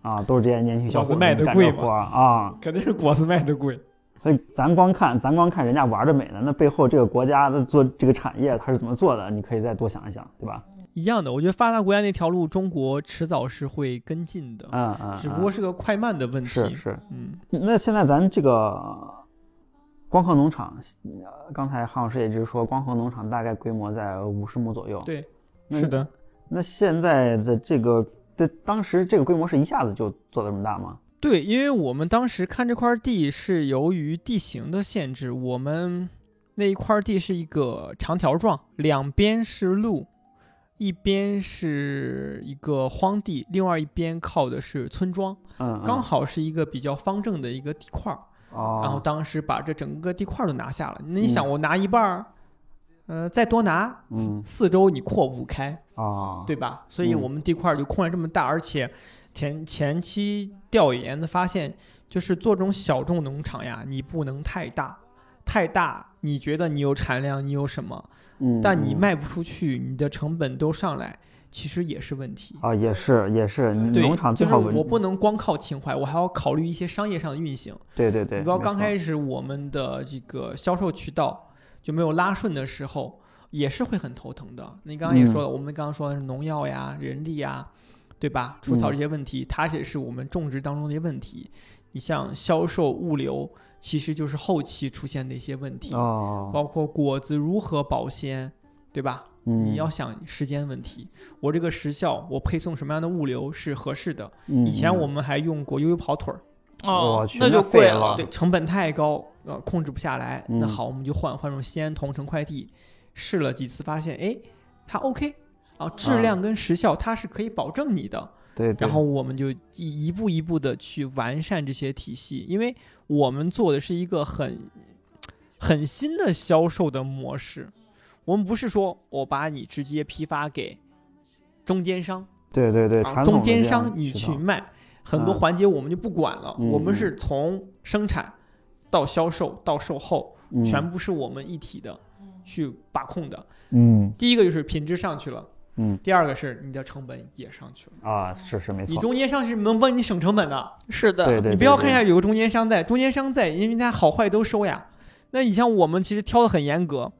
啊，都是这些年轻小伙子卖得干贵活啊。肯定是果子卖的贵。所以咱光看咱光看人家玩的美呢，那背后这个国家的做这个产业它是怎么做的，你可以再多想一想，对吧？一样的，我觉得发达国家那条路，中国迟早是会跟进的，嗯嗯，只不过是个快慢的问题。是是。嗯，那现在咱这个光合农场，呃刚才韩老师也就是说，光合农场大概规模在五十亩左右。对，是的。那现在的这个，的当时这个规模是一下子就做得这么大吗？对，因为我们当时看这块地是由于地形的限制，我们那一块地是一个长条状，两边是路，一边是一个荒地，另外一边靠的是村庄，嗯，刚好是一个比较方正的一个地块儿。哦，然后当时把这整个地块儿都拿下了。那你想，我拿一半儿，呃，再多拿嗯四周，你扩不开，啊，对吧？所以嗯我们地块儿就空了这么大，而且前前期调研的发现，就是做这种小众农场呀，你不能太大，太大，你觉得你有产量，你有什么，但你卖不出去，你的成本都上来，其实也是问题。啊，也是也是，你对，农场就是最好稳我不能光靠情怀，我还要考虑一些商业上的运行。对对对，你知道刚开始我们的这个销售渠道就没有拉顺的时候，也是会很头疼的。你刚刚也说嗯了，我们刚刚说的是农药呀、人力呀，对吧？除草嗯这些问题，它也是我们种植当中的一些问题。你像销售、物流，其实就是后期出现的一些问题，哦，包括果子如何保鲜，对吧？嗯，你要想时间问题，我这个时效，我配送什么样的物流是合适的？嗯以前嗯我们还用过悠悠跑腿儿。哦那就贵了。对，成本太高，呃，控制不下来。那嗯好，我们就换换这种西安同城快递，试了几次，发现哎，它 OK 啊，质啊量跟时效它是可以保证你的。对，对。然后我们就一一步一步的去完善这些体系，因为我们做的是一个很很新的销售的模式，我们不是说我把你直接批发给中间商。对对对，啊，中间商你去卖，很多啊环节我们就不管了，嗯我们嗯。是从生产到销售到售后，嗯。全部是我们一体的去把控的。嗯。第一个就是品质上去了，嗯第二个是你的成本也上去了。啊，是是没错，你中间商是能帮你省成本的，是的，对对，你不要看一下有个中间商在，中间商在，因为他好坏都收呀。那你像我们其实挑的很严格，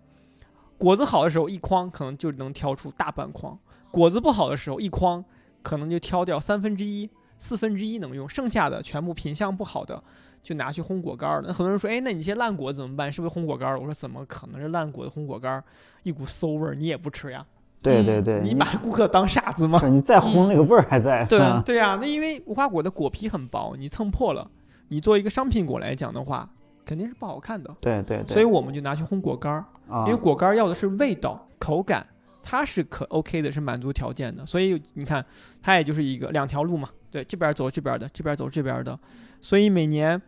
果子好的时候一筐可能就能挑出大半筐，果子不好的时候一筐可能就挑掉三分之一、四分之一能用，剩下的全部品相不好的就拿去烘果干儿了。那很多人说，哎，那你这些烂果子怎么办？是不是烘果干儿？我说怎么可能是烂果子烘果干儿？一股馊味儿，你也不吃呀？嗯对对对，你把顾客当傻子吗？你再烘那个味儿还在，对啊对啊、那因为无花果的果皮很薄，你蹭破了，你做一个商品果来讲的话，肯定是不好看的。对对对，所以我们就拿去烘果干儿，啊，因为果干儿要的是味道、口感，它是可 OK 的，是满足条件的。所以你看，它也就是一个两条路嘛，对，这边走这边的，这边走这边的。所以每年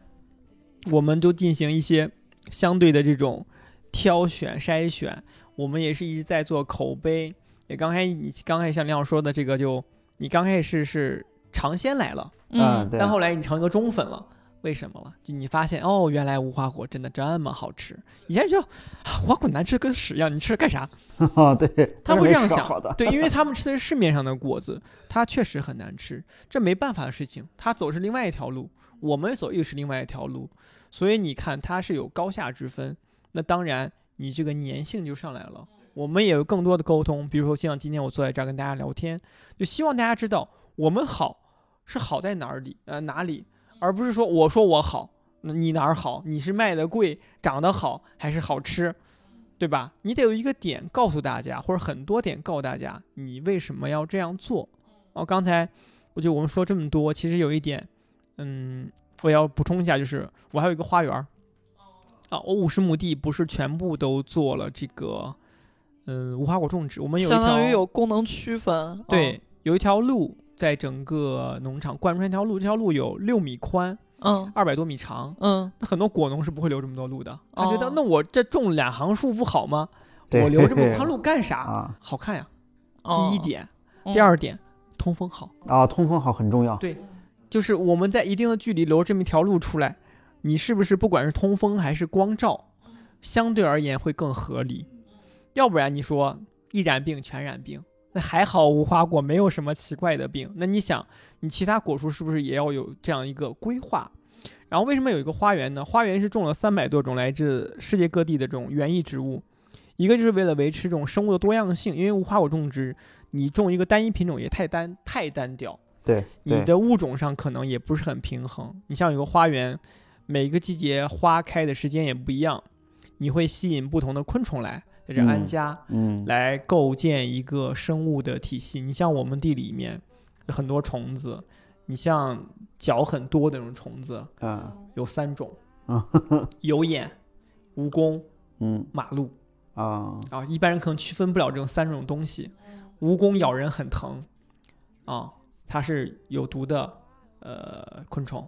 我们都进行一些相对的这种挑选筛选，我们也是一直在做口碑。也刚开你刚开始像梁老师说的这个就，你刚开始是尝鲜来了。嗯，但后来你成一个忠粉了，为什么了？就你发现哦，原来无花果真的这么好吃。以前就啊，无花果难吃跟屎一样，你吃了干啥？啊，对，他会这样想对，因为他们吃的是市面上的果子，它确实很难吃，这没办法的事情。他走是另外一条路，我们走又是另外一条路，所以你看它是有高下之分。那当然，你这个粘性就上来了。我们也有更多的沟通，比如说像今天我坐在这儿跟大家聊天，就希望大家知道我们好是好在哪儿里，呃哪里，而不是说我说我好，你哪儿好？你是卖的贵，长得好，还是好吃？对吧？你得有一个点告诉大家，或者很多点告诉大家，你为什么要这样做。哦，刚才我就我们说这么多，其实有一点，嗯，我要补充一下，就是我还有一个花园啊，我五十亩地不是全部都做了这个嗯、无花果种植。我们有一条相当于有功能区分。对，有一条路在整个农场贯穿一条路，这条路有六米宽，嗯二百多米长。嗯那很多果农是不会留这么多路的，他觉得、哦那我这种两行树不好吗？我留这么宽 路干啥？啊好看呀，哦第一点。嗯第二点，通风好。啊，通风好很重要。对，就是我们在一定的距离留这么一条路出来，你是不是不管是通风还是光照，相对而言会更合理？要不然你说一染病全染病，那还好无花果没有什么奇怪的病。那你想，你其他果树是不是也要有这样一个规划？然后为什么有一个花园呢？花园是种了三百多种来自世界各地的这种园艺植物，一个就是为了维持这种生物的多样性，因为无花果种植，你种一个单一品种也太单太单调。对，对你的物种上可能也不是很平衡。你像有个花园，每个季节花开的时间也不一样，你会吸引不同的昆虫来在这安嗯家，嗯来构建一个生物的体系。你像我们地里面有很多虫子，你像脚很多的那种虫子啊有三种啊，有眼、蜈蚣、嗯马路。啊啊，一般人可能区分不了这种三种东西。蜈蚣咬人很疼，啊，它是有毒的，呃，昆虫。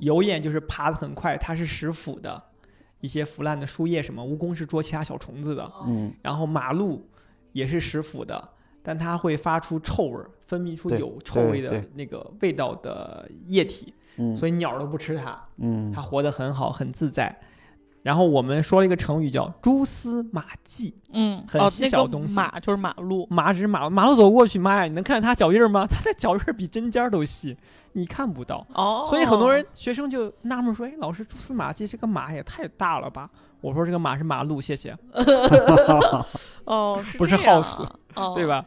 有眼就是爬得很快，它是食腐的，一些腐烂的树叶什么。蜈蚣是捉其他小虫子的。嗯然后马路也是食腐的，但它会发出臭味儿，分泌出有臭味的那个味道的液体，嗯，所以鸟儿都不吃它。嗯它活得很好，很自在。然后我们说了一个成语叫蛛丝马迹，嗯，很细小东西马就是马路，马只是马马路走过去，妈呀，你能看见它脚印儿吗？它的脚印儿比针尖儿都细，你看不到。哦，所以很多人学生就纳闷说：“哎，老师，蛛丝马迹这个马也太大了吧？”我说：“这个马是马路，谢谢，哦，不是这样 house，哦对？吧？”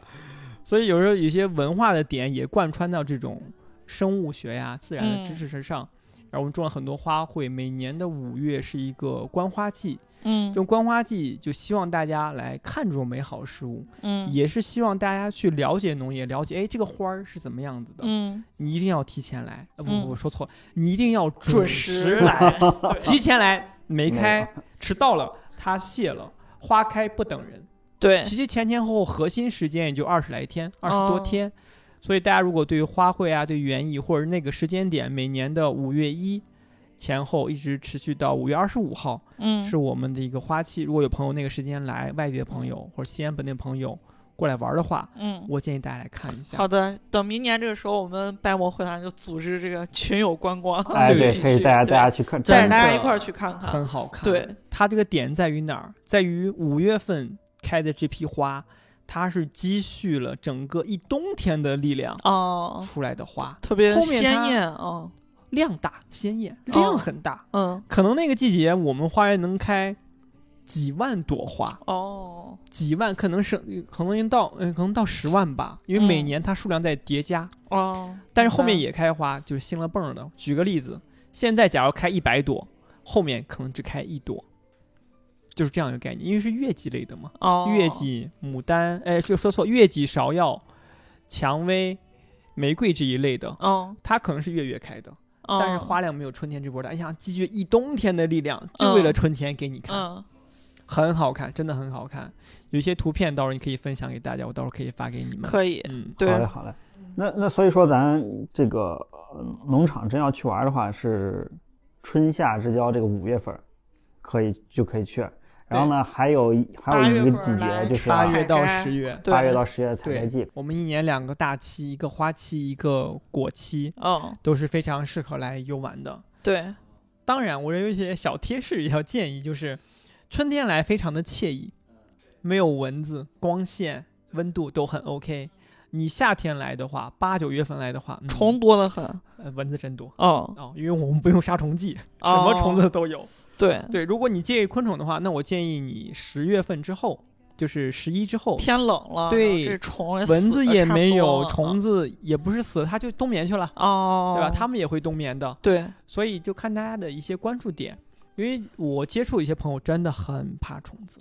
所以有时候有些文化的点也贯穿到这种生物学呀、自然的知嗯识之上。然后我们种了很多花卉，每年的五月是一个观花季，嗯。这种观花季就希望大家来看这种美好事物，嗯。也是希望大家去了解农业，了解哎这个花儿是怎么样子的。嗯，你一定要提前来，啊、不嗯。不我，说错了，你一定要准时时来，提前来，没没开，迟到了，它谢了，花开不等人。对，其实前前后后核心时间也就二十来天，二十多哦。天。所以大家如果对于花卉啊，对园艺或者那个时间点，每年的五月一前后一直持续到五月二十五号，嗯是我们的一个花期。如果有朋友那个时间来，外地的朋友或者西安本地的朋友过来玩的话，嗯。我建议大家来看一下。好的，等明年这个时候，我们百魔会谈就组织这个群友观光，哎 对，可以带大家去看，带着大家一块儿去看看。很好看。对，它这个点在于哪儿？在于五月份开的这批花，它是积蓄了整个一冬天的力量哦，出来的花，特别鲜艳哦，量大鲜艳，哦量很大。嗯，可能那个季节我们花园能开几万朵花，哦，几万可能是可能到嗯、可能到十万吧，因为每嗯年它数量在叠加。哦，但是后面也开花，就是兴了蹦儿的。举个例子，现在假如开一百朵，后面可能只开一朵，就是这样一个概念，因为是月季类的嘛。哦，月季、牡丹，哎，就说错，月季、芍药、蔷薇、玫瑰这一类的，哦，它可能是月月开的，哦，但是花量没有春天这波大。你想积聚一冬天的力量，就为了嗯春天给你看，嗯，很好看，真的很好看。有一些图片到时候你可以分享给大家，我到时候可以发给你们。可以，嗯，对好嘞，好嘞。那那所以说，咱这个呃农场真要去玩的话，是春夏之交这个五月份可以就可以去。然后呢，还有还有一个季节就是八月到十月，对八月到十月采摘季。我们一年两个大期，一个花期，一个果期，嗯，都是非常适合来游玩的。对，当然，我有一些小贴士也要建议，就是春天来非常的惬意，没有蚊子，光线、温度都很 OK。你夏天来的话，八九月份来的话，嗯、虫多的很，呃蚊子真多哦，哦，因为我们不用杀虫剂，什么虫子都有。对，对，如果你介意昆虫的话，那我建议你十月份之后，就是十一之后，天冷了，对这虫蚊子也没有，虫子也不是死了，它就冬眠去了，哦，对吧？它们也会冬眠的。对，所以就看大家的一些关注点，因为我接触一些朋友真的很怕虫子，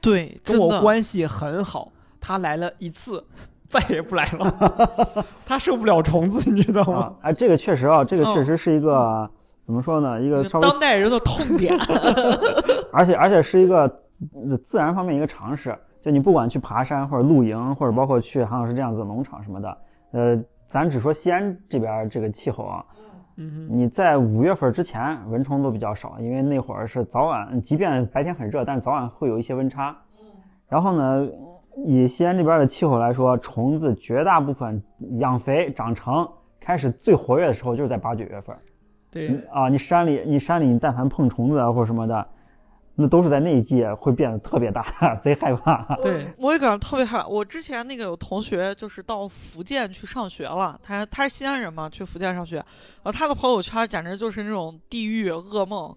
对，跟我关系很好，他来了一次，再也不来了，他受不了虫子，你知道吗啊？，哎，这个确实啊，这个确嗯实是一个、怎么说呢？一个稍微，当代人的痛点，而且而且是一个呃自然方面一个常识。就你不管去爬山或者露营，或者包括去韩老师这样子的农场什么的，呃，咱只说西安这边儿这个气候啊，嗯，你在五月份之前蚊虫都比较少，因为那会儿是早晚，即便白天很热，但是早晚会有一些温差。然后呢，以西安这边的气候来说，虫子绝大部分养肥长成开始最活跃的时候就是在八九月份。对嗯，啊，你山里你山里你但凡碰虫子啊或者什么的，那都是在那一季会变得特别大，贼害怕。对，我也感觉特别害怕。我之前那个有同学就是到福建去上学了，他他是西安人嘛，去福建上学，然后他的朋友圈简直就是那种地狱噩梦，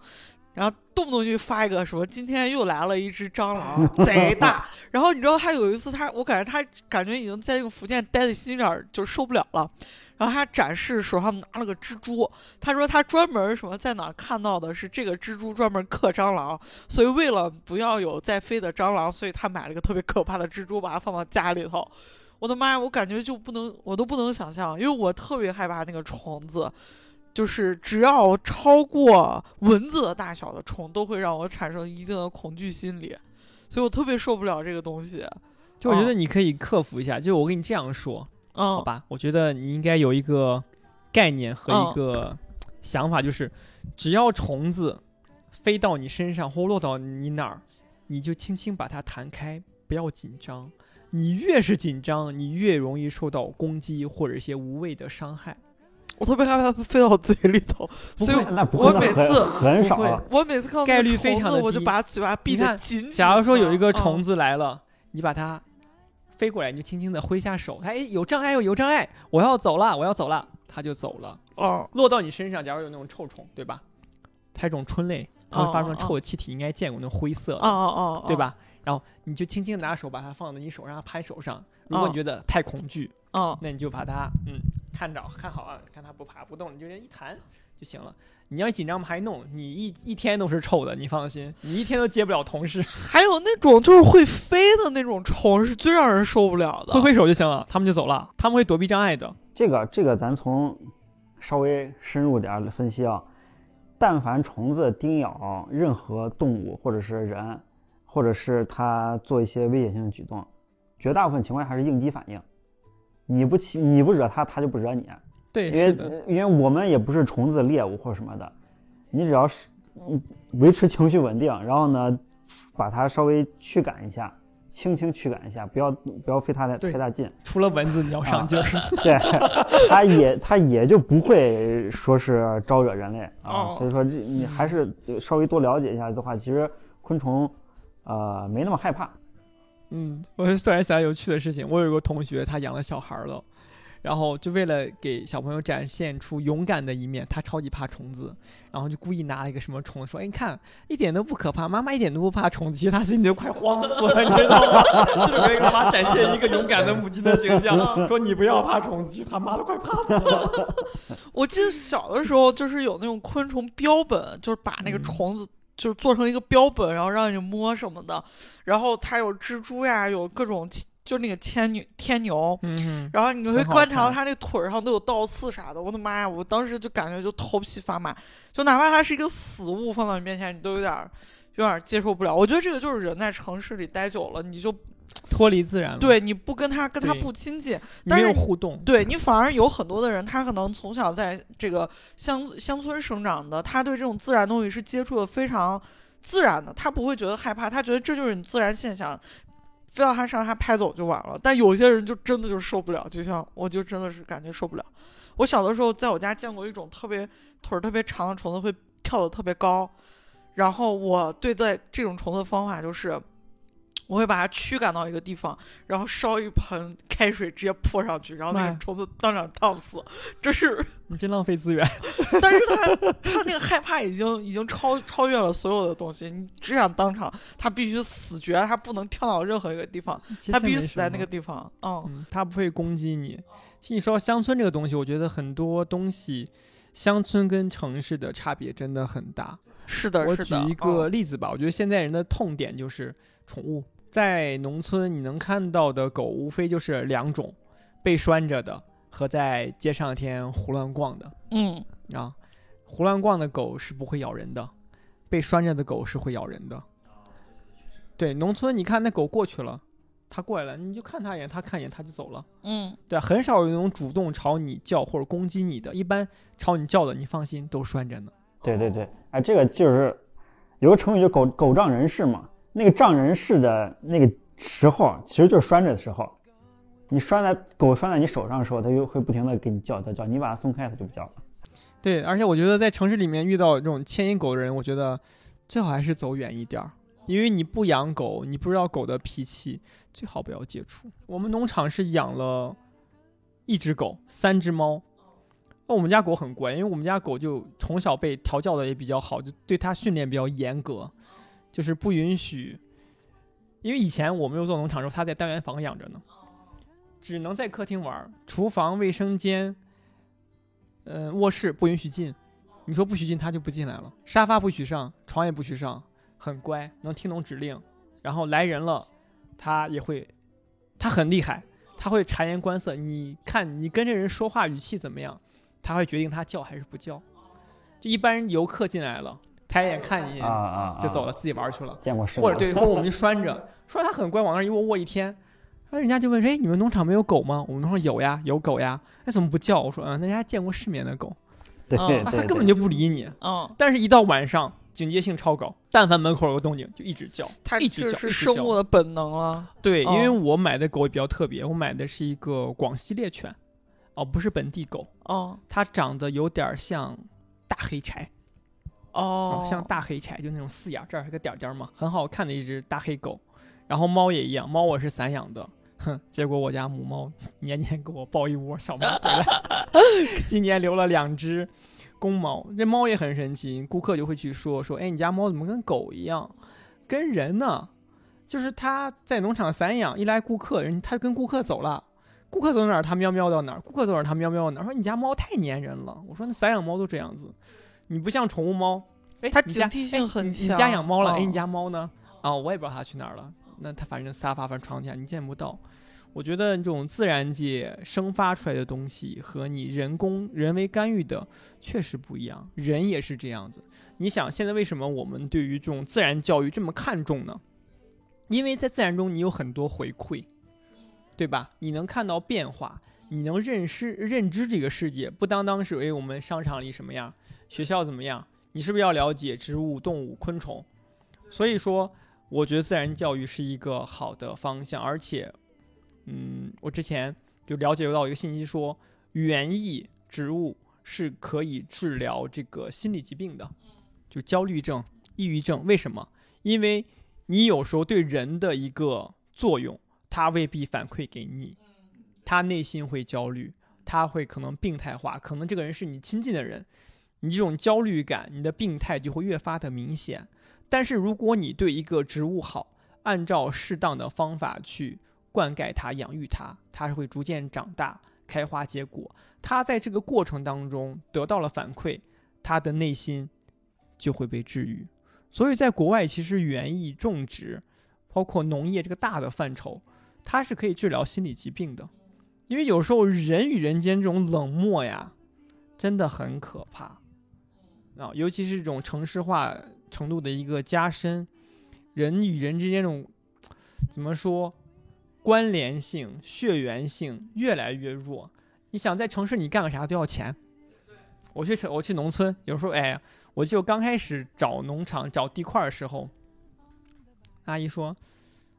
然后动不动就发一个什么今天又来了一只蟑螂，贼大。然后你知道他有一次他，我感觉他感觉已经在那个福建待的心眼儿就受不了了。然后他展示手上拿了个蜘蛛，他说他专门什么在哪儿看到的是这个蜘蛛专门克蟑螂，所以为了不要有再飞的蟑螂，所以他买了个特别可怕的蜘蛛，把它放到家里头。我的妈呀，我感觉就不能，我都不能想象，因为我特别害怕那个虫子，就是只要超过蚊子的大小的虫，都会让我产生一定的恐惧心理，所以我特别受不了这个东西。就我觉得你可以克服一下，就我跟你这样说，嗯，好吧？我觉得你应该有一个概念和嗯一个想法，就是只要虫子飞到你身上或落到你哪儿，你就轻轻把它弹开，不要紧张。你越是紧张，你越容易受到攻击或者一些无谓的伤害。我特别害怕它飞到我嘴里头，所以我每次很少啊。我每次看到概率个虫子，非常地低我就把嘴巴闭得紧紧。假如说有一个嗯虫子来了，你把它飞过来，你就轻轻的挥下手，它哎有障碍哦，有障碍，我要走了，我要走了，它就走了。哦，落到你身上，假如有那种臭虫，对吧？它一种春类，它会发出臭的气体，应该见过那种灰色的，哦哦哦，对？吧？然后你就轻轻拿手把它放在你手上，拍手上。如果哦你觉得太恐惧，啊，那你就把它嗯看着看好啊，看它不爬不动，你就这样一弹就行了。你要紧张还弄，你一一天都是臭的，你放心，你一天都接不了同事，还有那种就是会飞的那种虫，是最让人受不了的。挥挥手就行了，他们就走了，他们会躲避障碍的。这个这个咱从稍微深入点儿分析啊，但凡虫子叮咬任何动物或者是人，或者是它做一些危险性的举动，绝大部分情况下还是应激反应。你不起你不惹它，它就不惹你。对，因，为因为我们也不是虫子猎物或者什么的，你只要是嗯维持情绪稳定，然后呢把它稍微驱赶一下，轻轻驱赶一下，不要不要费太大太大劲，除了蚊子你要上劲儿。对，它也它也就不会说是招惹人类啊。哦所以说这你还是稍微多了解一下的话，其实昆虫呃没那么害怕。嗯，我突然想起有趣的事情，我有一个同学，他养了小孩儿了，然后就为了给小朋友展现出勇敢的一面，他超级怕虫子，然后就故意拿了一个什么虫子说：“哎，你看，一点都不可怕，妈妈一点都不怕虫子。”其实他心里都快慌死了，你知道吗？就是给妈妈展现一个勇敢的母亲的形象，说你不要怕虫子，其实他妈都快怕死了。我记得小的时候就是有那种昆虫标本，就是把那个嗯虫子就是做成一个标本，然后让你摸什么的。然后它有蜘蛛呀，有各种就那个牵牛天牛。嗯然后你会观察到它那腿上都有倒刺啥的，我的妈呀！我当时就感觉就头皮发麻，就哪怕它是一个死物放到你面前，你都有点儿有点儿接受不了。我觉得这个就是人在城市里待久了，你就脱离自然了，对你不跟它跟它不亲近，你没有但是互动，对你反而有很多的人，他可能从小在这个乡乡村生长的，他对这种自然东西是接触的非常自然的，他不会觉得害怕，他觉得这就是你自然现象，非要他上他拍走就完了。但有些人就真的就受不了，就像我就真的是感觉受不了。我小的时候在我家见过一种特别腿儿特别长的虫子，会跳得特别高，然后我对待这种虫子的方法就是。我会把它驱赶到一个地方，然后烧一盆开水直接泼上去，然后那个虫子当场烫死。这是，你真浪费资源。但是他他那个害怕已经已经超超越了所有的东西，你只想当场，他必须死绝，他不能跳到任何一个地方，其他必须死在那个地方。嗯，嗯，它不会攻击你。其实你说到乡村这个东西，我觉得很多东西，乡村跟城市的差别真的很大。是的，我是的。举一个嗯例子吧，我觉得现在人的痛点就是宠物。在农村，你能看到的狗无非就是两种：被拴着的和在街上天胡乱逛的嗯，啊。胡乱逛的狗是不会咬人的，被拴着的狗是会咬人的。对，农村你看那狗过去了，它过来了，你就看它一眼，它看一眼它就走了。嗯对啊，很少有那种主动朝你叫或者攻击你的，一般朝你叫的，你放心，都拴着呢。对对对，哎，这个就是有个成语就狗狗仗人势嘛，那个仗人势的那个时候，其实就是拴着的时候。你拴在狗拴在你手上的时候，它就会不停的给你叫叫叫，你把它松开，它就不叫了。对，而且我觉得在城市里面遇到这种牵引狗的人，我觉得最好还是走远一点儿，因为你不养狗，你不知道狗的脾气，最好不要接触。我们农场是养了一只狗，三只猫。那我们家狗很乖，因为我们家狗就从小被调教的也比较好，就对它训练比较严格，就是不允许。因为以前我没有做农场的时候，它在单元房养着呢，只能在客厅玩，厨房、卫生间。嗯，卧室不允许进，你说不许进，它就不进来了。沙发不许上，床也不许上，很乖，能听懂指令。然后来人了，它也会，它很厉害，它会察言观色。你看你跟这人说话语气怎么样，它会决定它叫还是不叫。就一般游客进来了，抬眼看一眼啊啊，就走了，自己玩去了。见过世面。或者对，或者我们就拴着，拴着它很乖，往那儿一窝窝一天。那人家就问说：“哎，你们农场没有狗吗？”我们农场有呀，有狗呀。那怎么不叫？我说：“嗯，那人家见过世面的狗，嗯对对啊，对，它根本就不理你。嗯，但是，一到晚上，警戒性超高，但凡门口有个动静，就一直叫，它一直叫，是生物的本能啊。对，因为哦我买的狗也比较特别，我买的是一个广西猎犬，哦，不是本地狗，哦它长得有点像大黑柴，哦，像大黑柴，就那种四眼，这儿还有个点点嘛，很好看的一只大黑狗。然后猫也一样，猫我是散养的，哼，结果我家母猫 年年给我抱一窝小猫回来，今年留了两只公猫。这猫也很神奇，顾客就会去说说，哎，你家猫怎么跟狗一样，跟人呢？就是它在农场散养，一来顾客，人它跟顾客走了。顾客走哪儿，它喵喵到哪儿；顾客走哪儿，它喵喵到哪儿。说你家猫太粘人了。我说那散养猫都这样子，你不像宠物猫。哎，它警惕性很强你家养猫了？哎，嗯你家猫呢？啊、我也不知道它去哪儿了。那它反正沙发、反正床底下你见不到。我觉得这种自然界生发出来的东西和你人工人为干预的确实不一样。人也是这样子。你想现在为什么我们对于这种自然教育这么看重呢？因为在自然中你有很多回馈，对吧？你能看到变化，你能认识认知这个世界，不单单是哎我们商场里什么样，学校怎么样，你是不是要了解植物、动物、昆虫？所以说，我觉得自然教育是一个好的方向，而且，嗯，我之前就了解到一个信息说，园艺植物是可以治疗这个心理疾病的，就焦虑症、抑郁症。为什么？因为你有时候对人的一个作用，它未必反馈给你，他内心会焦虑，他会可能病态化，可能这个人是你亲近的人，你这种焦虑感，你的病态就会越发的明显。但是如果你对一个植物好，按照适当的方法去灌溉它、养育它，它是会逐渐长大、开花结果。它在这个过程当中得到了反馈，它的内心就会被治愈。所以在国外，其实园艺种植，包括农业这个大的范畴，它是可以治疗心理疾病的。因为有时候人与人间这种冷漠呀，真的很可怕啊！尤其是这种城市化程度的一个加深，人与人之间这种怎么说关联性、血缘性越来越弱。你想在城市你干个啥都要钱。我去城，我去农村，有时候哎，我就刚开始找农场、找地块的时候，阿姨说：“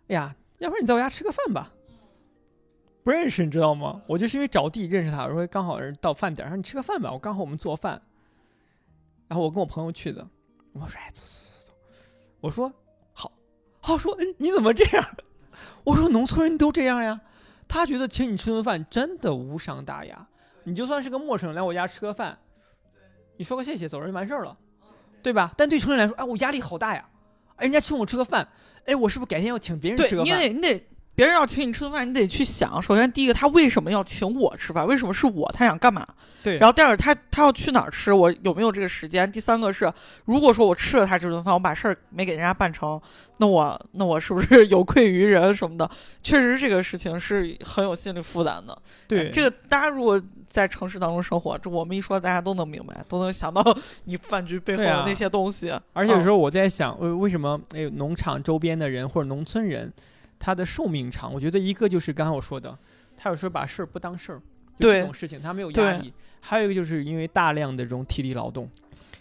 哎呀，要不然你在我家吃个饭吧。”不认识，你知道吗？我就是因为找地认识他，我说刚好是到饭点儿，说你吃个饭吧，我刚好我们做饭。然后我跟我朋友去的，我说哎，走走走走，我说好，好说，哎你怎么这样？我说农村人都这样呀。他觉得请你吃顿饭真的无伤大雅，你就算是个陌生人来我家吃个饭，你说个谢谢，走人就完事儿了，对吧？但对城里人来说，哎，我压力好大呀，哎，人家请我吃个饭，哎，我是不是改天要请别人吃个饭？你得你得别人要请你吃顿饭，你得去想，首先第一个他为什么要请我吃饭？为什么是我？他想干嘛？对然后第二个他他要去哪儿吃？我有没有这个时间？第三个是，如果说我吃了他这顿饭，我把事儿没给人家办成，那我那我是不是 有愧于人什么的？确实这个事情是很有心理负担的。对，这个大家如果在城市当中生活，这我们一说大家都能明白，都能想到 你饭局背后的那些东西。而且有时候，候我在想，为为什么哎农场周边的人或者农村人，它的寿命长。我觉得一个就是刚才我说的，他有时候把事儿不当事儿，这种事情他没有压对力。还有一个就是因为大量的这种体力劳动，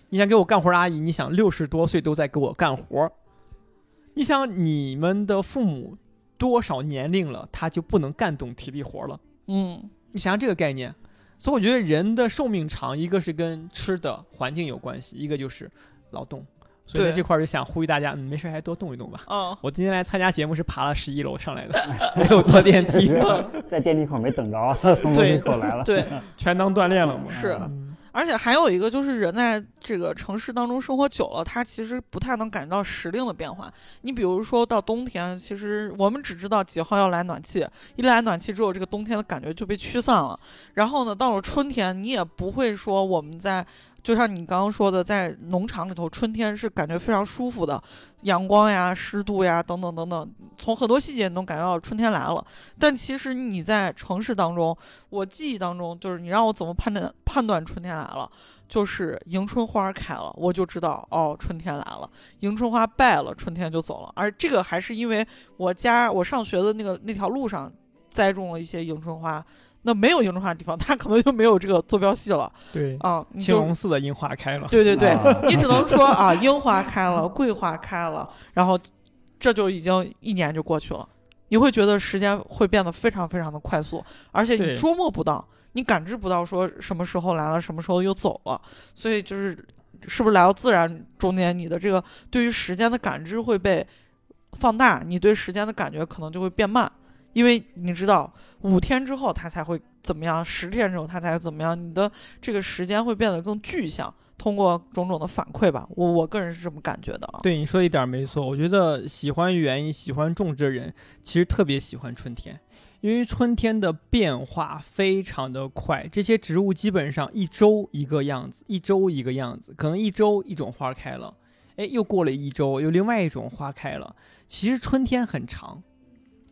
你想给我干活儿的阿姨，你想六十多岁都在给我干活儿，你想你们的父母多少年龄了，他就不能干动体力活儿了？嗯，你想想这个概念，所以我觉得人的寿命长，一个是跟吃的环境有关系，一个就是劳动。所以在这块儿就想呼吁大家，嗯，没事儿还多动一动吧。哦，我今天来参加节目是爬了十一楼上来的，没有坐电梯，在电梯口没等着，从楼对梯口来了。对，全当锻炼了嘛。是嗯而且还有一个就是人在这个城市当中生活久了，他其实不太能感觉到时令的变化。你比如说到冬天，其实我们只知道几号要来暖气，一来暖气之后，这个冬天的感觉就被驱散了。然后呢，到了春天，你也不会说我们在。就像你刚刚说的，在农场里头，春天是感觉非常舒服的，阳光呀、湿度呀等等等等，从很多细节你能感觉到春天来了。但其实你在城市当中，我记忆当中，就是你让我怎么判断判断春天来了，就是迎春花开了，我就知道哦，春天来了。迎春花败了，春天就走了。而这个还是因为我家我上学的那个那条路上栽种了一些迎春花，那没有迎春花的地方，它可能就没有这个坐标系了 对，啊。你青就龙寺的樱花开了。对对对，啊你只能说啊，樱花开了，桂花开了，然后这就已经一年就过去了。你会觉得时间会变得非常非常的快速，而且你捉摸不到，你感知不到说什么时候来了，什么时候又走了。所以就是，是不是来到自然中间，你的这个对于时间的感知会被放大，你对时间的感觉可能就会变慢，因为你知道五天之后它才会怎么样，十天之后它才会怎么样，你的这个时间会变得更具象。通过种种的反馈吧，我我个人是这么感觉的啊。对你说一点没错，我觉得喜欢园艺、喜欢种植的人，其实特别喜欢春天，因为春天的变化非常的快，这些植物基本上一周一个样子，一周一个样子，可能一周一种花开了，哎，又过了一周，有另外一种花开了。其实春天很长，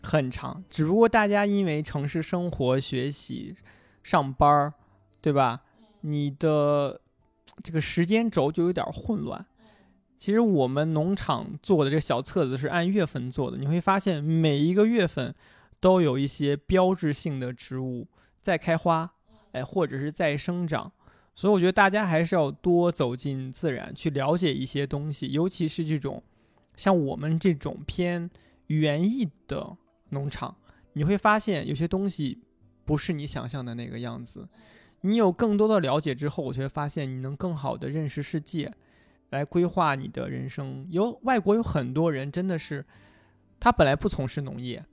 很长，只不过大家因为城市生活、学习、上班儿，对吧？你的这个时间轴就有点混乱。其实我们农场做的这个小册子是按月份做的，你会发现每一个月份都有一些标志性的植物在开花，哎，或者是在生长。所以我觉得大家还是要多走进自然，去了解一些东西，尤其是这种像我们这种偏园艺的农场，你会发现有些东西不是你想象的那个样子。你有更多的了解之后，我就会发现你能更好的认识世界，来规划你的人生。有外国有很多人真的是，他本来不从事农业，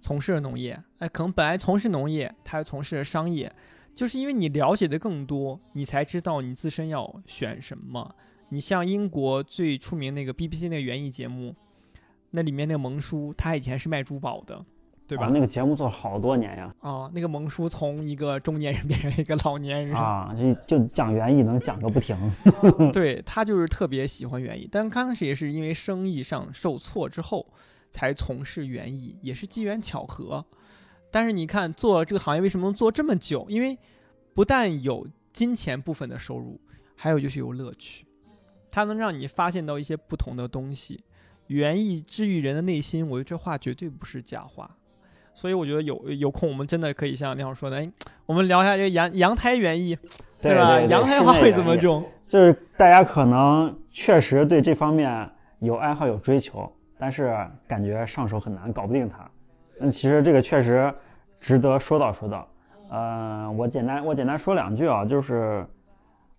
从事了农业，哎，可能本来从事农业，他又从事了商业，就是因为你了解的更多，你才知道你自身要选什么。你像英国最出名那个 BBC 那个园艺节目，那里面那个萌叔，他以前是卖珠宝的，对吧？啊那个节目做了好多年呀，哦，那个萌叔从一个中年人变成一个老年人，啊，就就讲园艺能讲个不停。对他就是特别喜欢园艺，但刚开始也是因为生意上受挫之后才从事园艺，也是机缘巧合。但是你看做这个行业为什么能做这么久？因为不但有金钱部分的收入，还有就是有乐趣，它能让你发现到一些不同的东西。园艺治愈人的内心，我觉得这话绝对不是假话。所以我觉得有有空，我们真的可以像那样说的，哎，我们聊一下这个阳阳台园艺，对吧？阳台花卉怎么种？就是大家可能确实对这方面有爱好有追求，但是感觉上手很难，搞不定它。嗯，其实这个确实值得说道说道。呃，我简单我简单说两句啊，就是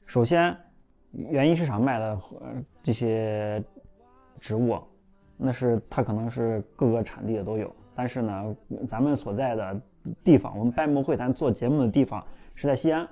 首先，园艺市场卖的呃这些植物，那是它可能是各个产地的都有，但是呢，咱们所在的地方，我们掰膜会谈做节目的地方是在西安。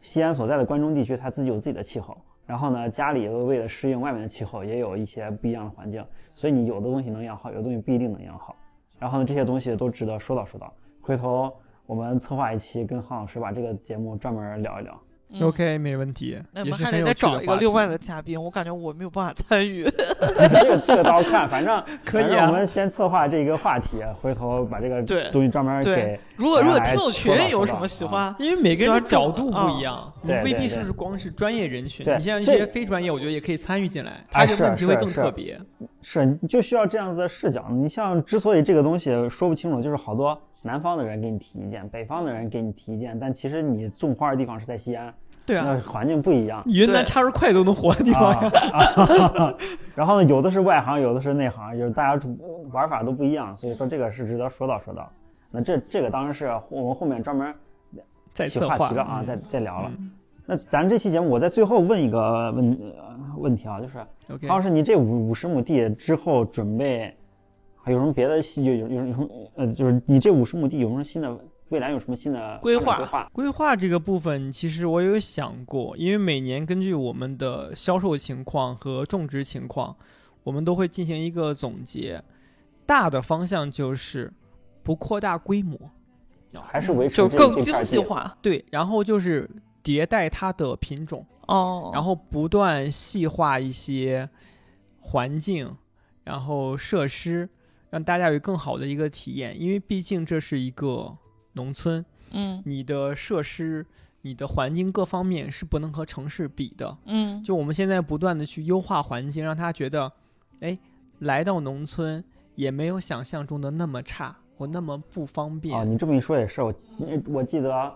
西安所在的关中地区，它自己有自己的气候，然后呢，家里为了适应外面的气候，也有一些不一样的环境，所以你有的东西能养好，有的东西不一定能养好。然后呢，这些东西都值得说道说道。回头我们策划一期，跟杭老师把这个节目专门聊一聊。嗯 OK，没问题。那我们还得再找一个另外的嘉宾，我感觉我没有办法参与。这个这个到时候看，反正可以啊我们先策划这个话题，回头把这个东西专门对给如果如果哎听友群有什么喜欢，因为每个人的角度不一喜样，你未必是光是专业人群，你像一些非专业，我觉得也可以参与进来，他哎的问题会更特别。是你就需要这样子的视角。你像之所以这个东西说不清楚，就是好多南方的人给你提意见，北方的人给你提意见，但其实你种花的地方是在西安，对啊，那环境不一样。云南对插根快都能活的地方呀。啊，然后呢，有的是外行，有的是内行，就是大家玩法都不一样，所以说这个是值得说道说道。那这这个当然是我们后面专门起再策划话题了啊，嗯再再聊了。嗯那咱这期节目，我在最后问一个问、呃、问题啊，就是 OK，当时你这五五十亩地之后准备还有什么别的细有有有什么呃，就是你这五十亩地有什么新的未来有什么新的规划规划？规划这个部分，其实我有想过，因为每年根据我们的销售情况和种植情况，我们都会进行一个总结。大的方向就是不扩大规模，还是维持就这更精细化对，然后就是迭代它的品种，哦。然后不断细化一些环境，然后设施，让大家有更好的一个体验。因为毕竟这是一个农村，嗯你的设施、你的环境各方面是不能和城市比的。嗯，就我们现在不断的去优化环境，让他觉得，哎，来到农村也没有想象中的那么差或那么不方便。啊，你这么一说也是，我我记得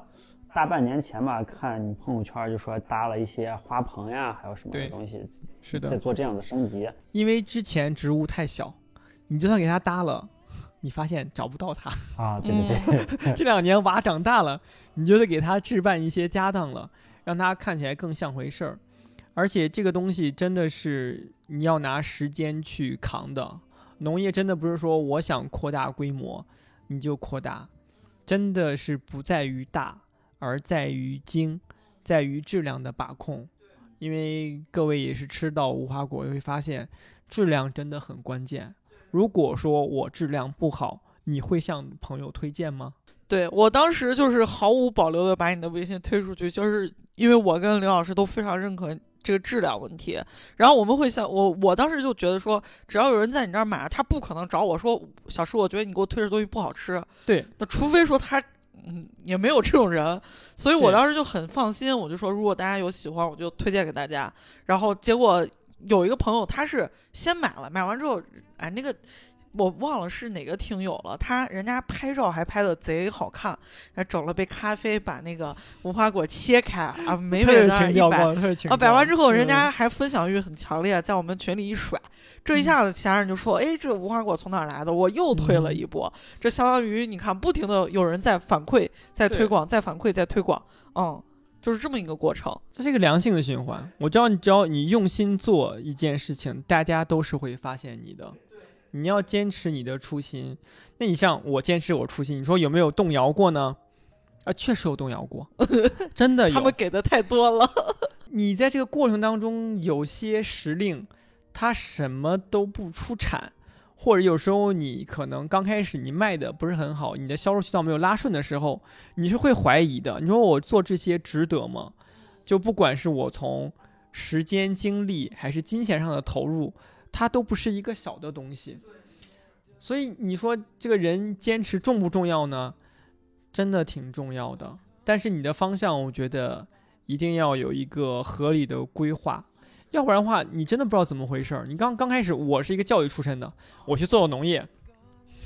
大半年前吧，看你朋友圈就说搭了一些花棚呀，还有什么对东西，是的在，做这样的升级。因为之前植物太小，你就算给它搭了，你发现找不到它。啊，对对对，这两年娃长大了，你就得给他置办一些家当了，让他看起来更像回事儿。而且这个东西真的是你要拿时间去扛的。农业真的不是说我想扩大规模你就扩大，真的是不在于大，而在于精，在于质量的把控。因为各位也是吃到无花果，会发现质量真的很关键。如果说我质量不好，你会向朋友推荐吗？对我当时就是毫无保留的把你的微信推出去，就是因为我跟刘老师都非常认可这个质量问题。然后我们会想，我我当时就觉得说，只要有人在你这儿买，他不可能找我说，小叔，我觉得你给我推的东西不好吃。对，那除非说他，嗯，也没有这种人，所以我当时就很放心，我就说，如果大家有喜欢，我就推荐给大家。然后结果有一个朋友，他是先买了，买完之后，哎，那个我忘了是哪个听友了，他人家拍照还拍的贼好看，还整了杯咖啡，把那个无花果切开啊，美美的一摆。啊，摆完之后，人嗯家还分享欲很强烈，在我们群里一甩，这一下子其他人就说：“哎，这无花果从哪来的？”我又推了一波，这相当于你看，不停的有人在反馈、在推广、在反馈、在推广，嗯，就是这么一个过程。这是一个良性的循环。我知道，你只要你用心做一件事情，大家都是会发现你的。你要坚持你的初心。那你像我坚持我初心，你说有没有动摇过呢？啊，确实有动摇过，真的有。他们给的太多了，你在这个过程当中，有些时令它什么都不出产，或者有时候你可能刚开始你卖的不是很好，你的销售渠道没有拉顺的时候，你是会怀疑的。你说我做这些值得吗？就不管是我从时间、精力还是金钱上的投入，它都不是一个小的东西。所以你说这个人坚持重不重要呢？真的挺重要的。但是你的方向，我觉得一定要有一个合理的规划，要不然的话，你真的不知道怎么回事儿。你刚刚开始，我是一个教育出身的，我去做农业，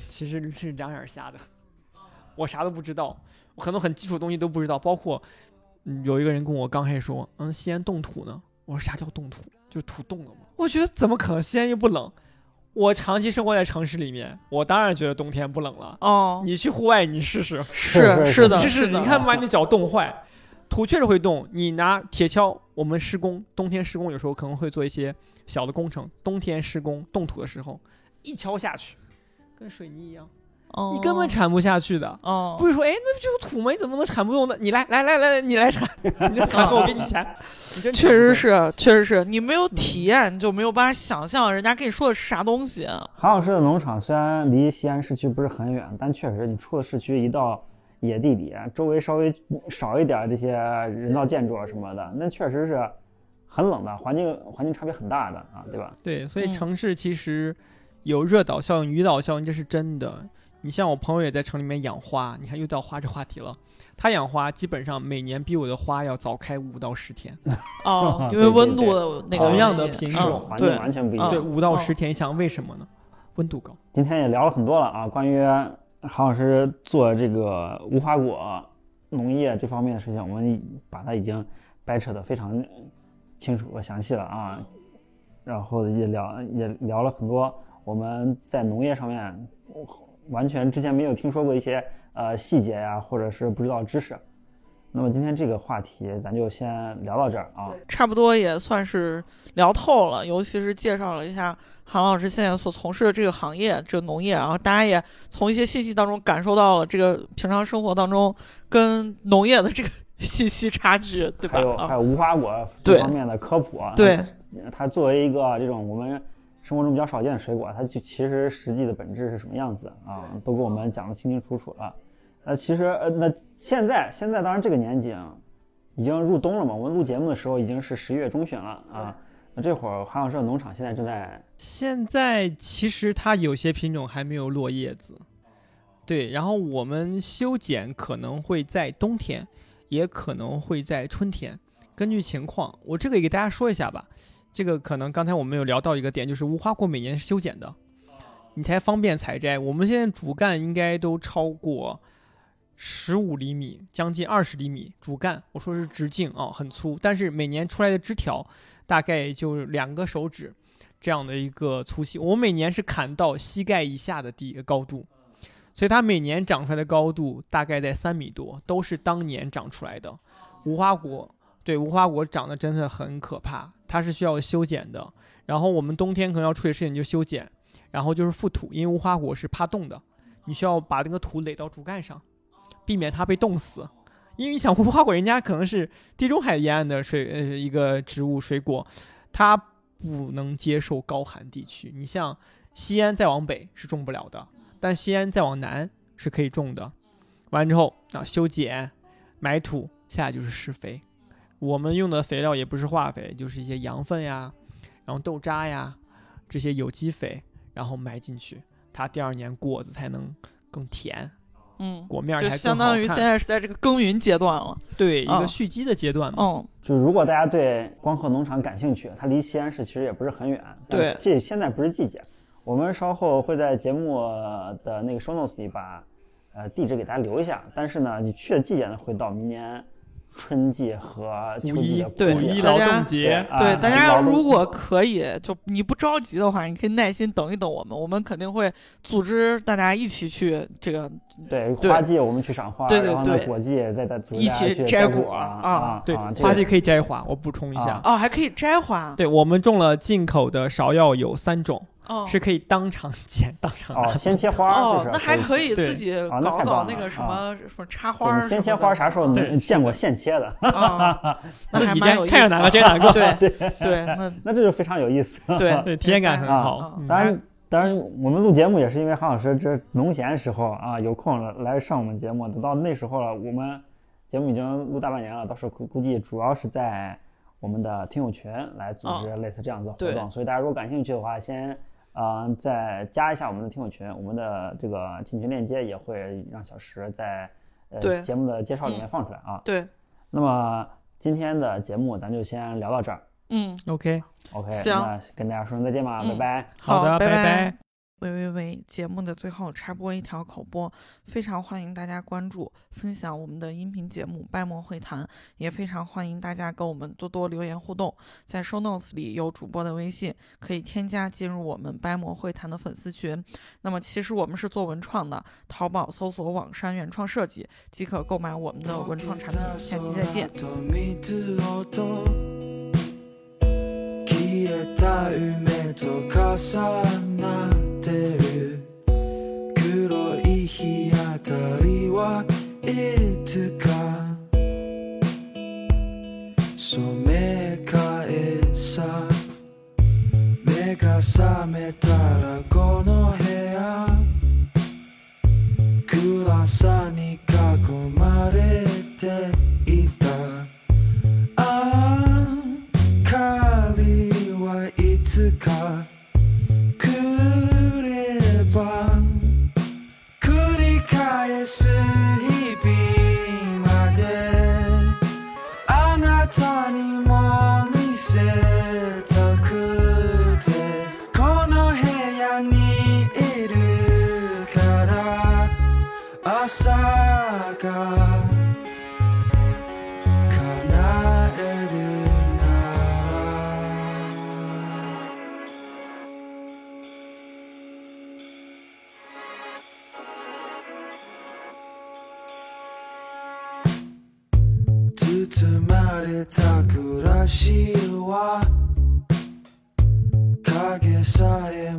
其实是两眼瞎的，我啥都不知道，我很多很基础的东西都不知道，包括嗯有一个人跟我刚开始说，嗯，西安冻土呢？我说啥叫冻土？就是土冻了吗？我觉得怎么可能？西安又不冷。我长期生活在城市里面，我当然觉得冬天不冷了。哦，你去户外，你试试，是是的，试试，是的你看把你的脚冻坏，土确实会动。你拿铁锹，我们施工，冬天施工有时候可能会做一些小的工程，冬天施工冻土的时候，一敲下去，跟水泥一样，哦你根本铲不下去的。哦，不是说，哎，那不就是土吗？你怎么能铲不动呢？你 来，来，来，来，你来铲，你来铲，我给你钱。你真确实是，确实是你没有体验，你就没有办法想象人家跟你说的是啥东西。韩老师的农场虽然离西安市区不是很远，但确实你出了市区，一到野地里，周围稍微少一点这些人造建筑啊什么的，那确实是很冷的，环境环境差别很大的啊，对吧？对，所以嗯城市其实有热岛效应、雨岛效应，这是真的。你像我朋友也在城里面养花，你看又到花这话题了。他养花基本上每年比我的花要早开五到十天，哦，因为温度那个同样的品种嗯环境对完全不一样。对，嗯五到哦十天，想为什么呢？温度高。今天也聊了很多了啊，关于韩老师做这个无花果农业这方面的事情，我们把它已经掰扯得非常清楚和详细了啊。然后也聊也聊了很多我们在农业上面完全之前没有听说过一些呃细节呀，或者是不知道知识。那么今天这个话题咱就先聊到这儿啊。差不多也算是聊透了，尤其是介绍了一下韩老师现在所从事的这个行业，这个农业，然后大家也从一些信息当中感受到了这个平常生活当中跟农业的这个 信息差距，对吧还？有还啊，有无花果这方面的科普啊。对，它作为一个这种我们生活中比较少见的水果，它就其实实际的本质是什么样子啊，都给我们讲得清清楚楚了。那其实呃，那现在现在当然这个年景已经入冬了嘛，我们录节目的时候已经是十一月中旬了啊。那这会儿韩老师的农场现在正在现在其实它有些品种还没有落叶子，对，然后我们修剪可能会在冬天，也可能会在春天，根据情况。我这个也给大家说一下吧，这个可能刚才我们有聊到一个点，就是无花果每年是修剪的，你才方便采摘。我们现在主干应该都超过十五厘米，将近二十厘米主干，我说是直径啊、很粗，但是每年出来的枝条大概就两个手指这样的一个粗细。我每年是砍到膝盖以下的地高度，所以它每年长出来的高度大概在三米多，都是当年长出来的。无花果对无花果长得真的很可怕，它是需要修剪的。然后我们冬天可能要处理事情就修剪，然后就是覆土，因为无花果是怕冻的，你需要把那个土垒到主干上，避免它被冻死。因为你想，无花果人家可能是地中海沿岸的水呃一个植物水果，它不能接受高寒地区。你像西安再往北是种不了的，但西安再往南是可以种的。完之后啊，修剪、埋土，下来就是施肥。我们用的肥料也不是化肥，就是一些羊粪呀，然后豆渣呀这些有机肥，然后埋进去，它第二年果子才能更甜，嗯，果面儿就相当于现在是在这个耕耘阶段了。对一嗯个蓄积的阶段嘛。嗯，就如果大家对光合农场感兴趣，它离西安市其实也不是很远。对这现在不是季节，我们稍后会在节目的那个 show notes 里把呃地址给大家留一下。但是呢，你去的季节呢会到明年春季和秋五一季的对五一劳动节，啊对，大家如果可以，就你不着急的话，你可以耐心等一等我们，我们肯定会组织大家一起去这个对对花季我们去赏花，对对对一起摘果果啊啊对花季可以摘花。我补充一下，啊哦，还可以摘花，对我们种了进口的芍药有三种，哦。是可以当场剪、当场拿哦，先切花就哦是，那还可以。自己搞搞那个什么什么插花儿先切花啥时候能见过现切的？啊，那 自己摘还蛮有，意思。看着哪个摘哪个。对 对，那那这就非常有意思。对对，体验感很啊好当然，当然，我们录节目也是因为韩老师这农闲时候啊有空了来上我们节目。等到那时候了，我们节目已经录大半年了，到时候估估计主要是在我们的听友群来组织类似这样子的活动。对所以大家如果感兴趣的话，先呃再加一下我们的听友群，我们的这个进群链接也会让小石在呃节目的介绍里面嗯放出来啊。对，那么今天的节目咱就先聊到这儿。嗯，OK，OK，行那跟大家说声再见吧，嗯拜拜。好的，拜拜。喂喂喂！节目的最后插播一条口播，非常欢迎大家关注、分享我们的音频节目《掰馍会谈》，也非常欢迎大家跟我们多多留言互动。在 show notes 里有主播的微信，可以添加进入我们掰馍会谈的粉丝群。那么其实我们是做文创的，淘宝搜索“网山原创设计”即可购买我们的文创产品。下期再见。消えた夢と重なってる 日当たりはいつか染め替えさ目が覚めたらこの影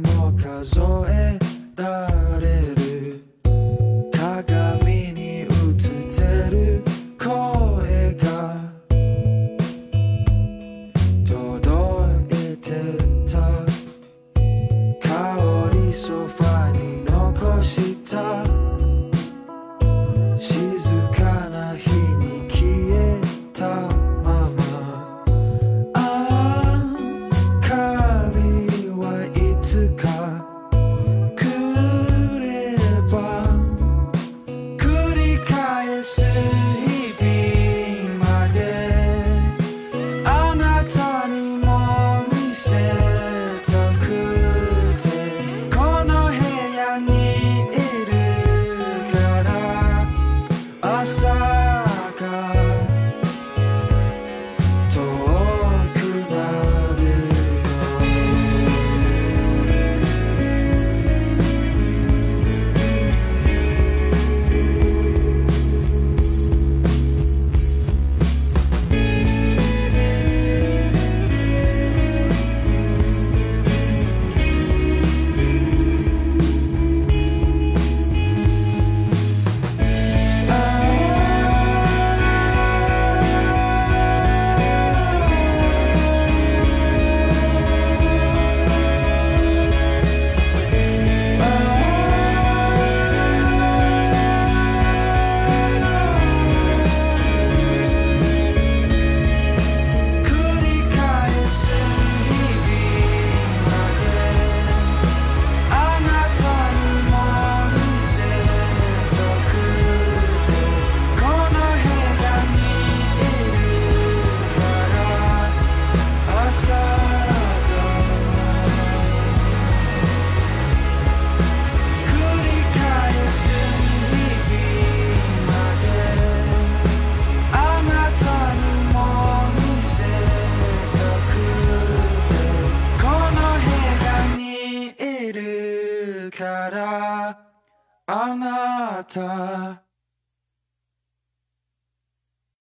time.